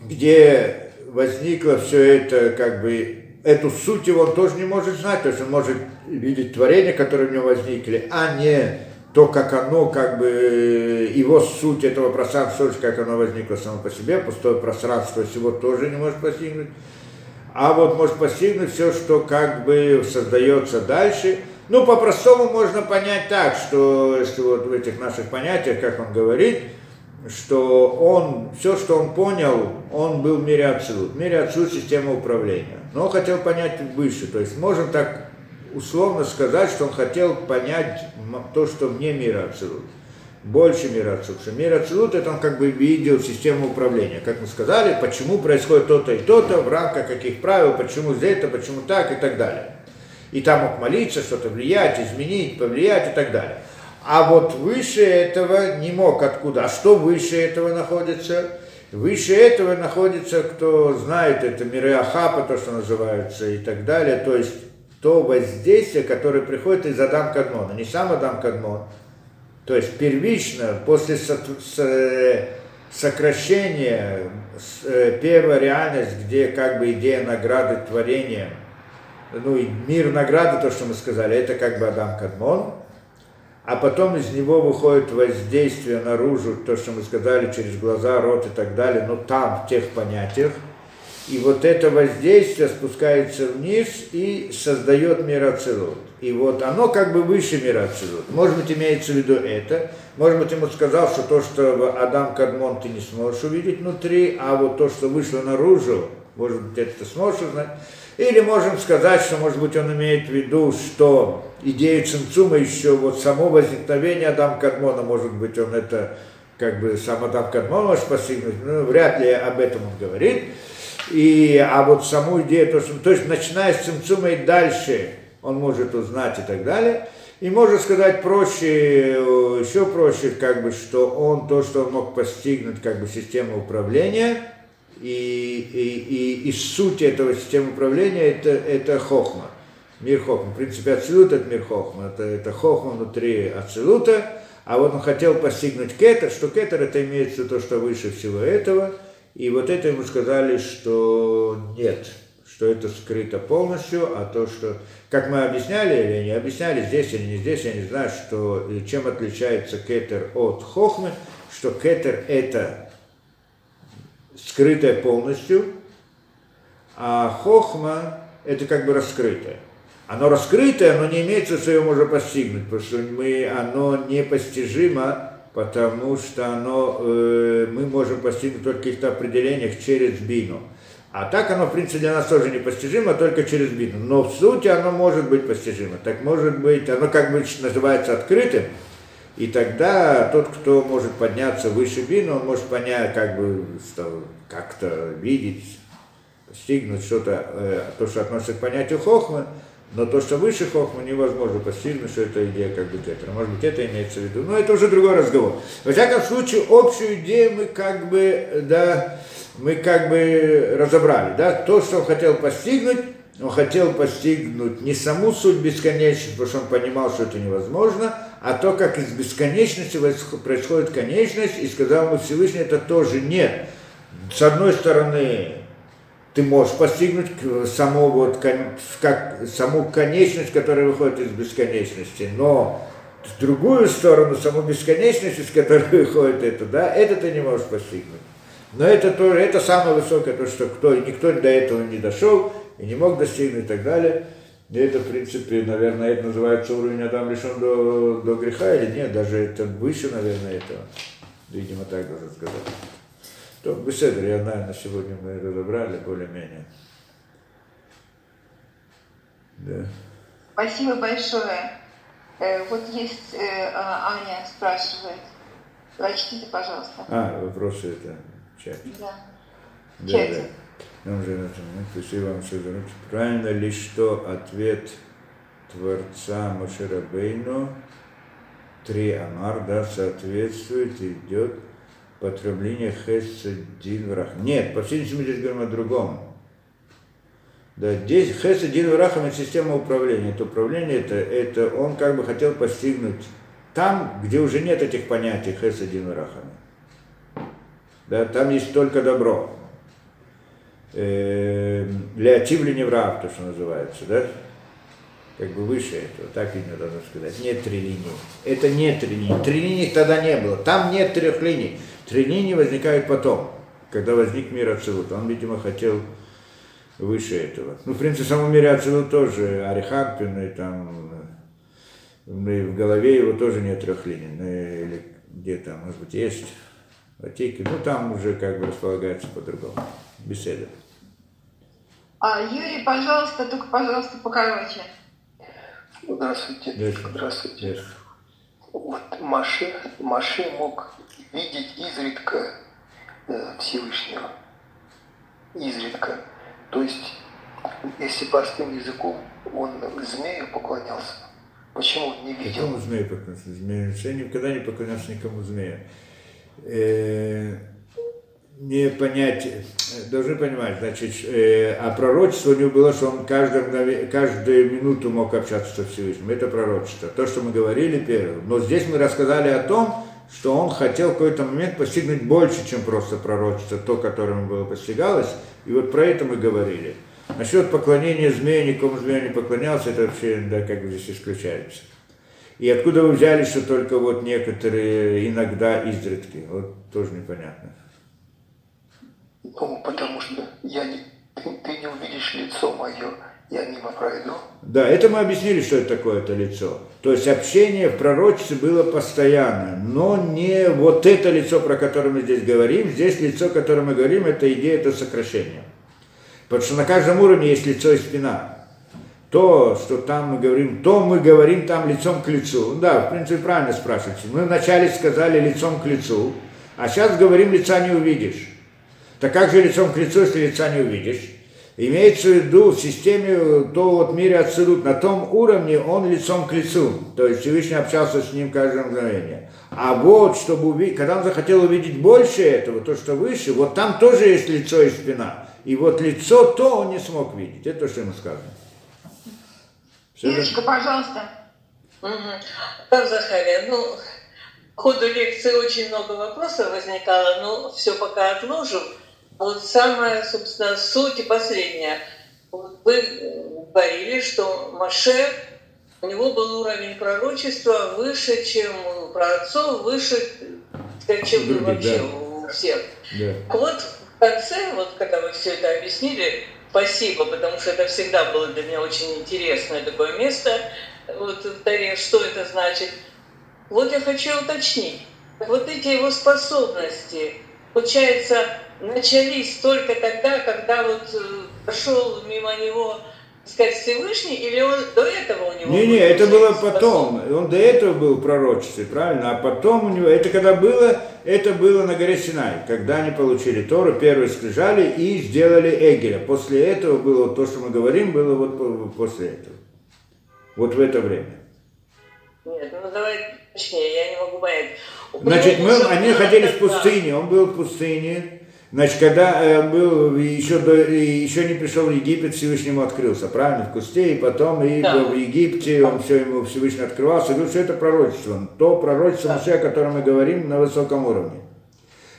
где возникло все это, как бы, эту суть его он тоже не может знать, то есть он может видеть творения, которые у него возникли, а не то, как оно, как бы, его суть этого пространства, как оно возникло само по себе, пустое пространство всего тоже не может постигнуть. А вот может постигнуть все, что как бы создается дальше. Ну, по-простому можно понять так, что если вот в этих наших понятиях, как он говорит, что он, все, что он понял, он был в мире Ацилут. В мире Ацилут система управления. Но он хотел понять выше. То есть можем так условно сказать, что он хотел понять то, что вне мира Ацилут. Больше мира Ацилут. Что мир Ацилут, это он как бы видел систему управления. Как мы сказали, почему происходит то-то и то-то, в рамках каких правил, почему здесь-то, почему так и так далее. И там мог молиться, что-то влиять, изменить, повлиять и так далее. А вот выше этого не мог откуда. А что выше этого находится? Выше этого находится, кто знает, это миры Ахапа, то, что называется, и так далее. То есть то воздействие, которое приходит из Адам Кадмона, не сам Адам Кадмон. То есть первично, после сокращения, э, первая реальность, где как бы идея награды творения, ну и мир награды, то, что мы сказали, это как бы Адам Кадмон, а потом из него выходит воздействие наружу, то, что мы сказали, через глаза, рот и так далее, но там, в тех понятиях. И вот это воздействие спускается вниз и создает мир Ацелут. И вот оно как бы выше мира Ацелут. Может быть, имеется в виду это. Может быть, ему сказал, что то, что Адам Кадмон ты не сможешь увидеть внутри, а вот то, что вышло наружу, может быть, это ты сможешь узнать. Или можем сказать, что, может быть, он имеет в виду, что идею Цимцума еще, вот само возникновение Адам Кадмона, может быть, он это, как бы, сам Адам Кадмон может постигнуть, ну, вряд ли об этом он говорит. И, а вот саму идею, то, что, то есть, начиная с Цимцума и дальше, он может узнать и так далее. И можно сказать проще, еще проще, как бы, что он то, что он мог постигнуть, как бы, систему управления – и, и, и, и суть этого системы управления это, это хохма. Мир хохма. В принципе, ацилут это мир хохма. Это, это хохма внутри ацилута. А вот он хотел постигнуть кетер, что кетер это имеется то, что выше всего этого. И вот это ему сказали, что нет, что это скрыто полностью, а то, что, как мы объясняли или не объясняли, здесь или не здесь, я не знаю, что, чем отличается кетер от хохмы, что кетер это скрытое полностью, а хохма – это как бы раскрытое. Оно раскрытое, но не имеется, что его можно постигнуть, потому что мы, оно непостижимо, потому что оно, э, мы можем постигнуть только в каких-то определениях через бину. А так оно, в принципе, для нас тоже непостижимо, только через бину. Но в сути оно может быть постижимо. Так может быть, оно как бы называется открытым, и тогда тот, кто может подняться выше бину, он может понять, как бы как-то видеть, постигнуть что-то, э, то, что относится к понятию хохмы, Но то, что выше хохма, невозможно постигнуть, что это идея как бы кетера. Может быть, это имеется в виду. Но это уже другой разговор. Во всяком случае, общую идею мы как бы, да, мы как бы разобрали. Да? То, что он хотел постигнуть, он хотел постигнуть не саму суть бесконечности, потому что он понимал, что это невозможно, а то, как из бесконечности происходит конечность, и сказал ему Всевышний, это тоже нет. С одной стороны, ты можешь постигнуть саму, вот, как, саму конечность, которая выходит из бесконечности, но другую сторону, саму бесконечность, из которой [laughs] выходит это, да, это ты не можешь постигнуть. Но это тоже, это самое высокое, то, что кто, никто до этого не дошел и не мог достигнуть и так далее. И это, в принципе, наверное, это называется уровень Адам лишен до, до греха или нет, даже это выше, наверное, этого. Видимо, так должен сказать. То, беседа, я знаю, на сегодня мы разобрали более-менее. Да. Спасибо большое. Э, вот есть э, а, Аня спрашивает. Прочтите, пожалуйста. А, вопросы это в чате. Да. Да, чате. да. Нам же спасибо вам, что Правильно ли, что ответ Творца Мошерабейну три Амар, да, соответствует, идет потребление хесса динврах. Нет, по всей мы здесь говорим о другом. Да, здесь хесса динврахам это система управления. Это управление, это, это он как бы хотел постигнуть там, где уже нет этих понятий хесса динврахами. Да, там есть только добро. Э, Леотивли неврав, то, что называется, да? как бы выше этого, так видно должно сказать. Нет три линии. Это нет три линии. Три линии тогда не было. Там нет трех линий. Три линии возникают потом, когда возник мир Ацилут. Он, видимо, хотел выше этого. Ну, в принципе, в самом мире Ацилут тоже Арихампин, и там ну, и в голове его тоже нет трех линий. Ну, или где-то, может быть, есть Ватики. Ну, там уже как бы располагается по-другому. Беседа. А, Юрий, пожалуйста, только, пожалуйста, покороче. Здравствуйте. Здравствуйте. Здравствуйте. Вот Маше, Маше мог видеть изредка э, Всевышнего. Изредка. То есть, если простым языком, он змею поклонялся. Почему он не видел? Какому змею поклонялся? Змею? Я никогда не поклонялся никому змею. Э, не понять, должны понимать, значит, э, а пророчество у него было, что он каждую, каждую минуту мог общаться со Всевышним. Это пророчество. То, что мы говорили первым. Но здесь мы рассказали о том, что он хотел в какой-то момент постигнуть больше, чем просто пророчество, то, которым было постигалось. И вот про это мы говорили. Насчет поклонения змея, никому змею не поклонялся, это вообще, да, как бы здесь исключается. И откуда вы взяли, что только вот некоторые иногда изредки? Вот тоже непонятно. Ну, потому что я не, ты, ты не увидишь лицо мое, я мимо пройду. Да, это мы объяснили, что это такое это лицо. То есть общение в пророчестве было постоянно, но не вот это лицо, про которое мы здесь говорим. Здесь лицо, о мы говорим, это идея, это сокращение. Потому что на каждом уровне есть лицо и спина. То, что там мы говорим, то мы говорим там лицом к лицу. Да, в принципе, правильно спрашиваете. Мы вначале сказали лицом к лицу, а сейчас говорим лица не увидишь. Так как же лицом к лицу, если лица не увидишь? Имеется в виду в системе, то вот мире Ацелут, на том уровне он лицом к лицу. То есть Всевышний общался с ним каждое мгновение. А вот, чтобы увидеть, когда он захотел увидеть больше этого, то, что выше, вот там тоже есть лицо и спина. И вот лицо, то он не смог видеть. Это то, что ему сказано. Ирочка, пожалуйста. Угу. Захария, ну, в ходу лекции очень много вопросов возникало, но все пока отложим. Вот самая, собственно, суть и последняя. Вот вы говорили, что Маше, у него был уровень пророчества выше, чем у праотцов, выше, чем Других, вообще да. у всех. Да. Вот в конце, вот когда вы все это объяснили, спасибо, потому что это всегда было для меня очень интересное такое место. Вот что это значит? Вот я хочу уточнить. Вот эти его способности, получается, начались только тогда, когда вот э, прошел мимо него сказать Всевышний, или он до этого у него? Не, не, это было потом. Он до этого был в пророчестве, правильно? А потом у него, это когда было, это было на горе Синай, когда они получили Тору, первые скрижали и сделали Эгеля. После этого было то, что мы говорим, было вот после этого. Вот в это время. Нет, ну давай точнее, я не могу понять. Значит, мы, они ходили в пустыне, он был в пустыне. Значит, когда э, был еще, до, еще не пришел в Египет, Всевышнему открылся, правильно, в кусте, и потом и да. в Египте он все ему Всевышний открывался. Говорю, что это пророчество, то пророчество да. Моше, о котором мы говорим на высоком уровне.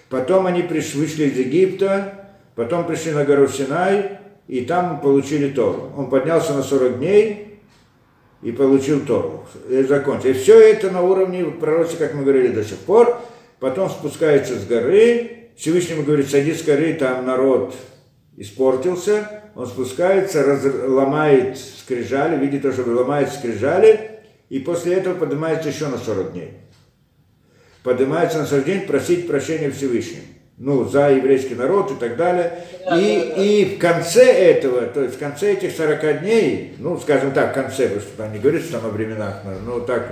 Потом они пришли, вышли из Египта, потом пришли на гору Синай, и там получили Тору. Он поднялся на 40 дней и получил Тору. И закончил. И все это на уровне пророчества, как мы говорили до сих пор. Потом спускается с горы, Всевышнему говорит, садись с горы, там народ испортился, он спускается, раз, ломает скрижали, видит то, что ломает скрижали, и после этого поднимается еще на 40 дней. Поднимается на 40 дней просить прощения Всевышнему. Ну, за еврейский народ и так далее. Да, и, да, да. и в конце этого, то есть в конце этих 40 дней, ну, скажем так, в конце, потому что там не говорится там о временах, ну, так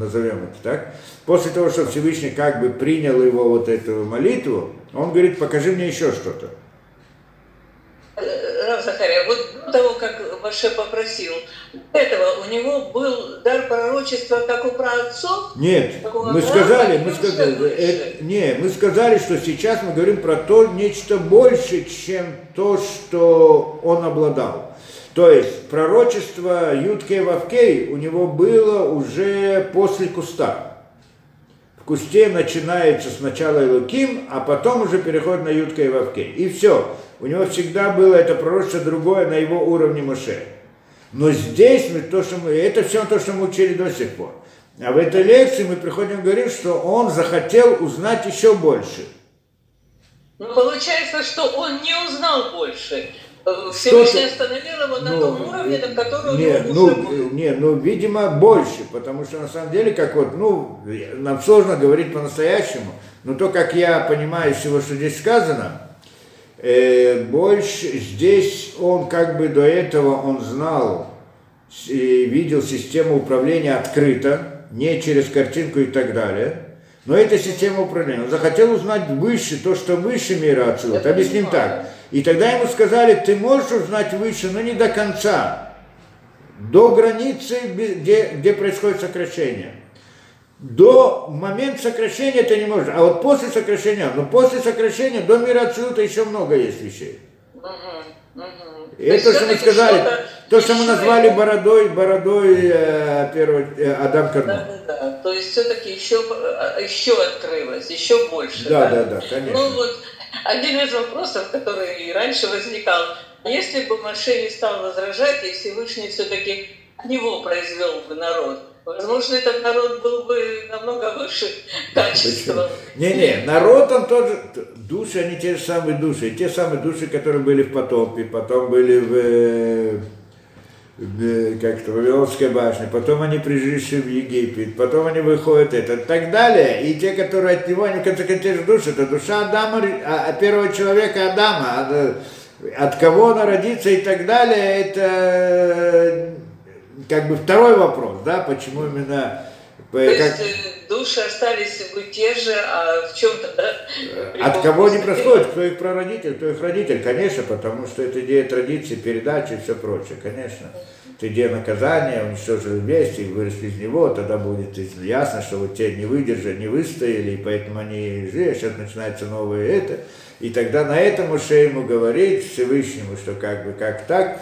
назовем это так, после того, что Всевышний как бы принял его вот эту молитву, он говорит, покажи мне еще что-то. Э, Рав Захария, вот до того, как Маше попросил, этого у него был дар пророчества, как у праотцов? Нет, мы сказали, мы сказали, это, не, мы сказали, что сейчас мы говорим про то нечто больше, чем то, что он обладал. То есть пророчество Юткей Вавкей у него было уже после куста кусте начинается сначала Илуким, а потом уже переходит на Ютка и Вавке. И все. У него всегда было это пророчество другое на его уровне Моше. Но здесь мы то, что мы, это все то, что мы учили до сих пор. А в этой лекции мы приходим и говорим, что он захотел узнать еще больше. Ну, получается, что он не узнал больше. Всевышний остановил его на ну, том уровне, на котором нет, он ну, был. Нет, ну, видимо, больше, потому что на самом деле, как вот, ну, нам сложно говорить по-настоящему, но то, как я понимаю всего, что здесь сказано, э, больше здесь он как бы до этого он знал и видел систему управления открыто, не через картинку и так далее. Но это система управления. Он захотел узнать выше, то, что выше мира отсюда. Объясним так. И тогда ему сказали, ты можешь узнать выше, но не до конца, до границы, где, где происходит сокращение. До момента сокращения ты не можешь, а вот после сокращения, но после сокращения до мира отсюда еще много есть вещей. И это, что мы сказали, то, что мы назвали бородой, бородой э, первого э, Адам Карно. Да, да, да. То есть все-таки еще, э, еще открылось, еще больше. Да, да, да, да конечно. Ну вот один из вопросов, который и раньше возникал, если бы Маше не стал возражать, и Всевышний все-таки него произвел бы народ, Возможно, этот народ был бы намного выше качеством. Не-не, народ он тоже, души, они те же самые души, те самые души, которые были в потопе, потом были в как-то Вавилонской башне, потом они пришли в Египет, потом они выходят это, и так далее. И те, которые от него, они в конце концов те же души, это душа Адама, а, а первого человека Адама, а, от кого он родится и так далее, это как бы второй вопрос, да, почему именно то как... есть э, души остались бы те же, а в чем тогда? От кого они происходят, кто их прародитель, кто их родитель, конечно, потому что это идея традиции, передачи и все прочее, конечно. Это идея наказания, уничтожили вместе, выросли из него, тогда будет ясно, что вот те не выдержали, не выстояли, и поэтому они жили, а сейчас начинается новое это. И тогда на этом уже ему говорить Всевышнему, что как бы как так,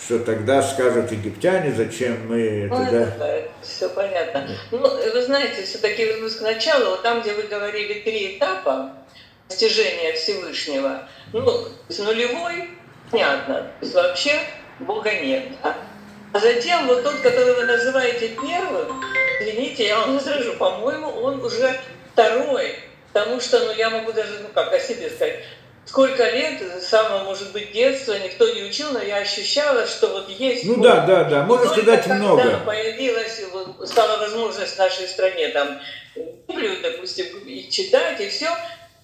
что тогда скажут египтяне, зачем мы ну, тогда... Это, да, все понятно. Ну, вы знаете, все-таки вернусь к началу, вот там, где вы говорили три этапа достижения Всевышнего, ну, с нулевой, понятно, то есть вообще Бога нет, да? А затем вот тот, который вы называете первым, извините, я вам скажу, по-моему, он уже второй, потому что, ну, я могу даже, ну, как о себе сказать, сколько лет, самое, может быть, детство, никто не учил, но я ощущала, что вот есть... Ну да, да, да, можно сказать много. Когда появилась, стала возможность в нашей стране там Библию, допустим, и читать, и все,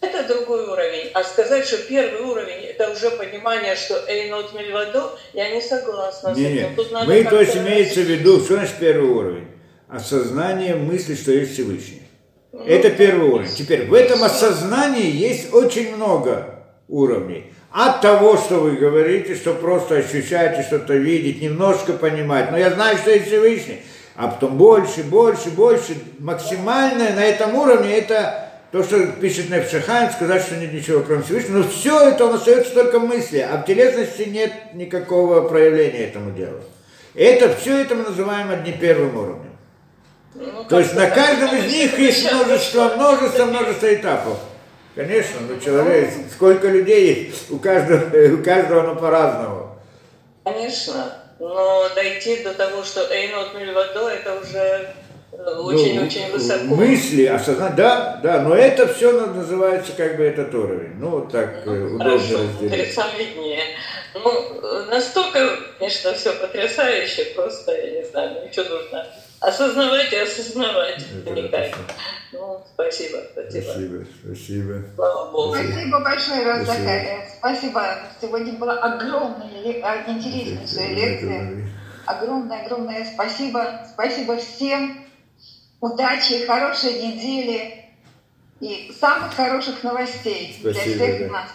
это другой уровень. А сказать, что первый уровень, это уже понимание, что Эйнот Мельвадо, я не согласна не, с этим. Тут надо Мы, то есть, имеется в виду, что значит первый уровень? Осознание мысли, что есть Всевышний. Ну, это первый уровень. Теперь в этом осознании есть очень много уровней. от того, что вы говорите, что просто ощущаете, что-то видеть, немножко понимать. Но я знаю, что есть Всевышний. А потом больше, больше, больше. Максимальное на этом уровне это то, что пишет Невшахайм, сказать, что нет ничего, кроме Всевышнего. Но все это он остается только мысли, а в телесности нет никакого проявления этому делу. Это все это мы называем одним первым уровнем. Ну, То есть на каждом из них есть множество, множество, множество этапов. Конечно, но человек, сколько людей есть, у каждого, у каждого оно по-разному. Конечно, но дойти до того, что Эйнот Мильвадо, это уже очень-очень ну, высоко. Мысли, осознать, да, да, но это все называется как бы этот уровень. Ну, вот так ну, удобно хорошо, разделить. сам виднее. Ну, настолько, конечно, все потрясающе, просто, я не знаю, ничего нужно осознавать и осознавать уникально. Ну, спасибо, спасибо. Спасибо, спасибо. Слава Богу. Спасибо большое, Роза Спасибо. Сегодня была огромная, а, интереснейшая лекция. Огромное-огромное спасибо. Спасибо всем. Удачи, хорошей недели и самых хороших новостей спасибо, для всех да. нас.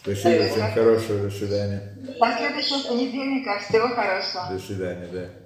Спасибо, всем хорошего, до свидания. До следующего понедельника, всего хорошего. До свидания, да.